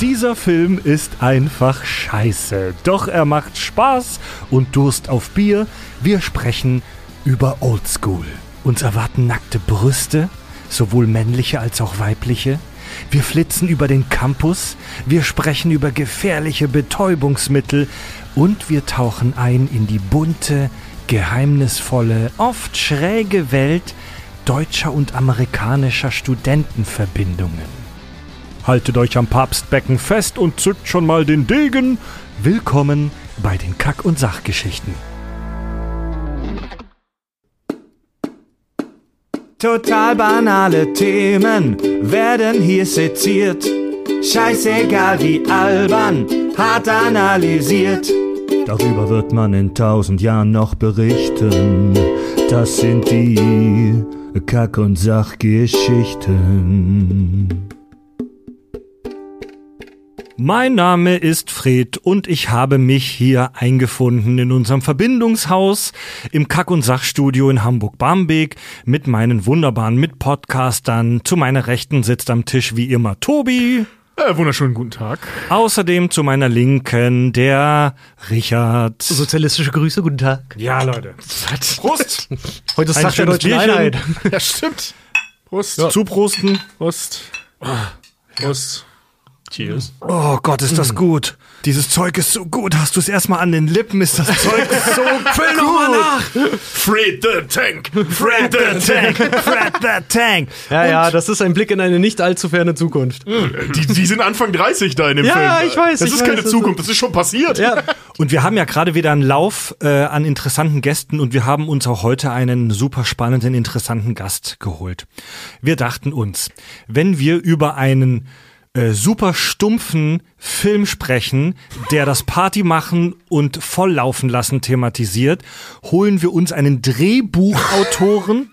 Dieser Film ist einfach scheiße. Doch er macht Spaß und Durst auf Bier. Wir sprechen über Oldschool. Uns erwarten nackte Brüste, sowohl männliche als auch weibliche. Wir flitzen über den Campus, wir sprechen über gefährliche Betäubungsmittel und wir tauchen ein in die bunte, geheimnisvolle, oft schräge Welt deutscher und amerikanischer Studentenverbindungen. Haltet euch am Papstbecken fest und zückt schon mal den Degen. Willkommen bei den Kack- und Sachgeschichten. Total banale Themen werden hier seziert. Scheißegal wie albern, hart analysiert. Darüber wird man in tausend Jahren noch berichten. Das sind die Kack- und Sachgeschichten. Mein Name ist Fred und ich habe mich hier eingefunden in unserem Verbindungshaus im Kack- und Sachstudio in Hamburg-Barmbek mit meinen wunderbaren Mitpodcastern. Zu meiner Rechten sitzt am Tisch wie immer Tobi. Äh, wunderschönen guten Tag. Außerdem zu meiner Linken der Richard. Sozialistische Grüße, guten Tag. Ja, Leute. Prost. Heute ist Ein Tag der schönes deutschen Bierchen. Einheit. ja, stimmt. Prost. Zuprosten. Prost. Prost. Cheers. Oh Gott, ist das gut. Dieses Zeug ist so gut. Hast du es erstmal an den Lippen? Ist das Zeug so Füll noch mal nach. Fred the Tank. Fred The Tank. Fred the Tank. Ja, ja, das ist ein Blick in eine nicht allzu ferne Zukunft. Die, die sind Anfang 30 da in dem Ja, Film. ja, ich weiß, Das ich ist weiß, keine das Zukunft, das ist schon passiert. Ja, Und wir haben ja gerade wieder einen Lauf äh, an interessanten Gästen und wir haben uns auch heute einen super spannenden, interessanten Gast geholt. Wir dachten uns, wenn wir über einen äh, super stumpfen Film sprechen, der das Party machen und volllaufen lassen thematisiert, holen wir uns einen Drehbuchautoren.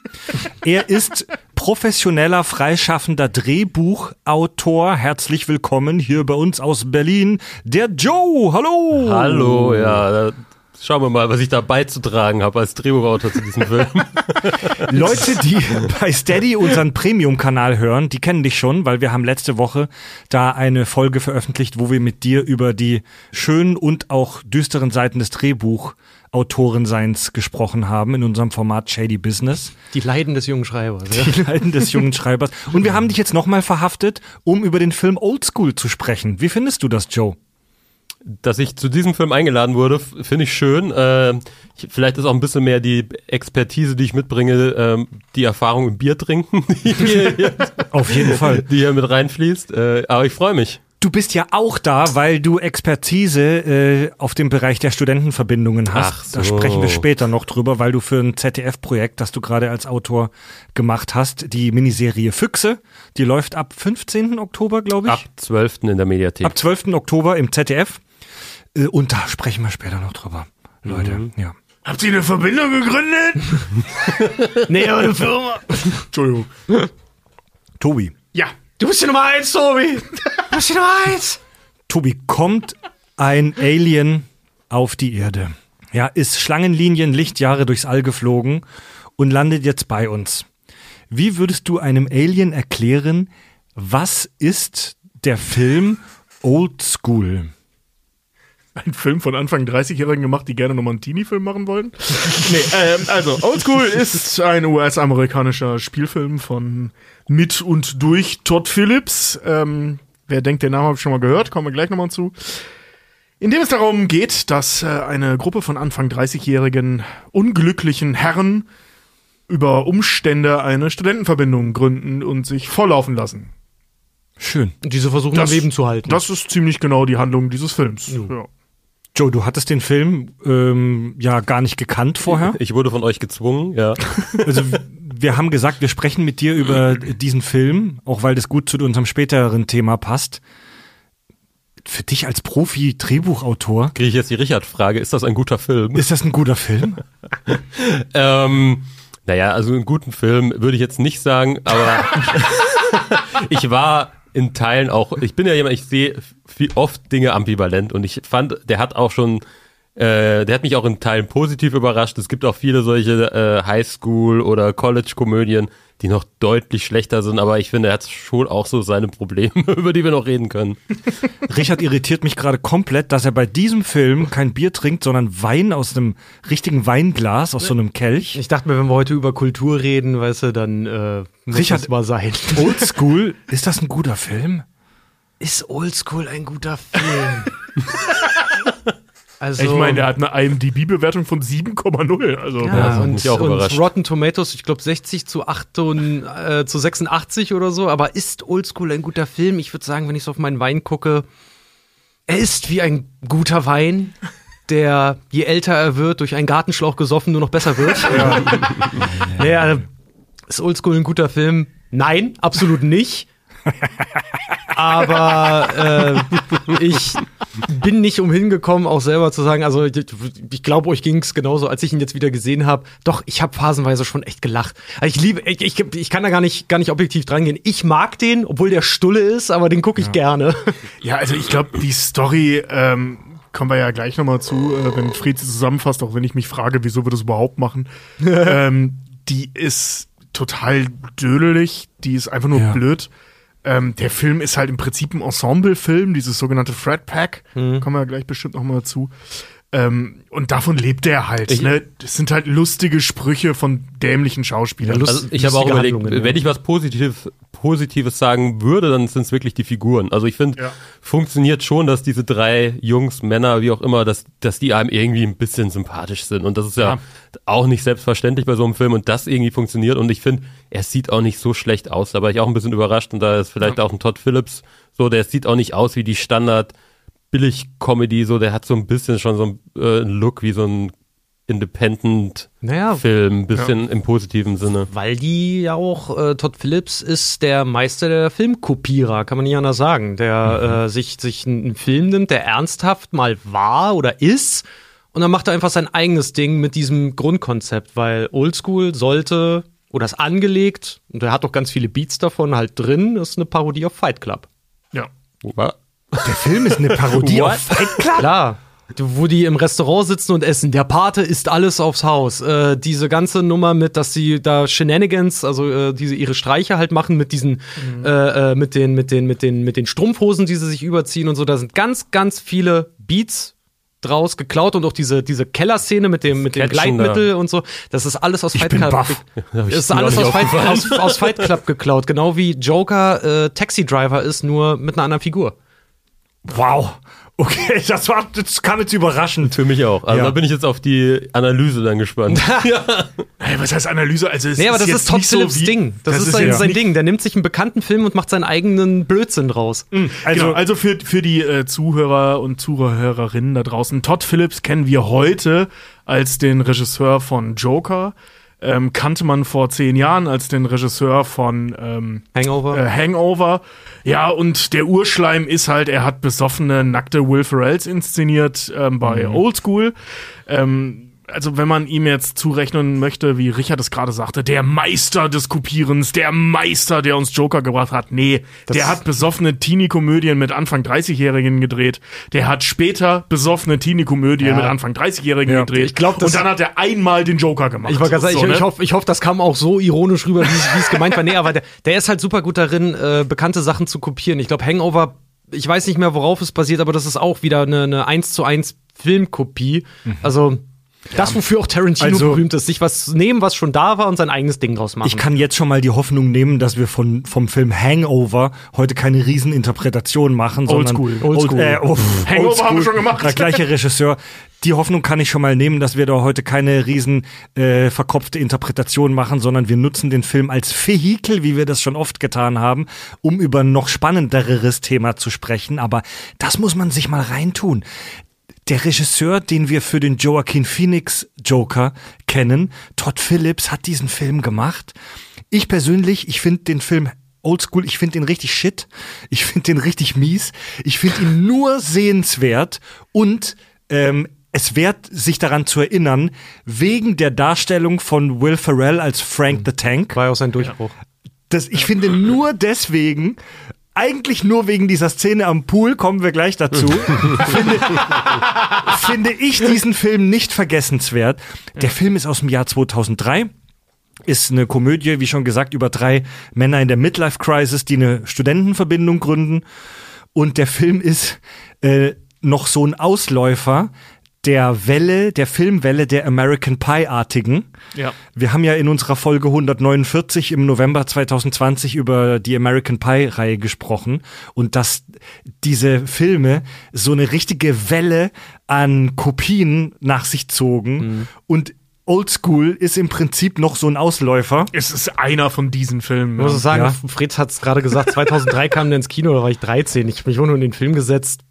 er ist professioneller, freischaffender Drehbuchautor. Herzlich willkommen hier bei uns aus Berlin, der Joe. Hallo. Hallo, ja. Schauen wir mal, was ich da beizutragen habe als Drehbuchautor zu diesem Film. Leute, die bei Steady unseren Premium-Kanal hören, die kennen dich schon, weil wir haben letzte Woche da eine Folge veröffentlicht, wo wir mit dir über die schönen und auch düsteren Seiten des Drehbuchautorenseins gesprochen haben in unserem Format Shady Business. die Leiden des jungen Schreibers. Ja. Die Leiden des jungen Schreibers. Und wir haben dich jetzt nochmal verhaftet, um über den Film Oldschool zu sprechen. Wie findest du das, Joe? Dass ich zu diesem Film eingeladen wurde, finde ich schön. Äh, ich, vielleicht ist auch ein bisschen mehr die Expertise, die ich mitbringe, ähm, die Erfahrung im Bier trinken, die hier, Auf jeden Fall. die hier mit reinfließt. Äh, aber ich freue mich. Du bist ja auch da, weil du Expertise äh, auf dem Bereich der Studentenverbindungen hast. Ach Da so. sprechen wir später noch drüber, weil du für ein ZDF-Projekt, das du gerade als Autor gemacht hast, die Miniserie Füchse, die läuft ab 15. Oktober, glaube ich. Ab 12. in der Mediathek. Ab 12. Oktober im ZDF. Äh, und da sprechen wir später noch drüber. Leute, Mhm. ja. Habt ihr eine Verbindung gegründet? Nee, aber eine Firma. Entschuldigung. Tobi. Ja. Du bist die Nummer eins, Tobi. Du bist die Nummer eins. Tobi, kommt ein Alien auf die Erde? Ja, ist Schlangenlinien Lichtjahre durchs All geflogen und landet jetzt bei uns. Wie würdest du einem Alien erklären, was ist der Film Old School? Ein Film von Anfang 30-Jährigen gemacht, die gerne nochmal einen Teenie-Film machen wollen. nee, ähm, also Oldschool ist ein US-amerikanischer Spielfilm von mit und durch Todd Phillips. Ähm, wer denkt, den Namen habe ich schon mal gehört, kommen wir gleich nochmal zu. In dem es darum geht, dass äh, eine Gruppe von Anfang 30-jährigen unglücklichen Herren über Umstände eine Studentenverbindung gründen und sich volllaufen lassen. Schön. Und diese versuchen Das- am Leben zu halten. Das ist ziemlich genau die Handlung dieses Films. Ja. Joe, du hattest den Film ähm, ja gar nicht gekannt vorher. Ich wurde von euch gezwungen, ja. Also wir haben gesagt, wir sprechen mit dir über diesen Film, auch weil das gut zu unserem späteren Thema passt. Für dich als Profi-Drehbuchautor, Kriege ich jetzt die Richard-Frage, ist das ein guter Film? ist das ein guter Film? Ähm, naja, also einen guten Film würde ich jetzt nicht sagen, aber ich war in Teilen auch, ich bin ja jemand, ich sehe oft Dinge ambivalent und ich fand, der hat auch schon, äh, der hat mich auch in Teilen positiv überrascht. Es gibt auch viele solche äh, Highschool- oder College-Komödien, die noch deutlich schlechter sind, aber ich finde, er hat schon auch so seine Probleme, über die wir noch reden können. Richard irritiert mich gerade komplett, dass er bei diesem Film kein Bier trinkt, sondern Wein aus einem richtigen Weinglas, aus so einem Kelch. Ich dachte mir, wenn wir heute über Kultur reden, weißt du, dann äh, muss Richard- das mal sein. Oldschool, ist das ein guter Film? Ist Oldschool ein guter Film? also, Ich meine, der hat eine IMDb-Bewertung von 7,0. Also ja, Ja, und, auch und. Rotten Tomatoes, ich glaube 60 zu 8 und, äh, zu 86 oder so. Aber ist Oldschool ein guter Film? Ich würde sagen, wenn ich so auf meinen Wein gucke, er ist wie ein guter Wein, der je älter er wird, durch einen Gartenschlauch gesoffen, nur noch besser wird. Ja. naja, ist Oldschool ein guter Film? Nein, absolut nicht. Aber äh, ich bin nicht umhin gekommen, auch selber zu sagen, also ich, ich glaube, euch ging es genauso, als ich ihn jetzt wieder gesehen habe. Doch, ich habe phasenweise schon echt gelacht. Also Ich liebe, ich, ich, ich kann da gar nicht, gar nicht objektiv dran gehen. Ich mag den, obwohl der Stulle ist, aber den gucke ich gerne. Ja, also ich glaube, die Story ähm, kommen wir ja gleich nochmal zu, äh, wenn Fried sie zusammenfasst, auch wenn ich mich frage, wieso wir das überhaupt machen. ähm, die ist total dödelig, die ist einfach nur Ja. blöd. Ähm, der Film ist halt im Prinzip ein Ensemble-Film, dieses sogenannte Fred Pack, kommen wir ja gleich bestimmt nochmal zu. Ähm, und davon lebt er halt. Ich- ne? Das sind halt lustige Sprüche von dämlichen Schauspielern. Ja, Also ich habe auch überlegt, Handlungen, ja. wenn ich was Positiv, Positives sagen würde, dann sind es wirklich die Figuren. Also ich finde, Ja. funktioniert schon, dass diese drei Jungs, Männer, wie auch immer, dass, dass die einem irgendwie ein bisschen sympathisch sind. Und das ist ja, Ja. auch nicht selbstverständlich bei so einem Film und das irgendwie funktioniert. Und ich finde, er sieht auch nicht so schlecht aus. Da war ich auch ein bisschen überrascht und da ist vielleicht auch ein Todd Phillips so, der sieht auch nicht aus wie die Standard Billig-Comedy, so, der hat so ein bisschen schon so ein äh, einen Look wie so ein Independent Naja, bisschen im positiven Sinne. Weil die ja auch, äh, Todd Phillips ist der Meister der Filmkopierer, kann man nicht anders sagen. Der äh, sich, sich einen Film nimmt, der ernsthaft mal war oder ist. Und dann macht er einfach sein eigenes Ding mit diesem Grundkonzept, weil Oldschool sollte oder ist angelegt, und er hat doch ganz viele Beats davon halt drin, ist eine Parodie auf Fight Club. ja. Wa- Der Film ist eine Parodie What? auf Fight Club. Klar. Du- Wo die im Restaurant sitzen und essen. Der Pate isst alles aufs Haus. Äh, diese ganze Nummer mit, dass sie da Shenanigans, also äh, diese ihre Streiche halt machen mit diesen, äh, äh, mit den, mit den, mit den, mit den Strumpfhosen, die sie sich überziehen und so. Da sind ganz, ganz viele Beats draus geklaut und auch diese, diese Kellerszene mit dem, mit dem Gleitmittel und so. Das ist alles aus Ich Fight Club. ich Das ist alles aus Fight, aus, aus Fight Club geklaut. Genau wie Joker äh, Taxi Driver ist, nur mit einer anderen Figur. Wow. Okay, das war, das kam jetzt überraschend. Für mich auch. Also Ja. da bin ich jetzt auf die Analyse dann gespannt. Hey, was heißt Analyse? Also es Nee, aber das ist Todd so Phillips wie- Ding. Das, ist sein, jetzt sein Ding. Der nimmt sich einen bekannten Film und macht seinen eigenen Blödsinn draus. Also, genau, also für, für die äh, Zuhörer und Zuhörerinnen da draußen, Todd Phillips kennen wir heute als den Regisseur von Joker. Ähm, kannte man vor zehn Jahren als den Regisseur von ähm, Hangover. äh, Hangover. Ja, und der Urschleim ist halt, er hat besoffene, nackte Will Ferrells inszeniert ähm, bei Old School. Ähm, also wenn man ihm jetzt zurechnen möchte, wie Richard es gerade sagte, der Meister des Kopierens, der Meister, der uns Joker gebracht hat. Nee, der hat besoffene Teenie-Komödien mit Anfang 30-Jährigen gedreht. Der hat später besoffene Teenie-Komödien Ja. mit Anfang 30-Jährigen Ja. gedreht. Ich glaub, das- und dann hat er einmal den Joker gemacht. Ich sagen, So, ich, ich ne? hoffe, ich hoff, das kam auch so ironisch rüber, wie es- gemeint war. Nee, aber der, der ist halt super gut darin, äh, bekannte Sachen zu kopieren. Ich glaube, Hangover, ich weiß nicht mehr, worauf es basiert, aber das ist auch wieder eine, eine 1 zu 1 Filmkopie. Also, das, wofür auch Tarantino Also- berühmt ist, sich was nehmen, was schon da war und sein eigenes Ding draus machen. Ich kann jetzt schon mal die Hoffnung nehmen, dass wir von, vom Film Hangover heute keine Rieseninterpretation machen, sondern Oldschool. Oldschool. Äh, oh, Hangover Oldschool. haben wir schon gemacht. Der gleiche Regisseur. Die Hoffnung kann ich schon mal nehmen, dass wir da heute keine riesen äh, verkopfte Interpretation machen, sondern wir nutzen den Film als Vehikel, wie wir das schon oft getan haben, um über ein noch spannenderes Thema zu sprechen. Aber das muss man sich mal reintun. Der Regisseur, den wir für den Joaquin Phoenix Joker kennen, Todd Phillips, hat diesen Film gemacht. Ich persönlich, ich finde den Film Oldschool, ich finde den richtig shit. Ich finde den richtig mies. Ich finde ihn nur sehenswert und ähm, es wert, sich daran zu erinnern, wegen der Darstellung von Will Ferrell als Frank the Tank. war ja auch sein Durchbruch. Das, ich finde nur deswegen, eigentlich nur wegen dieser Szene am Pool, kommen wir gleich dazu, finde, finde ich diesen Film nicht vergessenswert. Der Film ist aus dem Jahr 2003. ist eine Komödie, wie schon gesagt, über drei Männer in der Midlife-Crisis, die eine Studentenverbindung gründen. Und der Film ist äh, noch so ein Ausläufer der Welle, der Filmwelle der American Pie-artigen. Ja. Wir haben ja in unserer Folge 149 im November 2020 über die American Pie-Reihe gesprochen und dass diese Filme so eine richtige Welle an Kopien nach sich zogen und Oldschool ist im Prinzip noch so ein Ausläufer. Es ist einer von diesen Filmen. Ich muss sagen, Ja. Fritz hat es gerade gesagt, 2003 kam der ins Kino, da war ich 13. Ich habe mich auch nur in den Film gesetzt,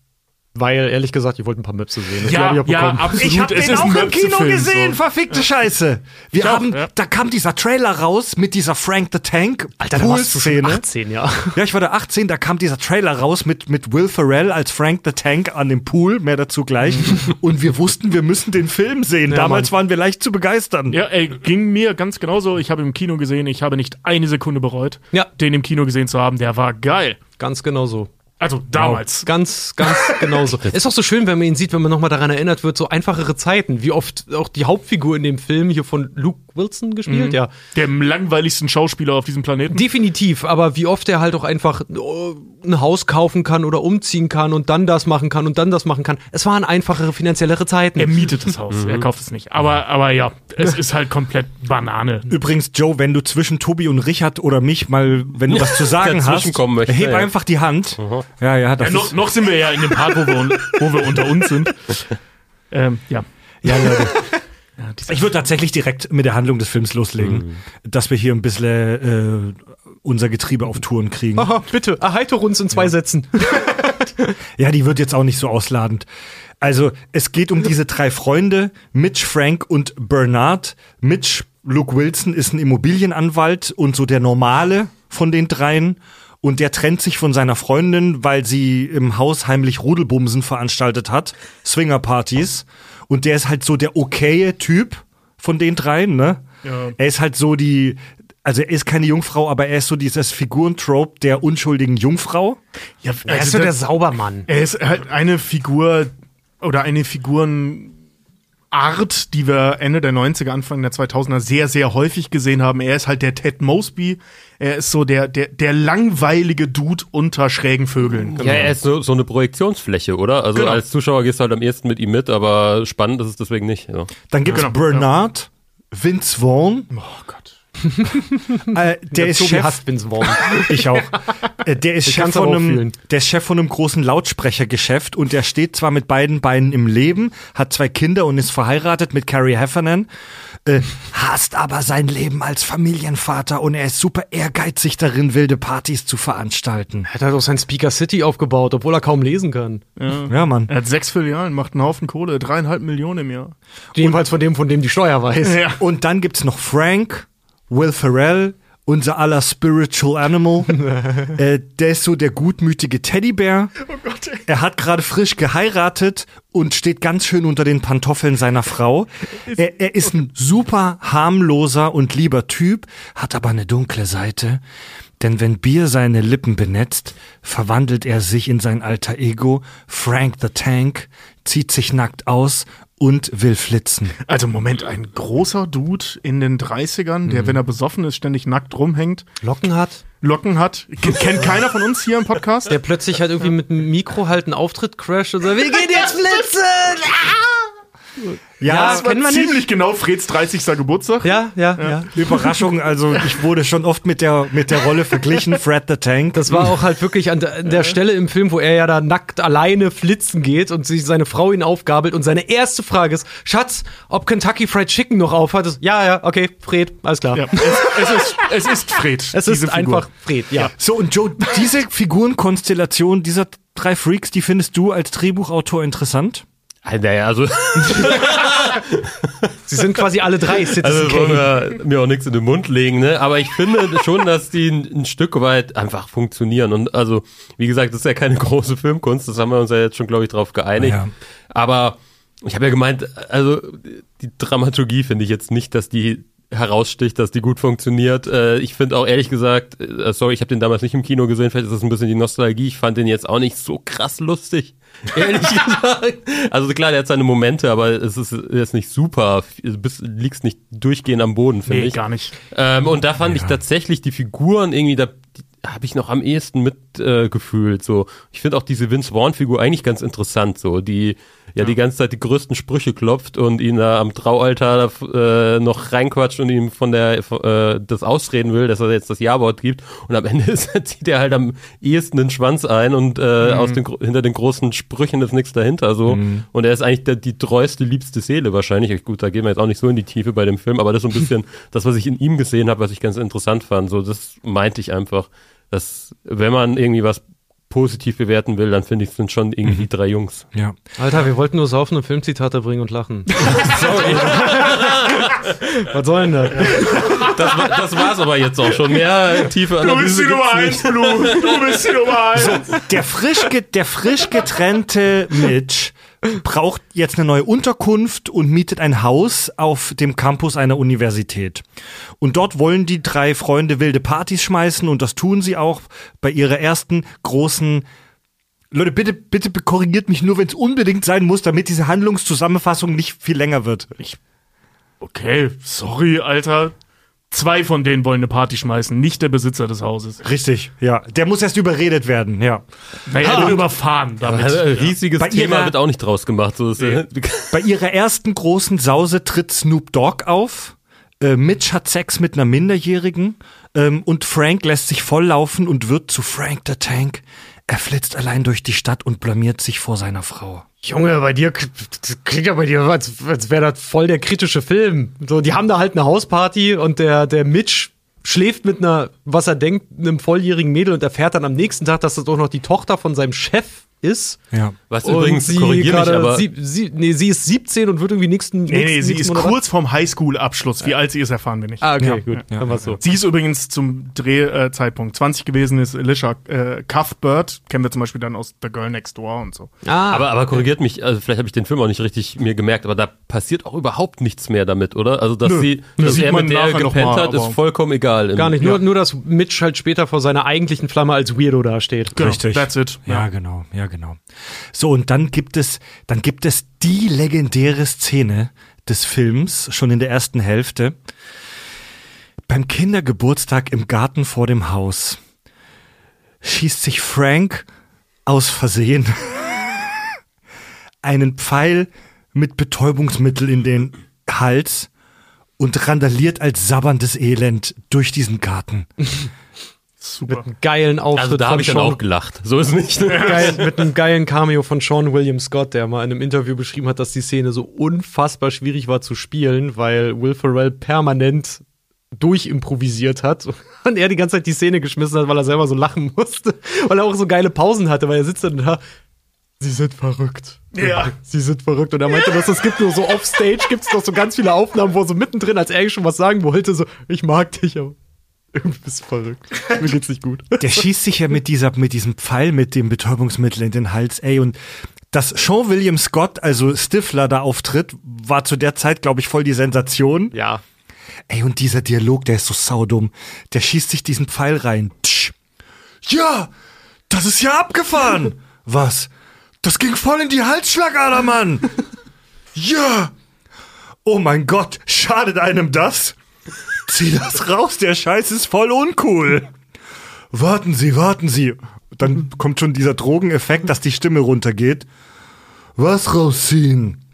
weil, ehrlich gesagt, ich wollte ein paar Möpse sehen. Das Ja, ich auch ja, bekommen. absolut. Ich habe es den ist auch im Kino gesehen, so. verfickte Scheiße. Wir Ich auch, haben, ja. da kam dieser Trailer raus mit dieser Frank the Tank Alter, da warst du schon Pool-Szene. 18, ja. Ja, ich war da 18, da kam dieser Trailer raus mit, mit Will Ferrell als Frank the Tank an dem Pool, mehr dazu gleich. Und wir wussten, wir müssen den Film sehen. Damals waren wir leicht zu begeistern. Ja, ey, ging mir ganz genauso. Ich habe im Kino gesehen, ich habe nicht eine Sekunde bereut, Ja. den im Kino gesehen zu haben. Der war geil. Ganz genau so. Also damals. Ganz, ganz genau so. Ist auch so schön, wenn man ihn sieht, wenn man nochmal daran erinnert wird, so einfachere Zeiten, wie oft auch die Hauptfigur in dem Film hier von Luke Wilson gespielt, ja. Der langweiligsten Schauspieler auf diesem Planeten. Definitiv, aber wie oft er halt auch einfach oh, ein Haus kaufen kann oder umziehen kann und dann das machen kann und dann das machen kann. Es waren einfachere, finanziellere Zeiten. er mietet das Haus, er kauft es nicht. Aber, aber ja, es ist halt komplett Banane. Übrigens, Joe, wenn du zwischen Tobi und Richard oder mich mal, wenn du was zu sagen hast, möchte, heb ja. einfach die Hand. Ja, ja, das Ja, noch, ist, noch sind wir ja in dem Part, wo wir, wo wir unter uns sind. Ähm, ja. ja, Leute. Ich würde tatsächlich direkt mit der Handlung des Films loslegen, dass wir hier ein bisschen äh, unser Getriebe auf Touren kriegen. Aha, bitte, erheitere uns in zwei Sätzen. Ja, die wird jetzt auch nicht so ausladend. Also, es geht um diese drei Freunde, Mitch, Frank und Bernard. Mitch, Luke Wilson, ist ein Immobilienanwalt und so der normale von den dreien. Und der trennt sich von seiner Freundin, weil sie im Haus heimlich Rudelbumsen veranstaltet hat. Swingerpartys. Und der ist halt so der okaye Typ von den dreien, ne? Ja. Er ist halt so die, also er ist keine Jungfrau, aber er ist so dieses Figurentrope der unschuldigen Jungfrau. ja Er ist so der Saubermann. Er ist halt eine Figur oder eine Figurenart, die wir Ende der 90er, Anfang der 2000er sehr, sehr häufig gesehen haben. Er ist halt der Ted Mosby. Er ist so der, der, der langweilige Dude unter schrägen Vögeln. Ja, er ist so, so eine Projektionsfläche, oder? Also Genau. als Zuschauer gehst du halt am ehesten mit ihm mit, aber spannend ist es deswegen nicht. Ja. Dann gibt's Genau, Bernard, Vince Vaughn, Oh Gott. Äh, der ist Chef. hasst Vince Vaughn. Ich auch. Äh, der ist Ich Chef von einem, der ist Chef von einem großen Lautsprechergeschäft und der steht zwar mit beiden Beinen im Leben, hat zwei Kinder und ist verheiratet mit Carrie Heffernan, äh, hasst aber sein Leben als Familienvater und er ist super ehrgeizig darin, wilde Partys zu veranstalten. Er hat auch sein Speaker City aufgebaut, obwohl er kaum lesen kann. Ja, Mann. Er hat sechs Filialen, macht einen Haufen Kohle, dreieinhalb Millionen im Jahr. Jedenfalls von dem, von dem die Steuer weiß. Ja. Und dann gibt's noch Frank, Will Ferrell, unser aller Spiritual Animal. äh, der ist so der gutmütige Teddybär. Oh Gott, ey. Er hat gerade frisch geheiratet und steht ganz schön unter den Pantoffeln seiner Frau. Er, er ist ein super harmloser und lieber Typ, hat aber eine dunkle Seite. Denn wenn Bier seine Lippen benetzt, verwandelt er sich in sein alter Ego, Frank the Tank, zieht sich nackt aus und will flitzen. Also Moment, ein großer Dude in den 30ern, der, wenn er besoffen ist, ständig nackt rumhängt, Locken hat, Locken hat. Kennt keiner von uns hier im Podcast? der plötzlich halt irgendwie mit dem Mikro halt einen Auftritt crasht und sagt, wir gehen jetzt flitzen! Ja, das war kennen wir nicht. ziemlich genau Freds 30. Geburtstag. Ja, ja, ja. Überraschung, also ich wurde schon oft mit der, mit der Rolle verglichen, Fred the Tank. Das war auch halt wirklich an der, an der Stelle im Film, wo er ja da nackt alleine flitzen geht und sich seine Frau ihn aufgabelt und seine erste Frage ist, Schatz, ob Kentucky Fried Chicken noch aufhat? Ja, ja, okay, Fred, alles klar. Ja, es, es, ist, es ist Fred. Es diese ist Figur. einfach Fred, ja. So, und Joe, diese Figurenkonstellation dieser drei Freaks, die findest du als Drehbuchautor interessant? Naja, also, Sie sind quasi alle drei Citizen also wollen wir mir auch nichts in den Mund legen, ne? Aber ich finde schon, dass die ein, ein Stück weit einfach funktionieren. Und also, wie gesagt, das ist ja keine große Filmkunst, das haben wir uns ja jetzt schon, glaube ich, drauf geeinigt. Ja. Aber ich habe ja gemeint, also die Dramaturgie finde ich jetzt nicht, dass die heraussticht, dass die gut funktioniert. Äh, ich finde auch ehrlich gesagt, äh, sorry, ich habe den damals nicht im Kino gesehen, vielleicht ist das ein bisschen die Nostalgie. Ich fand den jetzt auch nicht so krass lustig. Ehrlich gesagt. Also klar, der hat seine Momente, aber es ist jetzt nicht super. Du bist, liegst nicht durchgehend am Boden, finde Nee, ich. gar nicht. Ähm, und da fand ich tatsächlich die Figuren irgendwie, da habe ich noch am ehesten mitgefühlt. Äh, gefühlt, so, ich finde auch diese Vince Vaughn-Figur eigentlich ganz interessant, so die ja, die ganze Zeit die größten Sprüche klopft und ihn da am Traualtar äh, noch reinquatscht und ihm von der äh, das ausreden will, dass er jetzt das Ja-Wort gibt. Und am Ende ist, zieht er halt am ehesten den Schwanz ein und äh, aus den, hinter den großen Sprüchen ist nichts dahinter so. Und er ist eigentlich der, die treueste, liebste Seele wahrscheinlich. Gut, da gehen wir jetzt auch nicht so in die Tiefe bei dem Film, aber das ist so ein bisschen das, was ich in ihm gesehen habe, was ich ganz interessant fand. So, das meinte ich einfach, dass wenn man irgendwie was positiv bewerten will, dann finde ich, sind schon irgendwie die drei Jungs. Ja. Alter, wir wollten nur saufen und Filmzitate bringen und lachen. Sorry. Was soll denn das? Das, war- das war's aber jetzt auch schon. Mehr tiefe Analyse gibt's nicht. Blue. Du bist die Nummer eins. Der frisch, ge- der frisch getrennte Mitch braucht jetzt eine neue Unterkunft und mietet ein Haus auf dem Campus einer Universität. Und dort wollen die drei Freunde wilde Partys schmeißen und das tun sie auch bei ihrer ersten großen Leute, bitte, bitte korrigiert mich nur, wenn es unbedingt sein muss, damit diese Handlungszusammenfassung nicht viel länger wird. Okay, sorry, Alter. Zwei von denen wollen eine Party schmeißen, nicht der Besitzer des Hauses. Richtig, ja. Der muss erst überredet werden, ja. Naja, er wird überfahren damit. Also, ein riesiges Bei Thema ihrer- wird auch nicht draus gemacht. So ist, Nee. Bei ihrer ersten großen Sause tritt Snoop Dogg auf. Äh, Mitch hat Sex mit einer Minderjährigen ähm, und Frank lässt sich volllaufen und wird zu Frank the Tank. Er flitzt allein durch die Stadt und blamiert sich vor seiner Frau. Junge, bei dir klingt ja bei dir, als, als wäre das voll der kritische Film. So, die haben da halt eine Hausparty und der, der Mitch schläft mit einer, was er denkt, einem volljährigen Mädel und erfährt dann am nächsten Tag, dass das doch noch die Tochter von seinem Chef ist. Ja. Was Und übrigens, sie korrigier mich, gerade aber Sie, sie, nee, sie ist 17 und wird irgendwie nächsten. Nee, nee, nächsten, sie nächsten ist Monat- kurz vorm Highschool-Abschluss. Wie alt sie ist, erfahren wir nicht. Ah, okay, Ja, gut. ja, dann war's so. Sie ist übrigens zum Drehzeitpunkt 20 gewesen, ist Alicia äh, Cuthbert. Kennen wir zum Beispiel dann aus The Girl Next Door und so. Ah, aber, aber korrigiert mich, also vielleicht habe ich den Film auch nicht richtig mir gemerkt, aber da passiert auch überhaupt nichts mehr damit, oder? Also, dass Nö. sie, Nö. dass Sieht er mit der gepennt mal, hat, ist vollkommen egal. gar nicht. Nur, nur, dass Mitch halt später vor seiner eigentlichen Flamme als Weirdo dasteht. Genau, Richtig. That's it. Ja, genau, ja, genau. So, und dann gibt es, dann gibt es die legendäre Szene des Films, schon in der ersten Hälfte. Beim Kindergeburtstag im Garten vor dem Haus schießt sich Frank aus Versehen einen Pfeil mit Betäubungsmittel in den Hals und randaliert als sabberndes Elend durch diesen Garten. Super. Geilen Auftritt Also da habe ich dann Sean auch gelacht. So ist nicht. geil, mit einem geilen Cameo von Sean William Scott, der mal in einem Interview beschrieben hat, dass die Szene so unfassbar schwierig war zu spielen, weil Will Ferrell permanent durchimprovisiert hat und er die ganze Zeit die Szene geschmissen hat, weil er selber so lachen musste, weil er auch so geile Pausen hatte, weil er sitzt dann da. Sie sind verrückt. Ja. Sie sind verrückt. Und er meinte, dass es gibt nur so offstage, gibt es noch so ganz viele Aufnahmen, wo er so mittendrin, als er eigentlich schon was sagen wollte, so, ich mag dich, aber du bist verrückt. Mir geht's nicht gut. Der schießt sich ja mit dieser, mit diesem Pfeil mit dem Betäubungsmittel in den Hals, ey, und dass Sean William Scott, also Stifler, da auftritt, war zu der Zeit, glaube ich, voll die Sensation. Ja. Ey, und dieser Dialog, der ist so saudumm. Der schießt sich diesen Pfeil rein. Tsch. Ja, das ist ja abgefahren. Was? Das ging voll in die Halsschlagader, Mann. ja. Oh mein Gott, schadet einem das? Zieh das raus, der Scheiß ist voll uncool. Warten Sie, warten Sie. Dann kommt schon dieser Drogeneffekt, dass die Stimme runtergeht. Was rausziehen?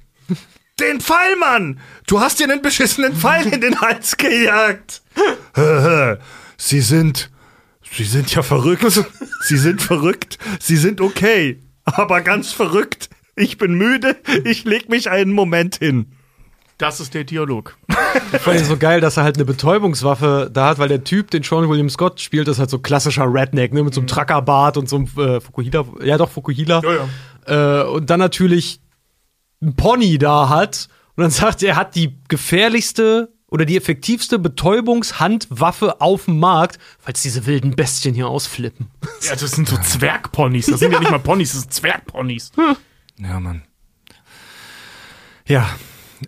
Den Pfeil, Mann! Du hast dir einen beschissenen Pfeil in den Hals gejagt! Sie sind. Sie sind ja verrückt. Sie sind verrückt. Sie sind okay. Aber ganz verrückt. Ich bin müde. Ich leg mich einen Moment hin. Das ist der Dialog. Ich fand es so geil, dass er halt eine Betäubungswaffe da hat, weil der Typ, den Sean William Scott spielt, ist halt so klassischer Redneck, ne, mit so einem Truckerbart und so einem äh, Fukuhila, ja doch, Fukuhila. Ja, Äh, und dann natürlich ein Pony da hat und dann sagt er, er hat die gefährlichste oder die effektivste Betäubungshandwaffe auf dem Markt, falls diese wilden Bestien hier ausflippen. Ja, das sind so Zwergponys. Das sind ja nicht mal Ponys, das sind Zwergponys. Ja, Mann. Ja.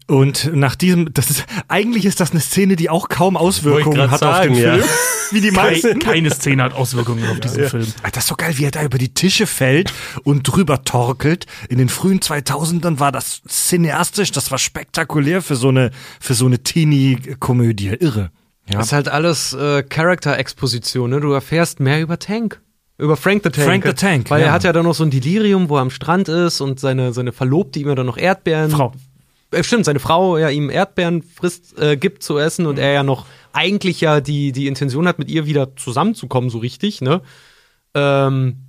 Und nach diesem, das ist, eigentlich ist das eine Szene, die auch kaum Auswirkungen hat sagen, auf den ja. Film. Wie die meisten. Keine, keine Szene hat Auswirkungen auf diesen Film. Ah, Das ist so geil, wie er da über die Tische fällt und drüber torkelt. In den frühen 2000ern war das cineastisch, das war spektakulär für so eine, für so eine Teenie-Komödie. Irre. Ja. Das ist halt alles äh, Character-Exposition, ne? Du erfährst mehr über Tank. Über Frank the Tank. Frank the Tank, Weil ja. er hat ja dann noch so ein Delirium, wo er am Strand ist und seine, seine Verlobte ihm ja dann noch Erdbeeren. Frau. Äh, stimmt, seine Frau ja ihm Erdbeeren frisst, äh, gibt zu essen und er ja noch eigentlich ja die, die Intention hat, mit ihr wieder zusammenzukommen, so richtig, ne? Ähm,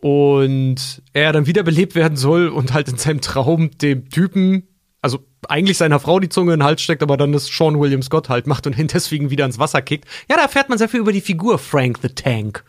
und er dann wiederbelebt werden soll und halt in seinem Traum dem Typen, also eigentlich seiner Frau die Zunge in den Hals steckt, aber dann das Sean William Scott halt macht und ihn deswegen wieder ins Wasser kickt. Ja, da erfährt man sehr viel über die Figur Frank the Tank.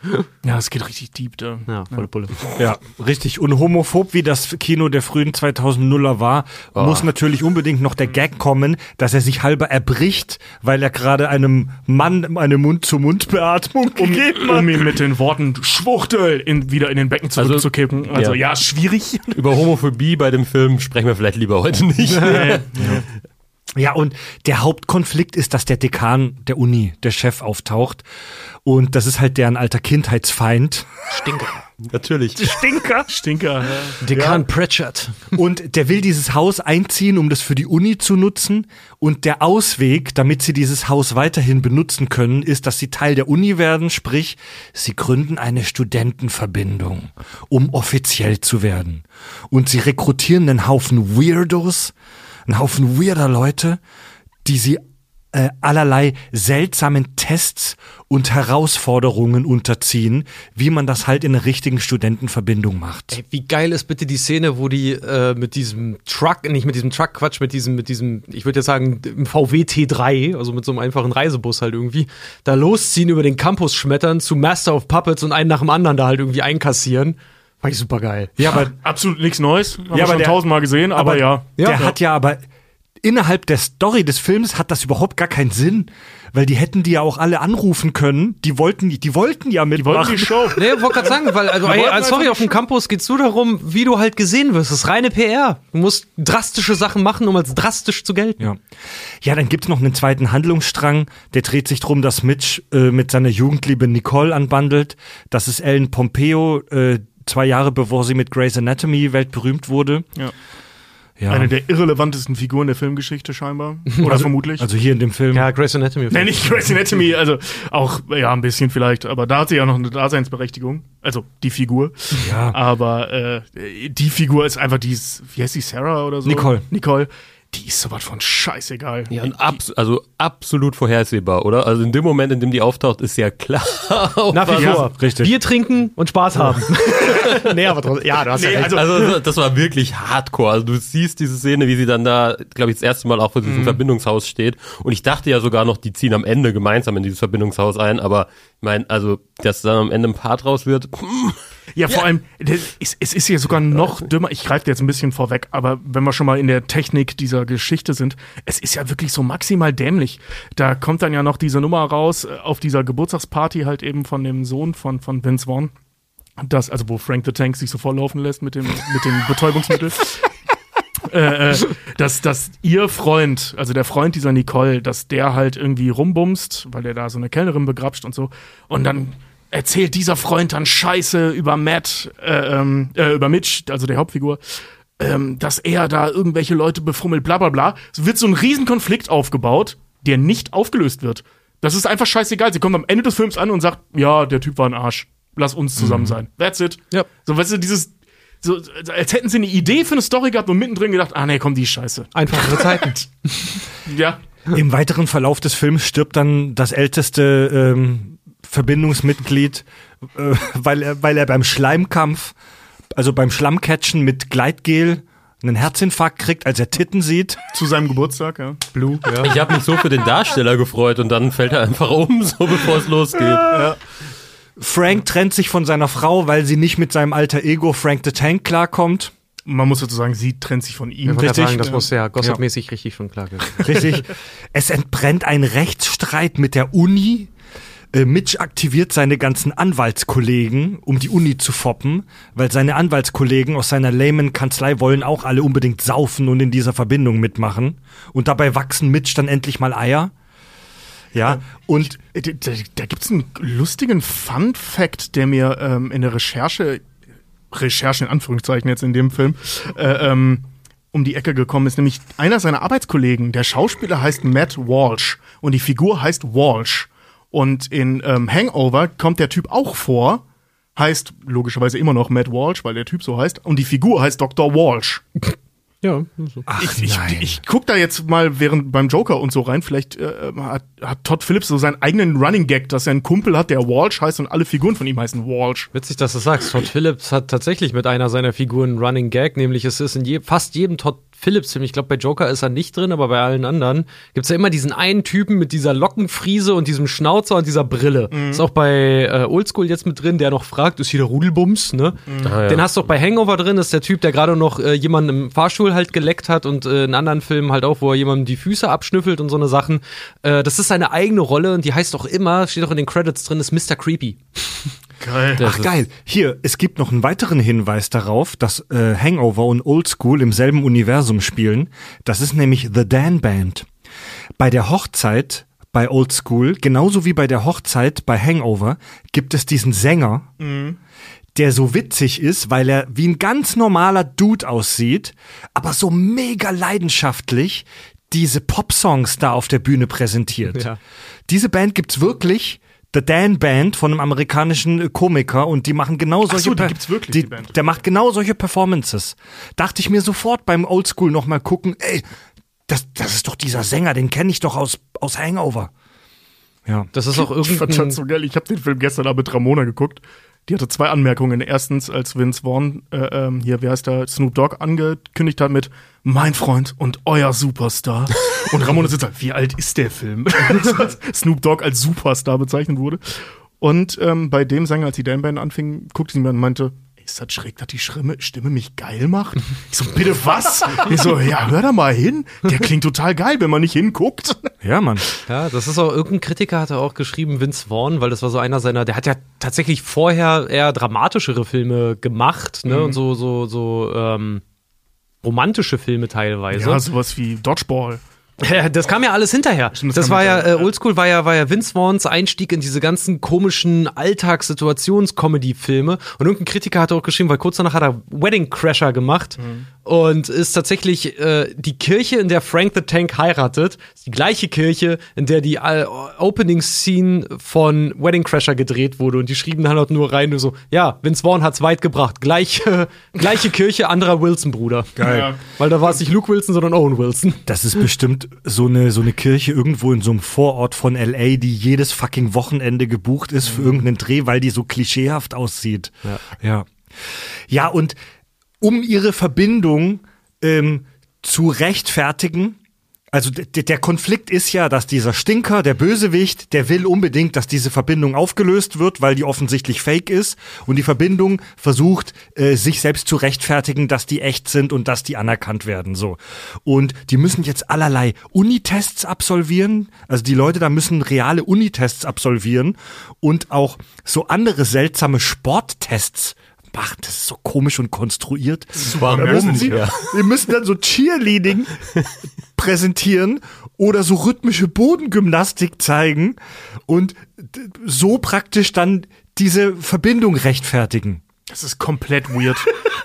Ja, es geht richtig deep da. Ja, volle Pulle. Ja, richtig. Und homophob wie das Kino der frühen 2000er war, muss natürlich unbedingt noch der Gag kommen, dass er sich halber erbricht, weil er gerade einem Mann eine Mund-zu-Mund-Beatmung Um, gegeben hat. um ihn mit den Worten Schwuchtel in, wieder in den Becken Also, zurückzukippen. Also, ja. ja. schwierig. Über Homophobie bei dem Film sprechen wir vielleicht lieber heute nicht. Ja, und der Hauptkonflikt ist, dass der Dekan der Uni, der Chef, auftaucht. Und das ist halt deren alter Kindheitsfeind. Stinker. Natürlich. Stinker. Stinker. Ja. Dekan Pritchard. Und der will dieses Haus einziehen, um das für die Uni zu nutzen. Und der Ausweg, damit sie dieses Haus weiterhin benutzen können, ist, dass sie Teil der Uni werden, sprich, sie gründen eine Studentenverbindung, um offiziell zu werden. Und sie rekrutieren einen Haufen Weirdos, einen Haufen weirder Leute, die sie äh, allerlei seltsamen Tests und Herausforderungen unterziehen, wie man das halt in einer richtigen Studentenverbindung macht. Ey, wie geil ist bitte die Szene, wo die äh, mit diesem Truck, nicht mit diesem Truck, Quatsch, mit diesem, mit diesem, ich würde jetzt sagen, VW T3, also mit so einem einfachen Reisebus halt irgendwie, da losziehen, über den Campus schmettern, zu Master of Puppets und einen nach dem anderen da halt irgendwie einkassieren. War ich super geil. Ja, aber Absolut nichts Neues. Haben Ja, wir aber schon der- tausendmal gesehen, aber, ja. der hat ja aber innerhalb der Story des Films hat das überhaupt gar keinen Sinn, weil die hätten die ja auch alle anrufen können. Die wollten, die wollten ja Die wollten mitmachen. die Show. Nee, wollte gerade sagen, weil, also, ey, äh, sorry, auf dem Campus geht's nur darum, wie du halt gesehen wirst. Das ist reine PR. Du musst drastische Sachen machen, um als drastisch zu gelten. Ja. ja, dann gibt's noch einen zweiten Handlungsstrang, der dreht sich drum, dass Mitch äh, mit seiner Jugendliebe Nicole anbandelt. Das ist Ellen Pompeo, äh, zwei Jahre bevor sie mit Grey's Anatomy weltberühmt wurde. Ja. Ja. Eine der irrelevantesten Figuren der Filmgeschichte scheinbar. Oder vermutlich. Also hier in dem Film. Ja, Grey's Anatomy. Nee, nicht Grey's Anatomy, also auch, ja, ein bisschen vielleicht, aber da hat sie ja noch eine Daseinsberechtigung. Also die Figur. Ja. Aber äh, die Figur ist einfach die, wie heißt die, Sarah oder so? Nicole. Nicole. Die ist sowas von scheißegal. Ja, und abs also absolut vorhersehbar, oder? Also in dem Moment, in dem die auftaucht, ist ja klar. Nach wie vor. richtig. Bier trinken und Spaß haben. nee, aber trotzdem, ja, du hast Nee, ja recht. also- Also das war wirklich hardcore. Also du siehst diese Szene, wie sie dann da, glaube ich, das erste Mal auch vor diesem Verbindungshaus steht. Und ich dachte ja sogar noch, die ziehen am Ende gemeinsam in dieses Verbindungshaus ein. Aber ich meine, also dass dann am Ende ein Part draus wird. Ja, vor allem, das ist, es ist ja sogar noch dümmer. Ich greife jetzt ein bisschen vorweg, aber wenn wir schon mal in der Technik dieser Geschichte sind, es ist ja wirklich so maximal dämlich. Da kommt dann ja noch diese Nummer raus äh, auf dieser Geburtstagsparty halt eben von dem Sohn von, von Vince Vaughn. Das, also wo Frank the Tank sich so volllaufen lässt mit dem, mit dem Betäubungsmittel. äh, äh, dass, dass ihr Freund, also der Freund dieser Nicole, dass der halt irgendwie rumbumst, weil er da so eine Kellnerin begrapscht und so. Und dann erzählt dieser Freund dann Scheiße über Matt, äh, ähm, äh, über Mitch, also der Hauptfigur, ähm, dass er da irgendwelche Leute befummelt, bla bla bla. Es wird so ein Riesenkonflikt aufgebaut, der nicht aufgelöst wird. Das ist einfach scheißegal. Sie kommt am Ende des Films an und sagt, ja, der Typ war ein Arsch. Lass uns zusammen sein. That's it. Ja. So, weißt du, dieses, so, als hätten sie eine Idee für eine Story gehabt und mittendrin gedacht, ah nee, komm, die ist scheiße. Einfachere Zeiten. Ja. Im weiteren Verlauf des Films stirbt dann das älteste ähm, Verbindungsmitglied, äh, weil, er, weil er beim Schleimkampf, also beim Schlammcatchen mit Gleitgel, einen Herzinfarkt kriegt, als er Titten sieht. Zu seinem Geburtstag, ja. Blue, ja. Ich habe mich so für den Darsteller gefreut und dann fällt er einfach um, so bevor es losgeht. Frank trennt sich von seiner Frau, weil sie nicht mit seinem alter Ego Frank the Tank klarkommt. Man muss sozusagen, sie trennt sich von ihm. Ich Richtig, sagen, das ja. muss ja gossipmäßig richtig schon klar gewesen. Richtig. es entbrennt ein Rechtsstreit mit der Uni, Äh, Mitch aktiviert seine ganzen Anwaltskollegen, um die Uni zu foppen, weil seine Anwaltskollegen aus seiner lamen Kanzlei wollen auch alle unbedingt saufen und in dieser Verbindung mitmachen. Und dabei wachsen Mitch dann endlich mal Eier. Ja, und Äh, Da, da, da gibt es einen lustigen Fun-Fact, der mir ähm, in der Recherche, Recherche in Anführungszeichen jetzt in dem Film, äh, ähm, um die Ecke gekommen ist. Nämlich einer seiner Arbeitskollegen, der Schauspieler heißt Matt Walsh und die Figur heißt Walsh. Und in ähm, Hangover kommt der Typ auch vor, heißt logischerweise immer noch Matt Walsh, weil der Typ so heißt, und die Figur heißt Dr. Walsh. Ja, so. ach ich, ich, ich guck da jetzt mal während beim Joker und so rein. Vielleicht äh, hat, hat Todd Phillips so seinen eigenen Running Gag, dass er einen Kumpel hat, der Walsh heißt und alle Figuren von ihm heißen Walsh. Witzig, dass du sagst. Todd Phillips hat tatsächlich mit einer seiner Figuren einen Running Gag, nämlich es ist in je, fast jedem Todd Phillips-Film, ich glaube bei Joker ist er nicht drin, aber bei allen anderen gibt's ja immer diesen einen Typen mit dieser Lockenfriese und diesem Schnauzer und dieser Brille. Ist auch bei äh, Oldschool jetzt mit drin, der noch fragt, ist hier der Rudelbums, ne? Ah, ja. Den hast du auch bei Hangover drin, ist der Typ, der gerade noch äh, jemanden im Fahrstuhl halt geleckt hat und äh, in anderen Filmen halt auch, wo er jemandem die Füße abschnüffelt und so eine Sachen. Äh, das ist seine eigene Rolle und die heißt auch immer, steht auch in den Credits drin, ist Mr. Creepy. Geil. Das Ach geil. Hier, es gibt noch einen weiteren Hinweis darauf, dass äh, Hangover und Old School im selben Universum spielen. Das ist nämlich The Dan Band. Bei der Hochzeit bei Old School, genauso wie bei der Hochzeit bei Hangover, gibt es diesen Sänger, der so witzig ist, weil er wie ein ganz normaler Dude aussieht, aber so mega leidenschaftlich diese Popsongs da auf der Bühne präsentiert. Ja. Diese Band gibt's wirklich. The Dan Band von einem amerikanischen äh, Komiker und die machen genau solche so, die gibt's wirklich, die Band. Der macht genau solche Performances. Dachte ich mir sofort beim Oldschool noch mal gucken, ey, das, das ist doch dieser Sänger, den kenne ich doch aus, aus Hangover. Ja. Das ist auch Ich fand irgendein das so geil. Ich habe den Film gestern Abend mit Ramona geguckt. Die hatte zwei Anmerkungen. Erstens, als Vince Vaughn, äh, ähm, hier, wer heißt da, Snoop Dogg angekündigt hat mit Mein Freund und euer Superstar. Und Ramona sitzt da, wie alt ist der Film? Snoop Dogg als Superstar bezeichnet wurde. Und ähm, bei dem Sänger, als die Dan Band anfing, guckte sie mir und meinte, "Ey, ist das schräg, dass die Stimme, Stimme mich geil macht? Ich so, bitte was? Ich so, ja, hör da mal hin. Der klingt total geil, wenn man nicht hinguckt. Ja, Mann. Ja, das ist auch, irgendein Kritiker hatte auch geschrieben, Vince Vaughn, weil das war so einer seiner, der hat ja tatsächlich vorher eher dramatischere Filme gemacht, ne, und so, so, so, ähm, romantische Filme teilweise. Ja, sowas wie Dodgeball. Das kam ja alles hinterher. Stimmt, das das war ja, äh. Oldschool war ja, war ja Vince Vaughns Einstieg in diese ganzen komischen Alltags-Situations-Comedy-Filme. Und irgendein Kritiker hat auch geschrieben, weil kurz danach hat er Wedding Crasher gemacht Mhm. Und ist tatsächlich äh, die Kirche, in der Frank the Tank heiratet, ist die gleiche Kirche, in der die äh, Opening-Scene von Wedding Crasher gedreht wurde. Und die schrieben dann halt nur rein, nur so, ja, Vince Vaughn hat's weit gebracht. Gleiche, gleiche Kirche, anderer Wilson-Bruder. Geil. Ja. Weil da war es nicht Luke Wilson, sondern Owen Wilson. Das ist bestimmt so eine, so eine Kirche irgendwo in so einem Vorort von LA, die jedes fucking Wochenende gebucht ist für irgendeinen Dreh, weil die so klischeehaft aussieht. Ja. Ja, ja und um ihre Verbindung ähm, zu rechtfertigen, also der Konflikt ist ja, dass dieser Stinker, der Bösewicht, der will unbedingt, dass diese Verbindung aufgelöst wird, weil die offensichtlich fake ist. Und die Verbindung versucht, äh, sich selbst zu rechtfertigen, dass die echt sind und dass die anerkannt werden. So. Und die müssen jetzt allerlei Unitests absolvieren. Also die Leute da müssen reale Unitests absolvieren und auch so andere seltsame Sporttests. Ach, das ist so komisch und konstruiert. Warum? Müssen sie, Ja. wir müssen dann so Cheerleading präsentieren oder so rhythmische Bodengymnastik zeigen und so praktisch dann diese Verbindung rechtfertigen. Das ist komplett weird.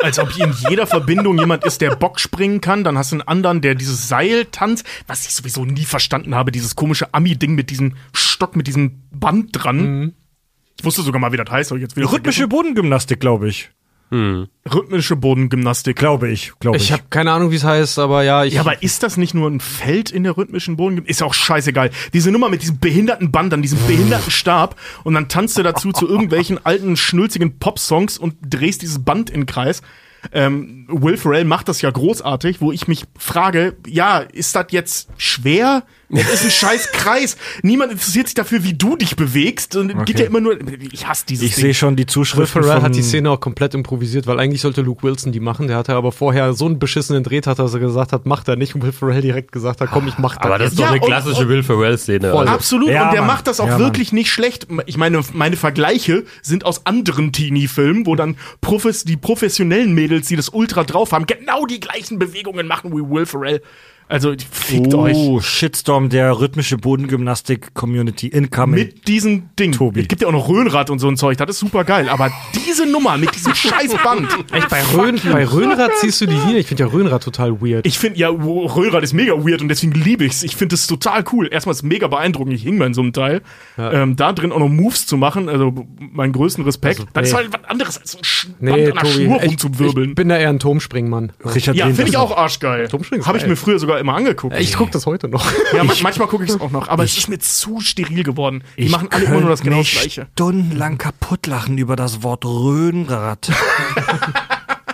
Als ob in jeder Verbindung jemand ist, der Bock springen kann. Dann hast du einen anderen, der dieses Seil tanzt, was ich sowieso nie verstanden habe. Dieses komische Ami-Ding mit diesem Stock, mit diesem Band dran. Ich wusste sogar mal, wie das heißt, aber jetzt wieder Rhythmische Bodengymnastik, glaube ich. vergessen. rhythmische Bodengymnastik. Glaube ich, glaube ich. Ich habe keine Ahnung, wie es heißt, aber ja, ich. Ja, aber ist das nicht nur ein Feld in der rhythmischen Bodengymnastik? Ist auch scheißegal. Diese Nummer mit diesem behinderten Band an diesem behinderten Stab und dann tanzt du dazu zu irgendwelchen alten, schnulzigen Pop-Songs und drehst dieses Band in den Kreis. ähm, Will Ferrell macht das ja großartig, wo ich mich frage, ja, ist das jetzt schwer? Es ist ein scheiß Kreis. Niemand interessiert sich dafür, wie du dich bewegst. Und es geht ja immer nur. Ich hasse dieses Ich sehe schon die Will Zuschriften Ferrell von, hat die Szene auch komplett improvisiert, weil eigentlich sollte Luke Wilson die machen. Der hatte aber vorher so einen beschissenen Dreh, hat, dass er gesagt hat, macht er nicht. Und Will Ferrell direkt gesagt hat, komm, ich mach das. Aber das ist doch Ja, eine und- klassische und- Will Ferrell-Szene. Also, Absolut, Ja, und der Mann. macht das auch Ja, Mann. wirklich nicht schlecht. Ich meine, meine Vergleiche sind aus anderen Teenie-Filmen, wo dann Profes, die professionellen Mädels, die das Ultra drauf haben, genau die gleichen Bewegungen machen wie Will Ferrell. Also, fickt euch. Oh, Shitstorm der rhythmische Bodengymnastik-Community incoming. Mit diesem Ding. Tobi. Es gibt ja auch noch Röhnrad und so ein Zeug, das ist super geil. Aber diese Nummer mit diesem scheiß Band. Echt, bei, Rhön, bei Rhönrad ziehst du die Linie. Ich finde ja Rhönrad total weird. Ich finde ja, Röhnrad ist mega weird und deswegen liebe ich's. Ich finde es total cool. Erstmal ist es mega beeindruckend. Ich hing mal in so einem Teil. Ähm, da drin auch noch Moves zu machen, also meinen größten Respekt. Also, das ist nee. halt was anderes als so ein Sch Band nee, an der Tobi, Schnur ich, rumzuwirbeln. ich bin da eher ein Turmspringmann. Richard ja, finde ich auch arschgeil. Turmspringen ist Habe ich mir früher sogar immer angeguckt. Ich gucke das heute noch. ja, ma- manchmal gucke ich es auch noch, aber es ist mir zu steril geworden. Die Ich machen alle immer nur das genau gleiche. stundenlang kaputt lachen über das Wort Röhnrad.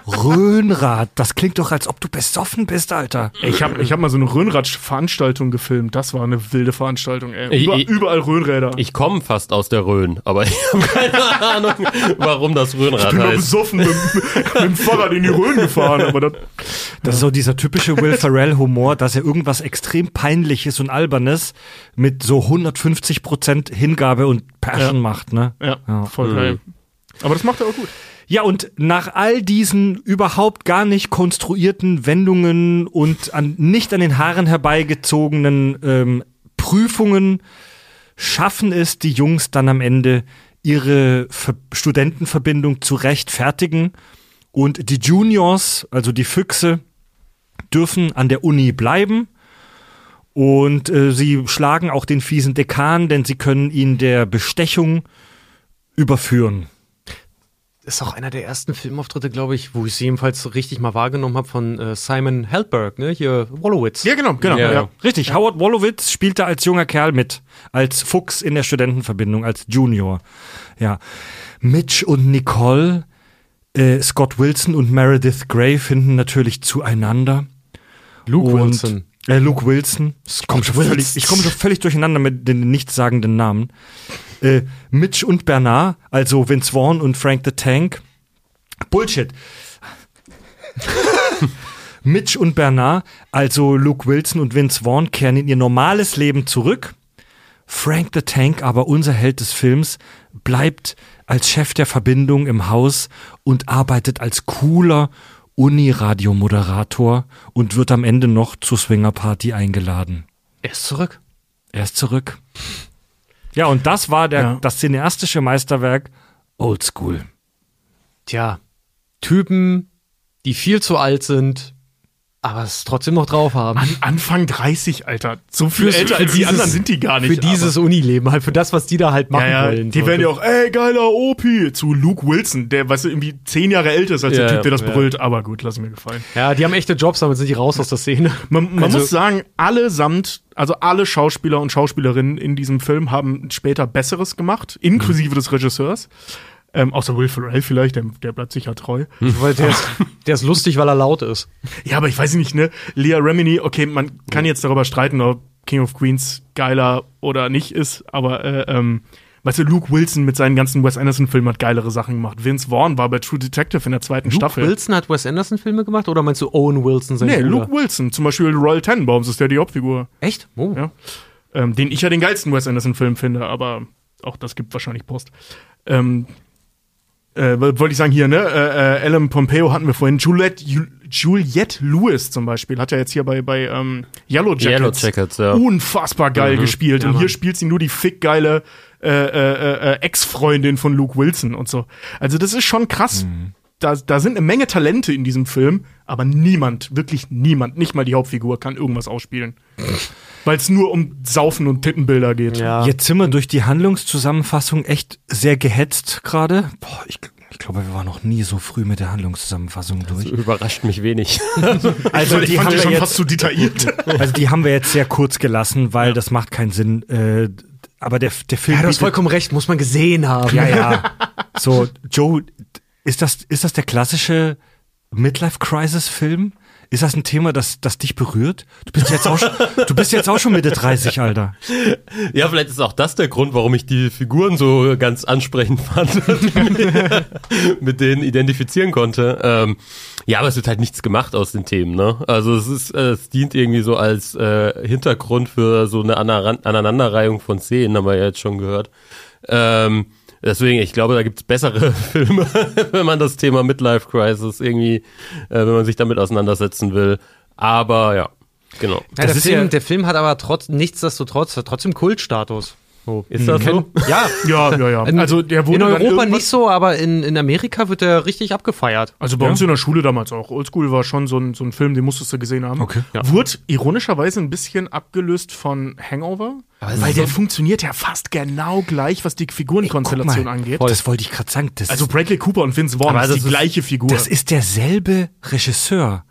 Röhnrad, das klingt doch, als ob du besoffen bist, Alter. Ich habe ich hab mal so eine Röhnrad-Veranstaltung gefilmt. Das war eine wilde Veranstaltung, ey. Ich- Über, ich- überall Röhnräder. ich komme fast aus der Rhön, aber ich habe keine Ahnung, warum das Rhönrad bin mal heißt. besoffen mit, mit dem Fahrrad in die Rhön gefahren, aber das, Das ist so dieser typische Will Ferrell-Humor, dass er irgendwas extrem Peinliches und Albernes mit so 150% Hingabe und Passion Ja. macht, ne? ja, Ja. voll geil. Aber das macht er auch gut. Ja, und nach all diesen überhaupt gar nicht konstruierten Wendungen und an, nicht an den Haaren herbeigezogenen ähm, Prüfungen schaffen es die Jungs dann am Ende, ihre Ver Studentenverbindung zu rechtfertigen. Und die Juniors, also die Füchse, dürfen an der Uni bleiben. Und äh, sie schlagen auch den fiesen Dekan, denn sie können ihn der Bestechung überführen. Ist auch einer der ersten Filmauftritte, glaube ich, wo ich sie jedenfalls so richtig mal wahrgenommen habe von äh, Simon Helberg, ne? Hier Wallowitz. Ja, genau, genau. Ja. Ja. Richtig, Howard Wolowitz spielte als junger Kerl mit, als Fuchs in der Studentenverbindung, als Junior. Ja. Mitch und Nicole, äh, Scott Wilson und Meredith Grey finden natürlich zueinander. Luke und, Wilson. Äh, Luke Wilson. Ich komme schon, Wilson. völlig- ich komm schon völlig durcheinander mit den nichtssagenden Namen. Äh, Mitch und Bernard, also Vince Vaughn und Frank the Tank. Bullshit. Mitch und Bernard, also Luke Wilson und Vince Vaughn, kehren in ihr normales Leben zurück. Frank the Tank, aber unser Held des Films, bleibt als Chef der Verbindung im Haus und arbeitet als cooler Uni-Radiomoderator und wird am Ende noch zur Swingerparty eingeladen. Er ist zurück. Er ist zurück. Ja, und das war der, Ja. das cineastische Meisterwerk Oldschool. Tja, Typen, die viel zu alt sind, aber es trotzdem noch drauf haben. An, Anfang 30, Alter. So viel Fürs- älter für als die anderen sind die gar nicht. Für dieses Unileben, halt für das, was die da halt machen ja, ja, wollen. die So. werden ja auch, ey, geiler Opi, zu Luke Wilson, der, weißt du, irgendwie zehn Jahre älter ist als Ja, der Typ, der das brüllt. Aber gut, lass mir gefallen. Ja, die haben echte Jobs, damit sind die raus aus der Szene. Man, man Also- muss sagen, allesamt, also alle Schauspieler und Schauspielerinnen in diesem Film haben später Besseres gemacht, inklusive des Regisseurs. Ähm, außer Will Ferrell vielleicht, der, der bleibt sicher treu. Weil der, ist, der ist lustig, weil er laut ist. Ja, aber ich weiß nicht, ne? Leah Remini, okay, man kann jetzt darüber streiten, ob King of Queens geiler oder nicht ist, aber äh, ähm, weißt du, Luke Wilson mit seinen ganzen Wes Anderson-Filmen hat geilere Sachen gemacht. Vince Vaughn war bei True Detective in der zweiten Luke Staffel. Wilson hat Wes Anderson Filme gemacht oder meinst du Owen Wilson sein Nee, Bruder? Luke Wilson, zum Beispiel Royal Tenenbaums ist der die Hauptfigur. Echt? Oh. Ja. ähm, den ich ja den geilsten Wes Anderson-Film finde, aber auch das gibt wahrscheinlich Post. Ähm, äh, wollte ich sagen hier, ne? Äh, äh, Ellen Pompeo hatten wir vorhin. Juliette, Ju- Juliette Lewis zum Beispiel hat ja jetzt hier bei, bei ähm, Yellow Jackets, Yellow Jackets, ja. unfassbar geil gespielt. Ja, und hier spielt sie nur die fickgeile äh, äh, äh, Ex-Freundin von Luke Wilson und so. Also das ist schon krass. Da, da sind eine Menge Talente in diesem Film, aber niemand, wirklich niemand, nicht mal die Hauptfigur kann irgendwas ausspielen. Weil es nur um Saufen und Tittenbilder geht. Ja. Jetzt sind wir durch die Handlungszusammenfassung echt sehr gehetzt gerade. Boah, ich, ich glaube, wir waren noch nie so früh mit der Handlungszusammenfassung durch. Überrascht mich wenig. Also ich die, fand haben die wir schon jetzt, fast zu detailliert. also die haben wir jetzt sehr kurz gelassen, weil das macht keinen Sinn. Äh, aber der, der Film Ja, du hast vollkommen recht, muss man gesehen haben. Ja, ja. So, Joe, ist das, ist das der klassische Midlife-Crisis-Film? Ist das ein Thema, das, das dich berührt? Du bist jetzt auch, schon- du bist jetzt auch schon Mitte 30, Alter. Ja, vielleicht ist auch das der Grund, warum ich die Figuren so ganz ansprechend fand und mit denen identifizieren konnte. Ähm, ja, aber es wird halt nichts gemacht aus den Themen, ne? Also es ist, äh, es dient irgendwie so als äh, Hintergrund für so eine Aneinanderreihung von Szenen, haben wir ja jetzt schon gehört. Ähm, deswegen, ich glaube, da gibt's bessere Filme, wenn man das Thema Midlife Crisis irgendwie, äh, wenn man sich damit auseinandersetzen will. Aber ja, genau. Ja, Das der, ist Film, ja- der Film hat aber trotz, nichtsdestotrotz hat trotzdem Kultstatus. So. Ist das so? Ja, Ja, ja, ja. in, Also der wurde in Europa nicht so, aber in, in Amerika wird der richtig abgefeiert. Also bei uns in der Schule damals auch. Oldschool war schon so ein, so ein Film, den musstest du gesehen haben. Okay. Wurde ironischerweise ein bisschen abgelöst von Hangover. Weil der funktioniert ja fast genau gleich, was die Figurenkonstellation mal, angeht. Das wollte ich gerade sagen. Das, Also Bradley Cooper und Vince Vaughn ist das die gleiche Figur. das ist derselbe Regisseur.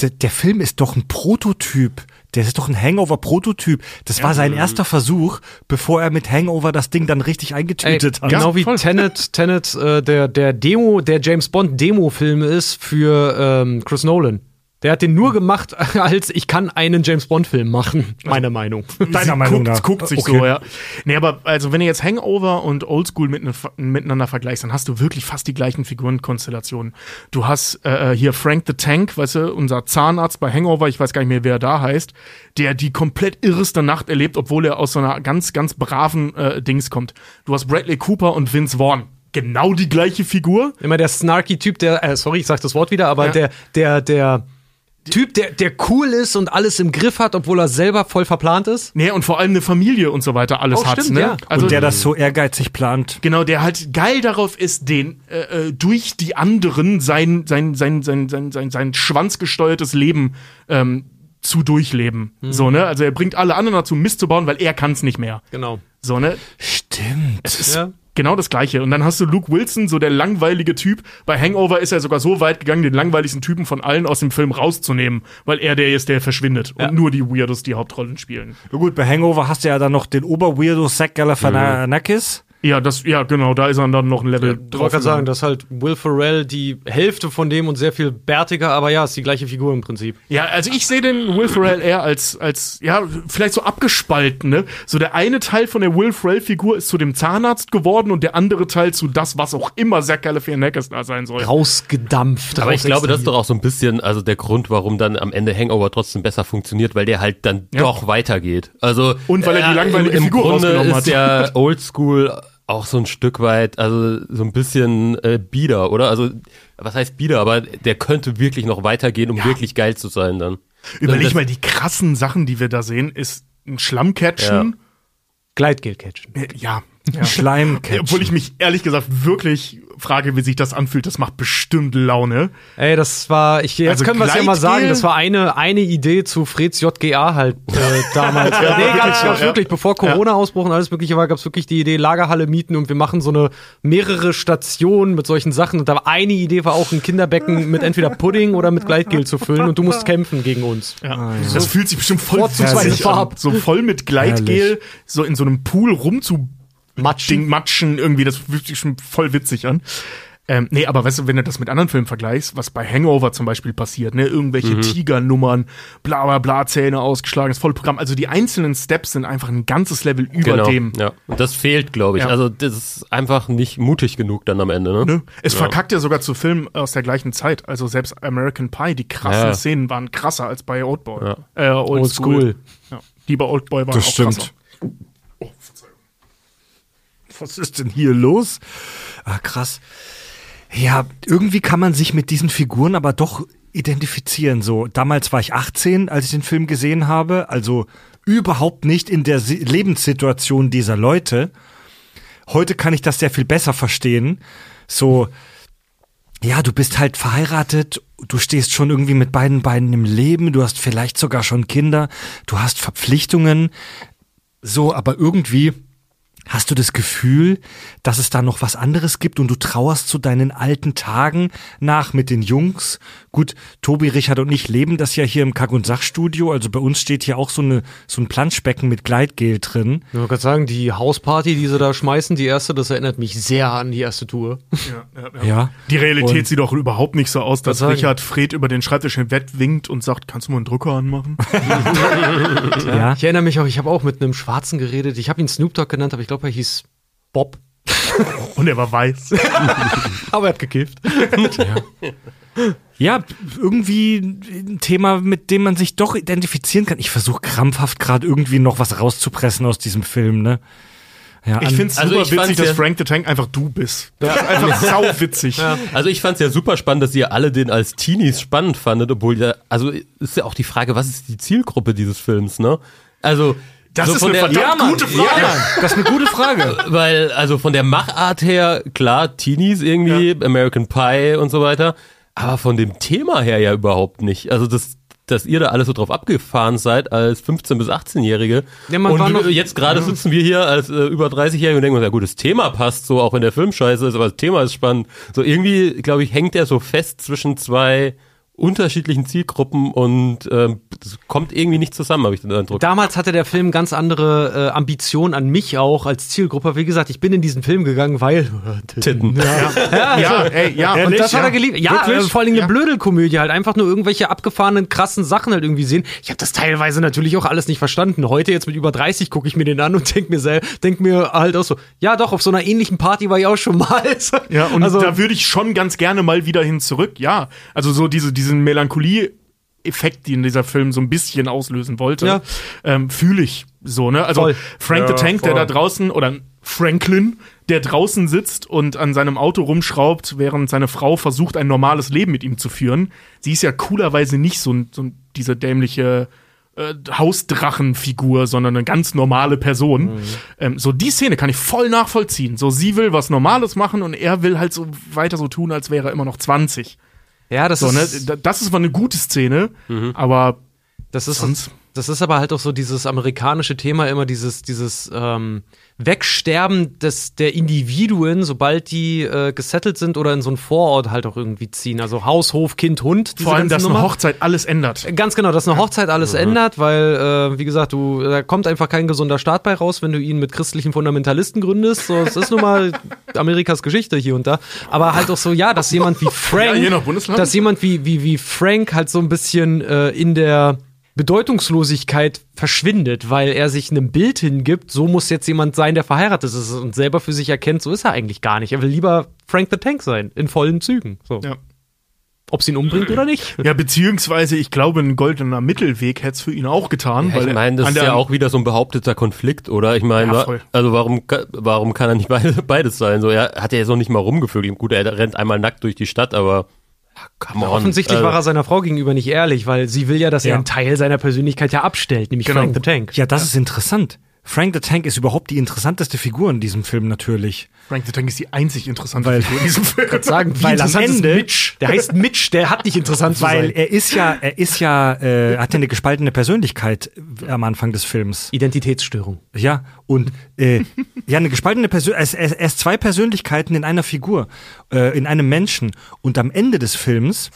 Der, der Film ist doch ein Prototyp. Der ist doch ein Hangover-Prototyp. Das war sein erster Versuch, bevor er mit Hangover das Ding dann richtig Ey, eingetütet hat. genau wie voll. Tenet, Tenet äh, der, der Demo, der James Bond Demo-Film ist für ähm, Chris Nolan. Der hat den nur gemacht, als ich kann einen James Bond-Film machen, meine Meinung. Deiner Sie Meinung guckt, nach. guckt sich Okay. so, ja. Nee, aber also wenn du jetzt Hangover und Oldschool miteinander, miteinander vergleichst, dann hast du wirklich fast die gleichen Figurenkonstellationen. Du hast äh, hier Frank the Tank, weißt du, unser Zahnarzt bei Hangover, ich weiß gar nicht mehr, wer er da heißt, der die komplett irreste Nacht erlebt, obwohl er aus so einer ganz, ganz braven äh, Dings kommt. Du hast Bradley Cooper und Vince Vaughn. Genau die gleiche Figur. Immer der snarky Typ, der, äh, sorry, ich sag das Wort wieder, aber Ja. der, der, der Typ, der, der cool ist und alles im Griff hat, obwohl er selber voll verplant ist. Nee, und vor allem eine Familie und so weiter alles Oh, hat. stimmt, ne? ja. Also und der das so ehrgeizig plant. Genau, der halt geil darauf ist, den äh, äh, durch die anderen sein sein sein sein sein sein, sein schwanzgesteuertes Leben ähm, zu durchleben. So ne, also er bringt alle anderen dazu Mist zu bauen, weil er kann es nicht mehr. Genau. So ne, Stimmt. es ist Ja. Genau das Gleiche. Und dann hast du Luke Wilson, so der langweilige Typ. Bei Hangover ist er sogar so weit gegangen, den langweiligsten Typen von allen aus dem Film rauszunehmen, weil er der ist, der verschwindet und nur die Weirdos die Hauptrollen spielen. Na gut, bei Hangover hast du ja dann noch den Oberweirdo Zach Galifianakis. Ja, das ja genau, da ist er dann noch ein Level Ich wollte gerade sagen, das ist halt Will Ferrell die Hälfte von dem und sehr viel bärtiger, aber ja, ist die gleiche Figur im Prinzip. Ja, also ich sehe den Will Ferrell eher als, als, ja, vielleicht so abgespalten, ne? So der eine Teil von der Will Ferrell-Figur ist zu dem Zahnarzt geworden und der andere Teil zu das, was auch immer Zach Galifianakis da sein soll. Rausgedampft. Aber ich glaube, das ist doch auch so ein bisschen, also der Grund, warum dann am Ende Hangover trotzdem besser funktioniert, weil der halt dann Ja. doch weitergeht. Also Und weil er die langweilige im, im Figur Grunde rausgenommen ist hat. der Oldschool auch so ein Stück weit, also so ein bisschen äh, bieder, oder? Also was heißt bieder? Aber der könnte wirklich noch weitergehen, um wirklich geil zu sein dann. Überleg Das- mal, die krassen Sachen, die wir da sehen, ist ein Schlammcatchen. Gleitgel catchen. Ja. ja. ja. Schleimcatchen. Obwohl ich mich ehrlich gesagt wirklich frage, wie sich das anfühlt. Das macht bestimmt Laune. Ey, das war, ich, jetzt Also können wir es ja mal sagen, das war eine, eine Idee zu Freds JGA halt äh, damals. ja, nee, ganz, ganz ja. wirklich, bevor Corona-Ausbruch und alles mögliche war, gab es wirklich die Idee, Lagerhalle mieten und wir machen so eine mehrere Stationen mit solchen Sachen. Und da war eine Idee, war auch ein Kinderbecken mit entweder Pudding oder mit Gleitgel zu füllen und du musst kämpfen gegen uns. Ja. Das fühlt sich bestimmt voll witzig an. So voll mit Gleitgel, Herrlich. so in so einem Pool rumzu Matschen. Ding matschen irgendwie, das fühlt sich schon voll witzig an. Ähm, nee, aber weißt du, wenn du das mit anderen Filmen vergleichst, was bei Hangover zum Beispiel passiert, ne, irgendwelche Mhm. Tigernummern, bla bla bla, Zähne ausgeschlagen, das volle Programm. Also die einzelnen Steps sind einfach ein ganzes Level über dem. Ja. Und das fehlt, glaube ich. Ja. Also das ist einfach nicht mutig genug dann am Ende, ne? Ne? Es Ja. verkackt ja sogar zu Filmen aus der gleichen Zeit. Also selbst American Pie, die krassen Ja. Szenen waren krasser als bei Oldboy. Ja. Äh, Old, Old School. School. Ja. Die bei Oldboy waren Das auch stimmt. krasser. Was ist denn hier los? Ah, krass. Ja, irgendwie kann man sich mit diesen Figuren aber doch identifizieren. So, damals war ich 18, als ich den Film gesehen habe, also überhaupt nicht in der Si- Lebenssituation dieser Leute. Heute kann ich das sehr viel besser verstehen. So, ja, du bist halt verheiratet, du stehst schon irgendwie mit beiden Beinen im Leben, du hast vielleicht sogar schon Kinder, du hast Verpflichtungen. So, aber irgendwie Hast du das Gefühl, dass es da noch was anderes gibt und du trauerst zu deinen alten Tagen nach mit den Jungs? Gut, Tobi, Richard und ich leben das ja hier im Kack- und Sachstudio. Also bei uns steht hier auch so, eine, so ein Planschbecken mit Gleitgel drin. Ich wollte gerade sagen, die Hausparty, die sie da schmeißen, die erste, das erinnert mich sehr an die erste Tour. Ja, ja, ja. Ja. Die Realität Und- sieht doch überhaupt nicht so aus, dass sagen. Richard Fred über den Schreibtisch hinweg winkt und sagt, kannst du mal einen Drucker anmachen? Ja. Ich erinnere mich auch, ich habe auch mit einem Schwarzen geredet. Ich habe ihn Snoop Dogg genannt, aber ich glaube, er hieß Bob. Und er war weiß. Aber er hat gekifft. Ja, irgendwie ein Thema, mit dem man sich doch identifizieren kann. Ich versuche krampfhaft gerade irgendwie noch was rauszupressen aus diesem Film, ne? Ja, Ich finde es Also super ich witzig, dass ja- Frank the Tank einfach du bist. Das ist einfach sau witzig. Also ich fand es ja super spannend, dass ihr alle den als Teenies spannend fandet, obwohl ja, also ist ja auch die Frage, was ist die Zielgruppe dieses Films, ne? Also Das so ist eine der, verdammt Mann, gute Frage. Ja, das ist eine gute Frage. weil also von der Machart her klar Teenies irgendwie, American Pie und so weiter, aber von dem Thema her ja überhaupt nicht. Also das dass ihr da alles so drauf abgefahren seid als 15 bis 18-Jährige. Ja, und noch- jetzt gerade sitzen wir hier als äh, über 30-Jährige und denken uns, ja gut, das Thema passt so, auch wenn der Film scheiße ist, aber das Thema ist spannend. So irgendwie, glaube ich, hängt er so fest zwischen zwei unterschiedlichen Zielgruppen und das kommt irgendwie nicht zusammen, habe ich den Eindruck. Damals hatte der Film ganz andere äh, Ambitionen an mich auch als Zielgruppe. Wie gesagt, ich bin in diesen Film gegangen, weil Titten. ja, Ja, ey, ja. Und das hat ja. er geliebt. Ja, äh, vor allem eine Ja. Blödelkomödie halt. Einfach nur irgendwelche abgefahrenen, krassen Sachen halt irgendwie sehen. Ich habe das teilweise natürlich auch alles nicht verstanden. Heute jetzt mit über 30 gucke ich mir den an und denk mir denk mir halt auch so, ja doch, auf so einer ähnlichen Party war ich auch schon mal. Ja, und also, da würde ich schon ganz gerne mal wieder hin zurück. Ja, also so diese, diesen Melancholie-Effekt, den dieser Film so ein bisschen auslösen wollte, Ja. ähm, fühle ich so, ne? Also Voll. Frank the Ja, Tank, der voll. da draußen, oder Franklin, der draußen sitzt und an seinem Auto rumschraubt, während seine Frau versucht, ein normales Leben mit ihm zu führen. Sie ist ja coolerweise nicht so, so diese dämliche äh, Hausdrachenfigur, sondern eine ganz normale Person. Ähm, so die Szene kann ich voll nachvollziehen. So sie will was Normales machen und er will halt so weiter so tun, als wäre er immer noch 20. ja, das So, ne? ist, Da- Das ist mal eine gute Szene, aber das ist sonst- Das ist aber halt auch so dieses amerikanische Thema, immer dieses, dieses ähm, Wegsterben des, der Individuen, sobald die äh, gesettelt sind oder in so einen Vorort halt auch irgendwie ziehen. Also Haus, Hof, Kind, Hund. vor allem, dass eine Nummer. Hochzeit alles ändert. Ganz genau, dass eine Hochzeit alles ändert, weil, äh, wie gesagt, du, da kommt einfach kein gesunder Staat bei raus, wenn du ihn mit christlichen Fundamentalisten gründest. So, es ist nun mal Amerikas Geschichte hier und da. Aber halt auch so, ja, dass jemand wie Frank, Ja, dass jemand wie, wie, wie Frank halt so ein bisschen äh, in der Bedeutungslosigkeit verschwindet, weil er sich einem Bild hingibt, so muss jetzt jemand sein, der verheiratet ist und selber für sich erkennt, so ist er eigentlich gar nicht. Er will lieber Frank the Tank sein, in vollen Zügen. So. Ja. Ob sie ihn umbringt oder nicht. Ja, beziehungsweise, ich glaube, ein goldener Mittelweg hätte es für ihn auch getan. Ja, weil ich meine, das ist ja auch wieder so ein behaupteter Konflikt, oder? Ich meine, Ja, also warum, warum kann er nicht beide- beides sein? So, er hat ja jetzt noch nicht mal rumgevögelt. Gut, er rennt einmal nackt durch die Stadt, aber come on. Offensichtlich Also, war er seiner Frau gegenüber nicht ehrlich, weil sie will ja, dass Ja. er einen Teil seiner Persönlichkeit ja abstellt, nämlich Genau. Frank the Tank. Ja, das ist interessant. Frank the Tank ist überhaupt die interessanteste Figur in diesem Film natürlich. Frank the Tank ist die einzig interessante Weil- Figur in diesem Film. Sagen, wie Weil am interessant ist Ende- Mitch. Der heißt Mitch, der hat nicht interessant zu Weil sein. er ist ja, er ist ja, äh, hat ja eine gespaltene Persönlichkeit äh, am Anfang des Films. Identitätsstörung. Ja, und äh, ja, eine gespaltene Persönlichkeit, er, er, er ist zwei Persönlichkeiten in einer Figur, äh, in einem Menschen. Und am Ende des Films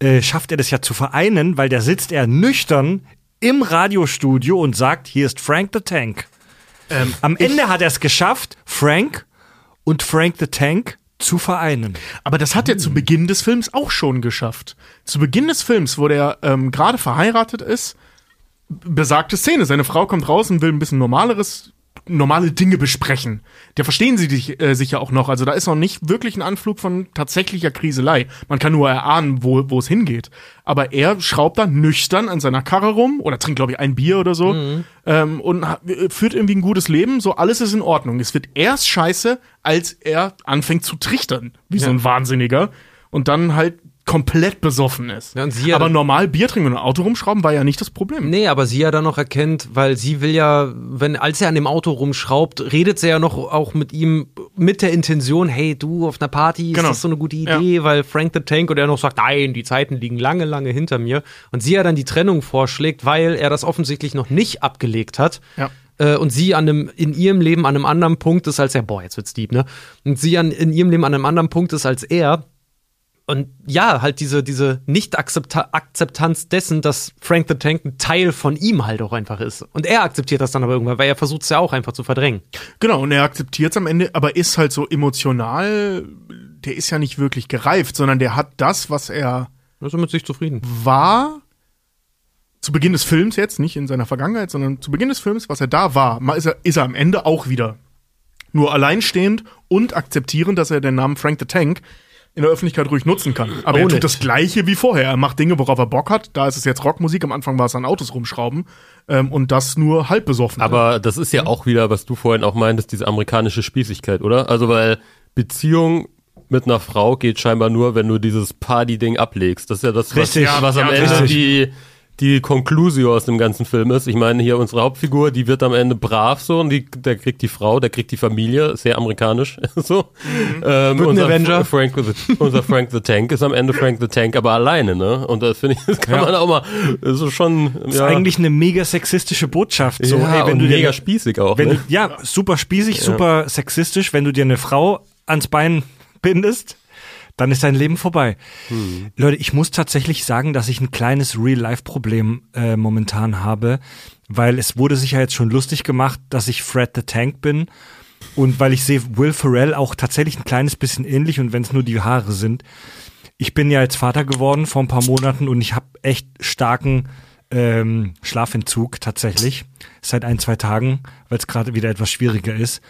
äh, schafft er das ja zu vereinen, weil da sitzt er nüchtern im Radiostudio und sagt, hier ist Frank the Tank. Ähm, Am Ende hat er es geschafft, Frank und Frank the Tank zu vereinen. Aber das hat er Hm. zu Beginn des Films auch schon geschafft. Zu Beginn des Films, wo der ähm, gerade verheiratet ist, besagte Szene. Seine Frau kommt raus und will ein bisschen normaleres, normale Dinge besprechen. Da verstehen sie dich, äh, sich ja auch noch. Also da ist noch nicht wirklich ein Anflug von tatsächlicher Kriselei. Man kann nur erahnen, wo, es hingeht. Aber er schraubt da nüchtern an seiner Karre rum oder trinkt, glaube ich, ein Bier oder so ähm, und ha- führt irgendwie ein gutes Leben. So, alles ist in Ordnung. Es wird erst scheiße, als er anfängt zu trichtern, wie so ein Wahnsinniger. Und dann halt komplett besoffen ist. Ja, ja Aber normal Bier trinken und ein Auto rumschrauben war ja nicht das Problem. Nee, aber sie ja dann noch erkennt, weil sie will ja, wenn, als er an dem Auto rumschraubt, redet sie ja noch auch mit ihm mit der Intention, hey, du auf einer Party, Genau. ist das so eine gute Idee, weil Frank the Tank und er noch sagt, nein, die Zeiten liegen lange, lange hinter mir. Und sie ja dann die Trennung vorschlägt, weil er das offensichtlich noch nicht abgelegt hat. Ja. äh, und sie an einem, in ihrem Leben an einem anderen Punkt ist als er, boah, jetzt wird's deep, ne? Und sie an, in ihrem Leben an einem anderen Punkt ist als er. Und ja, halt diese, diese Nicht-Akzeptanz dessen, dass Frank the Tank ein Teil von ihm halt auch einfach ist. Und er akzeptiert das dann aber irgendwann, weil er versucht es ja auch einfach zu verdrängen. Genau, und er akzeptiert es am Ende, aber ist halt so emotional, der ist ja nicht wirklich gereift, sondern der hat das, was er Er ist mit sich zufrieden. war, zu Beginn des Films jetzt, nicht in seiner Vergangenheit, sondern zu Beginn des Films, was er da war, ist er, ist er am Ende auch wieder. Nur alleinstehend und akzeptierend, dass er den Namen Frank the Tank in der Öffentlichkeit ruhig nutzen kann. Aber er Own tut it. das Gleiche wie vorher. Er macht Dinge, worauf er Bock hat. Da ist es jetzt Rockmusik. Am Anfang war es an Autos rumschrauben. Ähm, und das nur halb besoffen. Aber das ist ja auch wieder, was du vorhin auch meintest, diese amerikanische Spießigkeit, oder? Also weil Beziehung mit einer Frau geht scheinbar nur, wenn du dieses Party-Ding ablegst. Das ist ja das, was, Richtig. was am Ja, Ende richtig. die, die Conclusio aus dem ganzen Film ist. Ich meine, hier unsere Hauptfigur, die wird am Ende brav so und die, der kriegt die Frau, der kriegt die Familie, sehr amerikanisch so. Ähm, Wird ein unser, Avenger. Frank the, unser Frank the Tank ist am Ende Frank the Tank, aber alleine, ne? Und das finde ich, das kann Ja. man auch mal, das ist schon, Das ist ja, eigentlich eine mega sexistische Botschaft. So, ja, ey, wenn und du dir- mega spießig auch. Wenn ne? du, ja, super spießig, super sexistisch. Wenn du dir eine Frau ans Bein bindest, dann ist dein Leben vorbei. Leute, ich muss tatsächlich sagen, dass ich ein kleines Real-Life-Problem äh, momentan habe, weil es wurde sich ja jetzt schon lustig gemacht, dass ich Fred the Tank bin und weil ich sehe Will Ferrell auch tatsächlich ein kleines bisschen ähnlich und wenn es nur die Haare sind. Ich bin ja jetzt Vater geworden vor ein paar Monaten und ich habe echt starken ähm, Schlafentzug tatsächlich seit ein, zwei Tagen, weil es gerade wieder etwas schwieriger ist.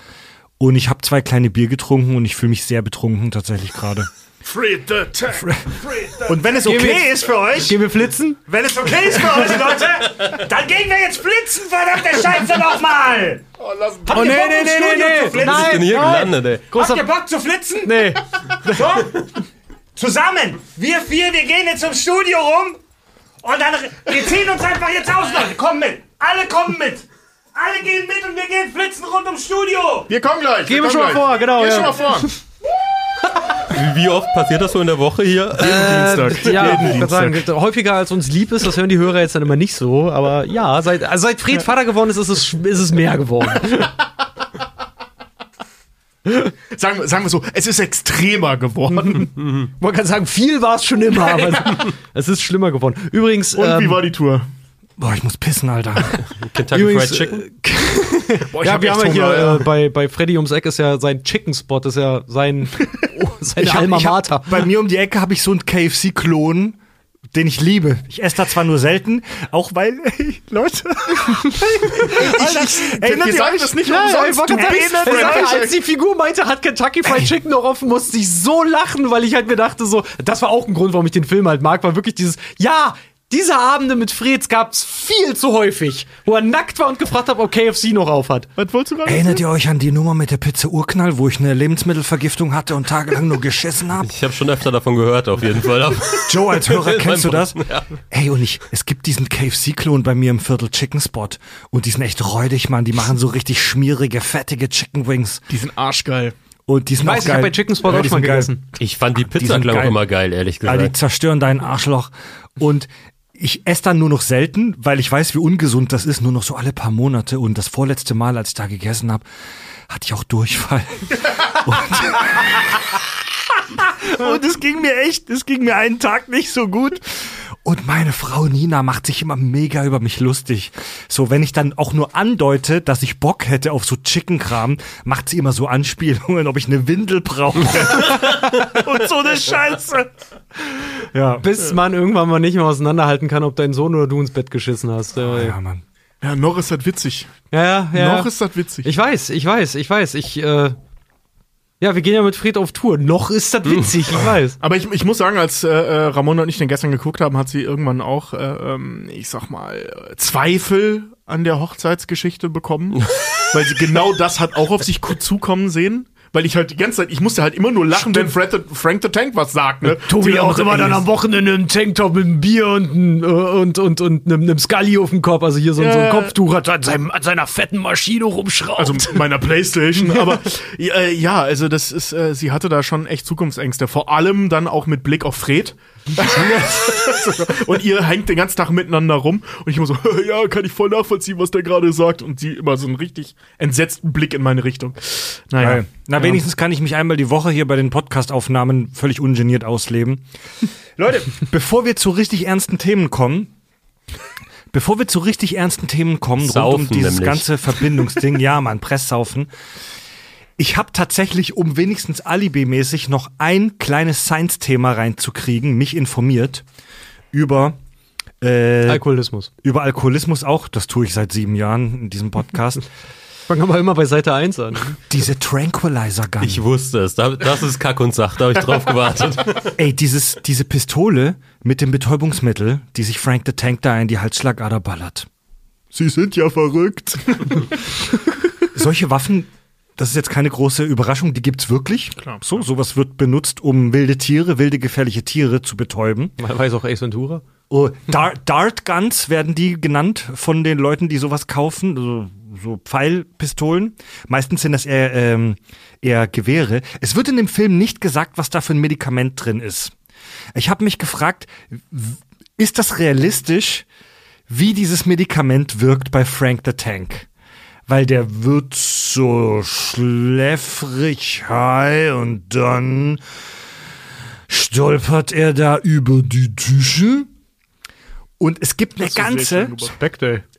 Und ich habe zwei kleine Bier getrunken und ich fühle mich sehr betrunken tatsächlich gerade. Fred the Tank. Und wenn es okay ist für euch, Gehen wir flitzen? wenn es okay ist für euch, Leute, dann gehen wir jetzt flitzen, verdammte Scheiße nochmal! Oh, lass Habt ihr Bock, im Studio zu flitzen? ich bin hier gelandet, ey. Habt ihr Bock zu flitzen? Nee. So? Zusammen, wir vier, wir gehen jetzt ins Studio rum und dann, wir ziehen uns einfach jetzt aus, Leute. Kommen mit. Alle kommen mit. Alle gehen mit und wir gehen flitzen rund ums Studio. Wir kommen gleich. Gehen wir schon mal gleich. vor, genau, Geh ja. schon mal vor. Wie oft passiert das so in der Woche hier? Dienstag. Ja, Jeden Dienstag. sagen, häufiger als uns lieb ist, das hören die Hörer jetzt dann immer nicht so, aber ja, seit, also seit Fred Vater geworden ist, ist es, ist es mehr geworden. Sagen, wir- sagen wir so, es ist extremer geworden. Man kann sagen, viel war es schon immer, aber es ist schlimmer geworden. Übrigens, Und ähm, wie war die Tour? Boah, ich muss pissen, Alter. Kentucky übrigens, Fried Chicken? Boah, ich ja, hab wir haben ja hier äh, bei, bei Freddy ums Eck ist ja sein Chicken Spot, ist ja sein, seine Ich hab, Alma ich hab, Mater. bei mir um die Ecke habe ich so einen KFC-Klon, den ich liebe. Ich esse da zwar nur selten, auch weil, Leute, Alter, erinnert wir ihr euch? das nicht Ja, ja, ich umsonst. wollte Du bist the als die Figur meinte, hat Kentucky Fried Chicken noch offen, musste ich so lachen, weil ich halt mir dachte so, das war auch ein Grund, warum ich den Film halt mag, war wirklich dieses, ja, diese Abende mit Freds gab's viel zu häufig, wo er nackt war und gefragt hat, ob KFC noch auf hat. Was wolltest du gerade Erinnert ihr euch an die Nummer mit der Pizza Urknall, wo ich eine Lebensmittelvergiftung hatte und tagelang nur geschissen habe? Ich habe schon öfter davon gehört, auf jeden Fall. Joe, als Hörer, kennst du das? Ja. Ey, und ich, es gibt diesen KFC-Klon bei mir im Viertel Chicken Spot. Und die sind echt räudig, Mann. Die machen so richtig schmierige, fettige Chicken Wings. Die sind arschgeil. Und die sind Weiß, auch ich geil. habe bei Chicken Spot Ja, auch schon mal geil. gegessen. Ich fand die Pizza klang geil. immer geil, ehrlich Ja, die gesagt. zerstören deinen Arschloch. Und ich esse dann nur noch selten, weil ich weiß, wie ungesund das ist, nur noch so alle paar Monate. Und das vorletzte Mal, als ich da gegessen habe, hatte ich auch Durchfall. und, und es ging mir echt, es ging mir einen Tag nicht so gut. Und meine Frau Nina macht sich immer mega über mich lustig. So, wenn ich dann auch nur andeute, dass ich Bock hätte auf so Chicken-Kram, macht sie immer so Anspielungen, ob ich eine Windel brauche. und so eine Scheiße. Ja. Bis man irgendwann mal nicht mehr auseinanderhalten kann, ob dein Sohn oder du ins Bett geschissen hast. Ja, ja, Ja, Mann. Ja, noch ist das witzig. ja. ja. Noch ist das witzig. Ich weiß, ich weiß, ich weiß. Ich, äh, ja, wir gehen ja mit Fred auf Tour. Noch ist das witzig, ich weiß. Aber ich, ich muss sagen, als äh, äh, Ramona und ich den gestern geguckt haben, hat sie irgendwann auch, äh, ähm, ich sag mal, Zweifel an der Hochzeitsgeschichte bekommen. weil sie genau das hat auch auf sich zukommen sehen. Weil ich halt die ganze Zeit, ich musste halt immer nur lachen, wenn Fred Frank the Tank was sagt. Ne? Tobi auch immer dann am Wochenende im Tanktop mit einem Bier und, ein, äh, und, und, und einem, einem Scully auf dem Kopf, also hier so, so ein Ja. Kopftuch hat an, seinem, an seiner fetten Maschine rumschraubt. Also meiner Playstation, aber äh, ja, also das ist, äh, sie hatte da schon echt Zukunftsängste. Vor allem dann auch mit Blick auf Fred, und ihr hängt den ganzen Tag miteinander rum und ich immer so, ja, kann ich voll nachvollziehen, was der gerade sagt und sie immer so einen richtig entsetzten Blick in meine Richtung. Naja. Geil. Na, wenigstens kann ich mich einmal die Woche hier bei den Podcast-Aufnahmen völlig ungeniert ausleben. Leute, bevor wir zu richtig ernsten Themen kommen, bevor wir zu richtig ernsten Themen kommen, rund Saufen um dieses nämlich. ganze Verbindungsding, ja, man, Presssaufen. Ich habe tatsächlich, um wenigstens alibimäßig noch ein kleines Science-Thema reinzukriegen, mich informiert über äh, Alkoholismus. über Alkoholismus auch. Das tue ich seit sieben Jahren in diesem Podcast. Fangen wir mal immer bei Seite 1 an. Diese Tranquilizer Gun. Ich wusste es. Da- Das ist Kack und Sach. Da habe ich drauf gewartet. Ey, dieses, diese Pistole mit dem Betäubungsmittel, die sich Frank the Tank da in die Halsschlagader ballert. Sie sind ja verrückt. Solche Waffen, das ist jetzt keine große Überraschung, die gibt's wirklich. Klar. So, sowas wird benutzt, um wilde Tiere, wilde gefährliche Tiere zu betäuben. Man weiß auch Ace Ventura. Oh, Dar Dart Guns werden die genannt von den Leuten, die sowas kaufen, so, so Pfeilpistolen. Meistens sind das eher, ähm, eher Gewehre. Es wird in dem Film nicht gesagt, was da für ein Medikament drin ist. Ich habe mich gefragt, ist das realistisch, wie dieses Medikament wirkt bei Frank the Tank? Weil der wird so schläfrig high und dann stolpert er da über die Tische. Und es gibt eine ganze,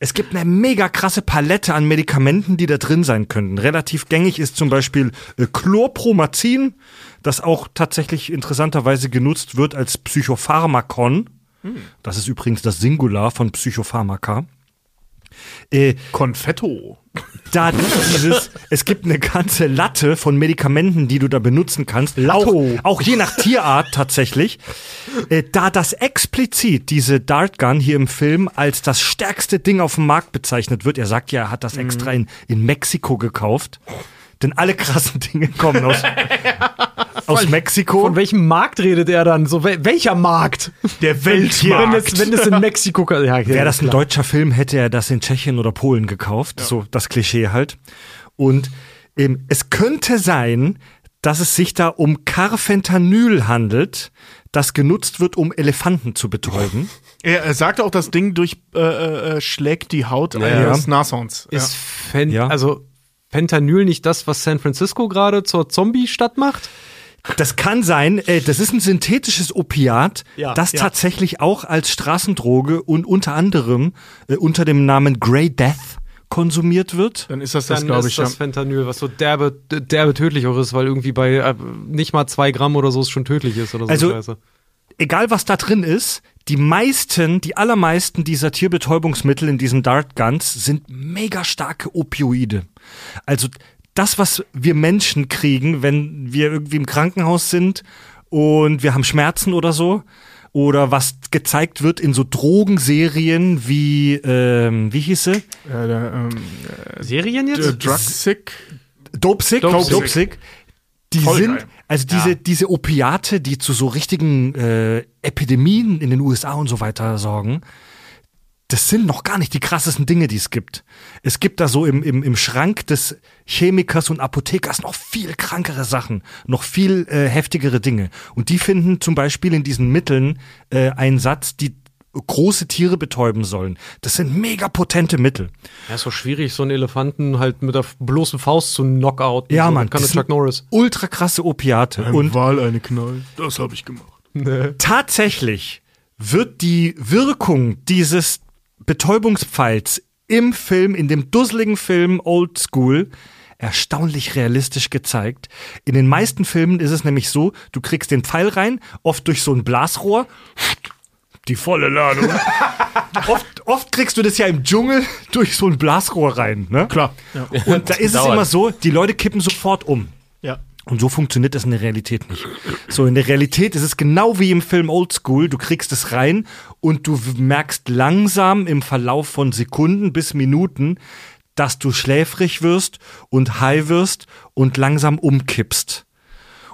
es gibt eine mega krasse Palette an Medikamenten, die da drin sein könnten. Relativ gängig ist zum Beispiel äh, Chlorpromazin, das auch tatsächlich interessanterweise genutzt wird als Psychopharmakon. Das ist übrigens das Singular von Psychopharmaka. Äh, Konfetto. da dieses, es gibt eine ganze Latte von Medikamenten, die du da benutzen kannst. Auch, Latto. auch je nach Tierart tatsächlich. Äh, da das explizit diese Dartgun hier im Film als das stärkste Ding auf dem Markt bezeichnet wird. Er sagt ja, er hat das extra in, in Mexiko gekauft. Denn alle krassen Dinge kommen aus, aus Mexiko. Von welchem Markt redet er dann? So, wel welcher Markt? Der Wenn Weltmarkt. es, wenn es in Mexiko. Ja, Wäre das ein deutscher Film, hätte er das in Tschechien oder Polen gekauft. So das Klischee halt. Und ähm, es könnte sein, dass es sich da um Carfentanyl handelt, das genutzt wird, um Elefanten zu betäuben. Er, er sagt auch, das Ding durch äh, äh, schlägt die Haut Ja. eines Nashorns. Ist ja. Fen Ja. also Fentanyl nicht das, was San Francisco gerade zur Zombie-Stadt macht? Das kann sein, äh, das ist ein synthetisches Opiat, Ja, das ja. tatsächlich auch als Straßendroge und unter anderem äh, unter dem Namen Grey Death konsumiert wird. Dann ist das das, Dann glaube ist ich. Ja. das Fentanyl, was so derbe, derbe tödlich auch ist, weil irgendwie bei äh, nicht mal zwei Gramm oder so es schon tödlich ist oder so Also- Scheiße. egal was da drin ist, die meisten, die allermeisten dieser Tierbetäubungsmittel in diesen Dart Guns sind mega starke Opioide. Also das, was wir Menschen kriegen, wenn wir irgendwie im Krankenhaus sind und wir haben Schmerzen oder so, oder was gezeigt wird in so Drogenserien wie, ähm, wie hieß sie? Äh, ähm, Serien jetzt? äh, Drugsick. Dopesick, Dopesick. Dopesick. Die Voll sind, geil. Also diese, diese Opiate, die zu so richtigen äh, Epidemien in den USA und so weiter sorgen, das sind noch gar nicht die krassesten Dinge, die es gibt. Es gibt da so im, im, im Schrank des Chemikers und Apothekers noch viel krankere Sachen, noch viel äh, heftigere Dinge. Und die finden zum Beispiel in diesen Mitteln äh, einen Satz, die große Tiere betäuben sollen. Das sind mega potente Mittel. Ja, ist so schwierig, so einen Elefanten halt mit der bloßen Faust zu knockouten. Ja, so, Mann. Kann das Chuck Norris. Ultra krasse Opiate. Ein und Wal eine Knall. Das habe ich gemacht. tatsächlich wird die Wirkung dieses Betäubungspfeils im Film, in dem dusseligen Film Old School, erstaunlich realistisch gezeigt. In den meisten Filmen ist es nämlich so, du kriegst den Pfeil rein, oft durch so ein Blasrohr, die volle Ladung. oft, oft kriegst du das ja im Dschungel durch so ein Blasrohr rein. Ne? Klar. Ja. Und da ist es immer so, die Leute kippen sofort um. ja. Und so funktioniert das in der Realität nicht. So, in der Realität ist es genau wie im Film Old School. Du kriegst es rein und du merkst langsam im Verlauf von Sekunden bis Minuten, dass du schläfrig wirst und high wirst und langsam umkippst.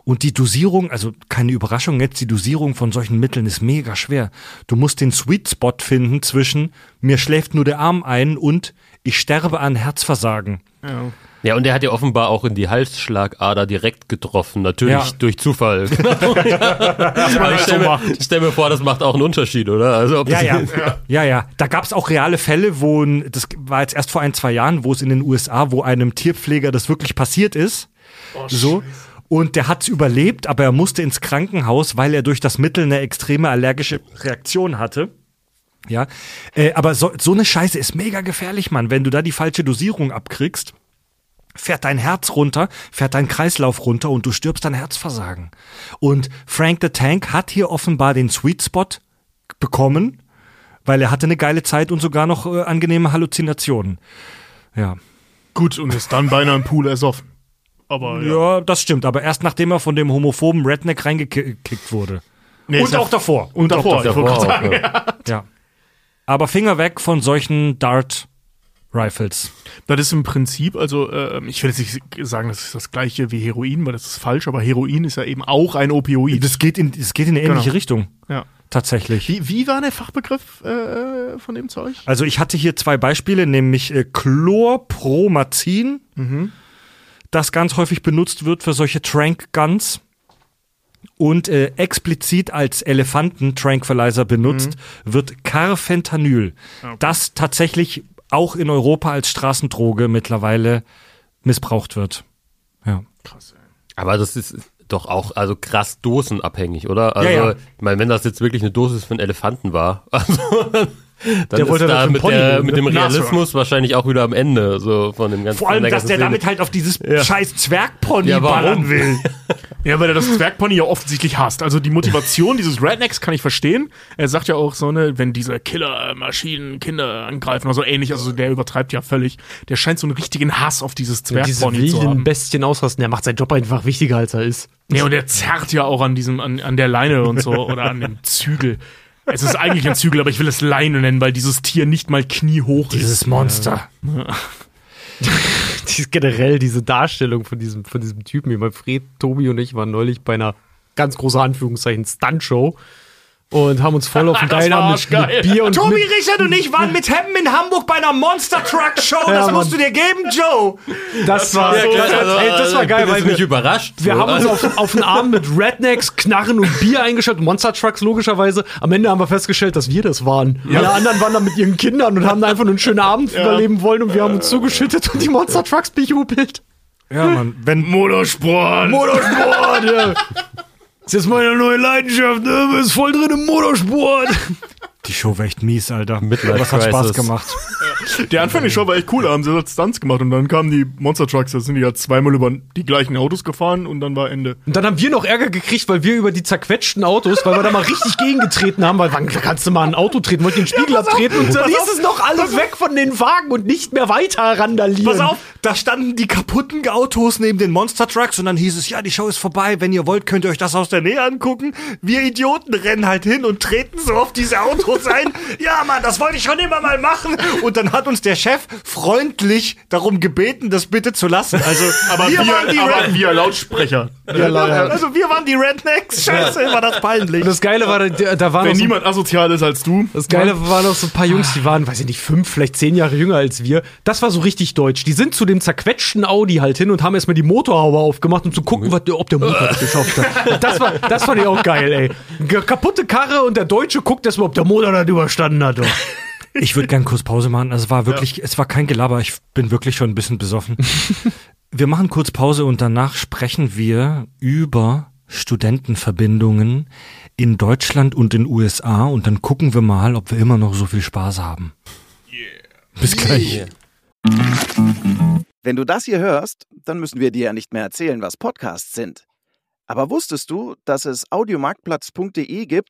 Und die Dosierung, also keine Überraschung jetzt, die Dosierung von solchen Mitteln ist mega schwer. Du musst den Sweet Spot finden zwischen mir schläft nur der Arm ein und ich sterbe an Herzversagen. ja. Ja, und der hat ja offenbar auch in die Halsschlagader direkt getroffen, natürlich Ja. durch Zufall. Aber ich stell mir, stell mir vor, das macht auch einen Unterschied, oder? Also ob Ja, ja, ja, ja. Da gab es auch reale Fälle, wo, ein- das war jetzt erst vor ein, zwei Jahren, wo es in den USA, wo einem Tierpfleger das wirklich passiert ist. so. Und der hat's überlebt, aber er musste ins Krankenhaus, weil er durch das Mittel eine extreme allergische Reaktion hatte. Ja, äh, aber so, so eine Scheiße ist mega gefährlich, Mann. Wenn du da die falsche Dosierung abkriegst, fährt dein Herz runter, fährt dein Kreislauf runter und du stirbst an Herzversagen. Und Frank the Tank hat hier offenbar den Sweet Spot bekommen, weil er hatte eine geile Zeit und sogar noch äh, angenehme Halluzinationen. Ja. Gut, und ist dann beinahe im Pool ersoffen. Aber ja. ja, das stimmt, aber erst nachdem er von dem homophoben Redneck reingekickt wurde. Nee, und auch davor. Und davor, ich wollte davor gerade auch, sagen. ja. Ja. Aber Finger weg von solchen Dart-Rifles. Das ist im Prinzip, also äh, ich will jetzt nicht sagen, das ist das gleiche wie Heroin, weil das ist falsch, aber Heroin ist ja eben auch ein Opioid. Das geht in, das geht in eine ähnliche Genau. Richtung. ja. Tatsächlich. Wie, wie war der Fachbegriff äh, von dem Zeug? Also ich hatte hier zwei Beispiele, nämlich äh, Chlorpromazin, das ganz häufig benutzt wird für solche Trank Guns und äh, explizit als Elefanten-Tranquilizer benutzt wird Carfentanyl, das tatsächlich auch in Europa als Straßendroge mittlerweile missbraucht wird. Ja. Krass, ey. Aber das ist doch auch also krass dosenabhängig, oder? Also, Ja, ja. ich meine, wenn das jetzt wirklich eine Dosis für einen Elefanten war, also, dann Der ist wollte das da mit, Pony der, mit dem ne? Realismus wahrscheinlich auch wieder am Ende so von dem ganzen Vor allem, dass der ganzen damit Szene. halt auf dieses Ja. scheiß Zwergpony Ja, warum? ballern will. Ja, weil er das Zwergpony ja offensichtlich hasst. Also die Motivation dieses Rednecks kann ich verstehen. Er sagt ja auch so, ne, wenn diese Killer-Maschinen Kinder angreifen oder so ähnlich, also der übertreibt ja völlig. Der scheint so einen richtigen Hass auf dieses diese Zwergpony zu wilden haben. Bestien ausrasten, der macht seinen Job einfach wichtiger, als er ist. Ja, und er zerrt ja auch an diesem, an, an der Leine und so oder an dem Zügel. Es ist eigentlich ein Zügel, aber ich will es Leine nennen, weil dieses Tier nicht mal kniehoch ist. Dieses Monster. Die, generell diese Darstellung von diesem, von diesem Typen. Ich mein Fred, Tobi und ich waren neulich bei einer ganz großen Anführungszeichen Stuntshow und haben uns voll auf den Das geilen mit, mit Bier und Tobi, mit, Richard und ich waren mit Hemmen in Hamburg bei einer Monster Truck Show. Das Ja, musst du Mann. dir geben, Joe. das, war, war so- ey, das war ich geil, bin weil wir, nicht überrascht. wir so. haben uns Also, auf, auf einen Abend mit Rednecks, Knarren und Bier eingeschaltet, Monster Trucks logischerweise. Am Ende haben wir festgestellt, dass wir das waren. Alle anderen waren da mit ihren Kindern und haben einfach nur einen schönen Abend überleben wollen und wir haben uns zugeschüttet und die Monster Trucks bejubelt. Ja, Mann. Wenn Motorsport. Motorsport, ja. Das ist jetzt meine neue Leidenschaft, ne? Du bist voll drin im Motorsport. Die Show war echt mies, Alter. Midlife Das hat Spaß gemacht. Der Anfang der Show war echt cool, da haben sie halt Stunts gemacht und dann kamen die Monster Trucks, da sind die ja zweimal über die gleichen Autos gefahren und dann war Ende. Und dann haben wir noch Ärger gekriegt, weil wir über die zerquetschten Autos, weil wir da mal richtig gegengetreten haben, weil wann kannst du mal ein Auto treten, wollte den Spiegel abtreten und dann hieß es noch alle weg von den Wagen und nicht mehr weiter randalieren. Pass auf, da standen die kaputten Autos neben den Monster Trucks und dann hieß es, ja, die Show ist vorbei. Wenn ihr wollt, könnt ihr euch das aus der Nähe angucken. Wir Idioten rennen halt hin und treten so auf diese Autos ein. Ja, Mann, das wollte ich schon immer mal machen. Und dann hat uns der Chef freundlich darum gebeten, das bitte zu lassen. Also, Aber wir, waren die aber wir Lautsprecher. Also wir waren die Rednecks. Scheiße, war das peinlich. Und das Geile war, da, da waren Wenn noch so, niemand asozial ist als du. das Geile waren noch so ein paar Jungs, die waren, weiß ich nicht, fünf, vielleicht zehn Jahre jünger als wir. Das war so richtig deutsch. Die sind zu dem zerquetschten Audi halt hin und haben erstmal die Motorhaube aufgemacht, um zu gucken, was, ob der Motor das geschafft hat. Das war, das fand ich auch geil, ey. Kaputte Karre und der Deutsche guckt erstmal, ob der Motor das überstanden hat. doch. Ich würde gern kurz Pause machen. Also es war wirklich, es war kein Gelaber. Ich bin wirklich schon ein bisschen besoffen. wir machen kurz Pause und danach sprechen wir über Studentenverbindungen in Deutschland und in USA und dann gucken wir mal, ob wir immer noch so viel Spaß haben. Bis gleich. Wenn du das hier hörst, dann müssen wir dir ja nicht mehr erzählen, was Podcasts sind. Aber wusstest du, dass es audiomarktplatz.de gibt,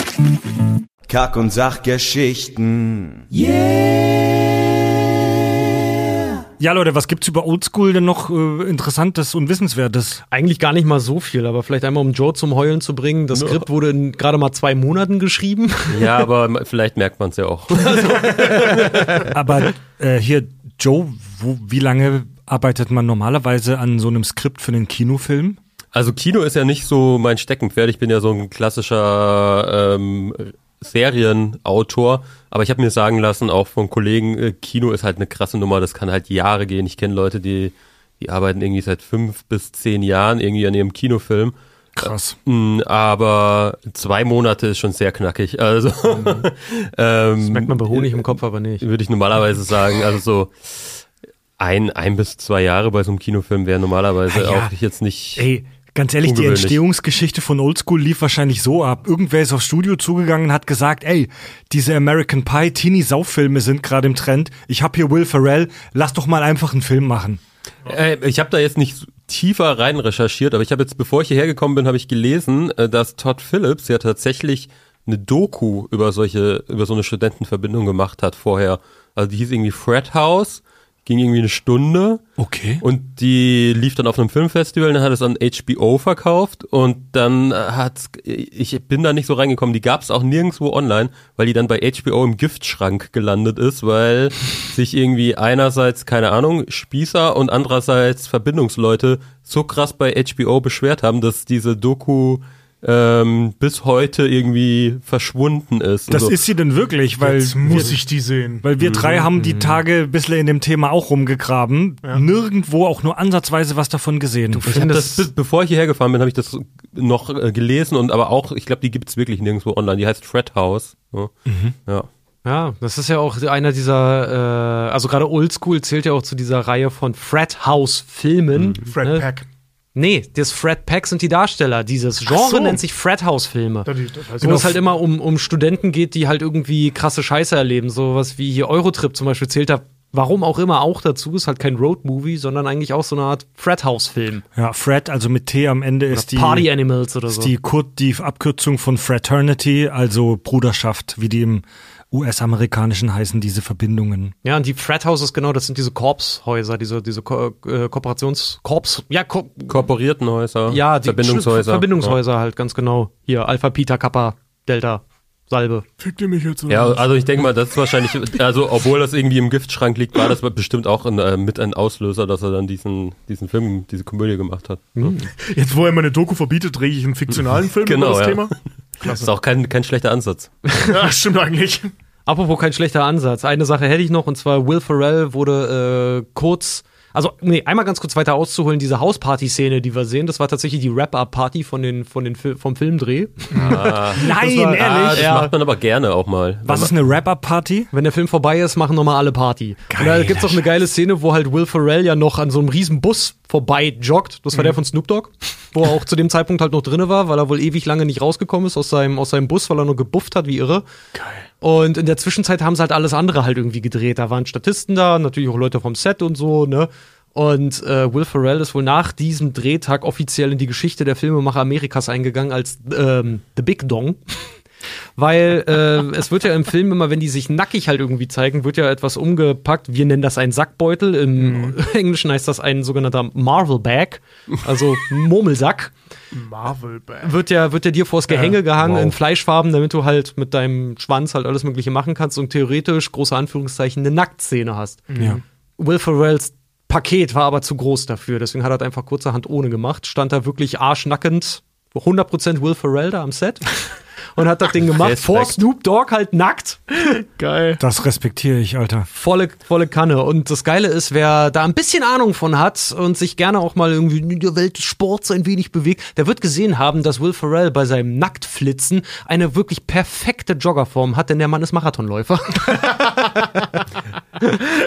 Kack- und Sachgeschichten. Yeah, Ja, Leute, was gibt's über Oldschool denn noch äh, Interessantes und Wissenswertes? Eigentlich gar nicht mal so viel, aber vielleicht einmal um Joe zum Heulen zu bringen. Das Skript wurde in gerade mal zwei Monaten geschrieben. Ja, aber vielleicht merkt man es ja auch. Aber äh, hier, Joe, wo, wie lange arbeitet man normalerweise an so einem Skript für einen Kinofilm? Also Kino ist ja nicht so mein Steckenpferd. Ich bin ja so ein klassischer ähm, Serienautor, aber ich habe mir sagen lassen, auch von Kollegen, äh, Kino ist halt eine krasse Nummer, das kann halt Jahre gehen. Ich kenne Leute, die, die arbeiten irgendwie seit fünf bis zehn Jahren irgendwie an ihrem Kinofilm. Krass. Mm, Aber zwei Monate ist schon sehr knackig. Also ähm, Das merkt man bei Honig im Kopf aber nicht. würde ich normalerweise sagen, also so ein, ein bis zwei Jahre bei so einem Kinofilm wäre normalerweise Ah ja. auch jetzt nicht. Ey, ganz ehrlich, die. Entstehungsgeschichte von Oldschool lief wahrscheinlich so ab. Irgendwer ist aufs Studio zugegangen und hat gesagt, ey, diese American Pie Teenie-Sauffilme sind gerade im Trend. Ich hab hier Will Ferrell, lass doch mal einfach einen Film machen. Äh, ich habe da jetzt nicht tiefer rein recherchiert, aber ich habe jetzt, bevor ich hierher gekommen bin, habe ich gelesen, äh, dass Todd Phillips ja tatsächlich eine Doku über solche, über so eine Studentenverbindung gemacht hat vorher. Also die hieß irgendwie Fred House, ging irgendwie eine Stunde. Okay. Und die lief dann auf einem Filmfestival, dann hat es an HBO verkauft und dann hat ich bin da nicht so reingekommen, die gab es auch nirgendwo online, weil die dann bei HBO im Giftschrank gelandet ist, weil sich irgendwie einerseits, keine Ahnung, Spießer und andererseits Verbindungsleute so krass bei HBO beschwert haben, dass diese Doku ähm, bis heute irgendwie verschwunden ist. Das Also- ist sie denn wirklich, weil Jetzt muss wir, ich die sehen. weil wir drei haben die Tage ein bisschen in dem Thema auch rumgegraben. Nirgendwo auch nur ansatzweise was davon gesehen. Ich habe das, be- bevor ich hierher gefahren bin, habe ich das noch äh, gelesen und aber auch, ich glaube, die gibt's wirklich nirgendwo online. Die heißt Fred House. Ja. ja. Ja, das ist ja auch einer dieser, äh, also gerade Oldschool zählt ja auch zu dieser Reihe von Fred House Filmen. Fred ne? Pack. Nee, das Fred Pack sind die Darsteller. Dieses Genre so. nennt sich Fred House Filme. Das- das Wo es halt immer um, um Studenten geht, die halt irgendwie krasse Scheiße erleben. Sowas wie hier Eurotrip zum Beispiel zählt da, warum auch immer, auch dazu. Ist halt kein Roadmovie, sondern eigentlich auch so eine Art Fred House Film. Ja, Fred, also mit T am Ende ist die, Party Animals oder so. ist die, Kur die Abkürzung von Fraternity, also Bruderschaft, wie die im US-amerikanischen heißen, diese Verbindungen. Ja, und die Fred Houses, genau, das sind diese Korpshäuser, diese, diese Ko äh, Kooperations... Korps... Ja, Ko Korporierten Häuser, ja die Verbindungshäuser. Verbindungshäuser halt, ganz genau. Hier, Alpha, Pita, Kappa, Delta, Salbe. Fickt ihr mich jetzt? oder Ja, also ich denke mal, das ist wahrscheinlich, also obwohl das irgendwie im Giftschrank liegt, war das bestimmt auch ein, äh, mit ein Auslöser, dass er dann diesen, diesen Film, diese Komödie gemacht hat. Jetzt, wo er meine Doku verbietet, drehe ich einen fiktionalen Film Genau, über das ja. Thema. Das ist auch kein, kein schlechter Ansatz. Ja, stimmt eigentlich. Apropos kein schlechter Ansatz. Eine Sache hätte ich noch, und zwar Will Ferrell wurde äh, kurz, also nee, einmal ganz kurz weiter auszuholen, diese Hausparty-Szene, die wir sehen, das war tatsächlich die Wrap-Up-Party von den, von den vom Filmdreh. Nein, Ah, ehrlich? das Ja. macht man aber gerne auch mal. Was ist eine Wrap-Up-Party? Wenn der Film vorbei ist, machen nochmal alle Party. und da gibt's auch eine geile Szene, wo halt Will Ferrell ja noch an so einem riesen Bus vorbei joggt. Das war der von Snoop Dogg, wo er auch zu dem Zeitpunkt halt noch drinne war, weil er wohl ewig lange nicht rausgekommen ist aus seinem, aus seinem Bus, weil er nur gebufft hat wie irre. Geil. Und in der Zwischenzeit haben sie halt alles andere halt irgendwie gedreht. Da waren Statisten da, natürlich auch Leute vom Set und so, ne? Und äh, Will Ferrell ist wohl nach diesem Drehtag offiziell in die Geschichte der Filmemacher Amerikas eingegangen als ähm, The Big Dong. Weil äh, es wird ja im Film immer, wenn die sich nackig halt irgendwie zeigen, wird ja etwas umgepackt. Wir nennen das einen Sackbeutel. Im Englischen heißt das ein sogenannter Marvel Bag, also Murmelsack. Marvel Band. Wird ja, wird ja dir vors Gehänge gehangen wow. in Fleischfarben, damit du halt mit deinem Schwanz halt alles Mögliche machen kannst und theoretisch, große Anführungszeichen, eine Nacktszene hast. Ja. Will Ferrells Paket war aber zu groß dafür, deswegen hat er einfach kurzerhand ohne gemacht. Stand da wirklich arschnackend, 100% Will Ferrell da am Set und hat das Ding gemacht. Respekt. Vor Snoop Dogg halt nackt. Geil. Das respektiere ich, Alter. Volle, volle Kanne. Und das Geile ist, wer da ein bisschen Ahnung von hat und sich gerne auch mal irgendwie in der Welt des Sports ein wenig bewegt, der wird gesehen haben, dass Will Ferrell bei seinem Nacktflitzen eine wirklich perfekte Joggerform hat, denn der Mann ist Marathonläufer.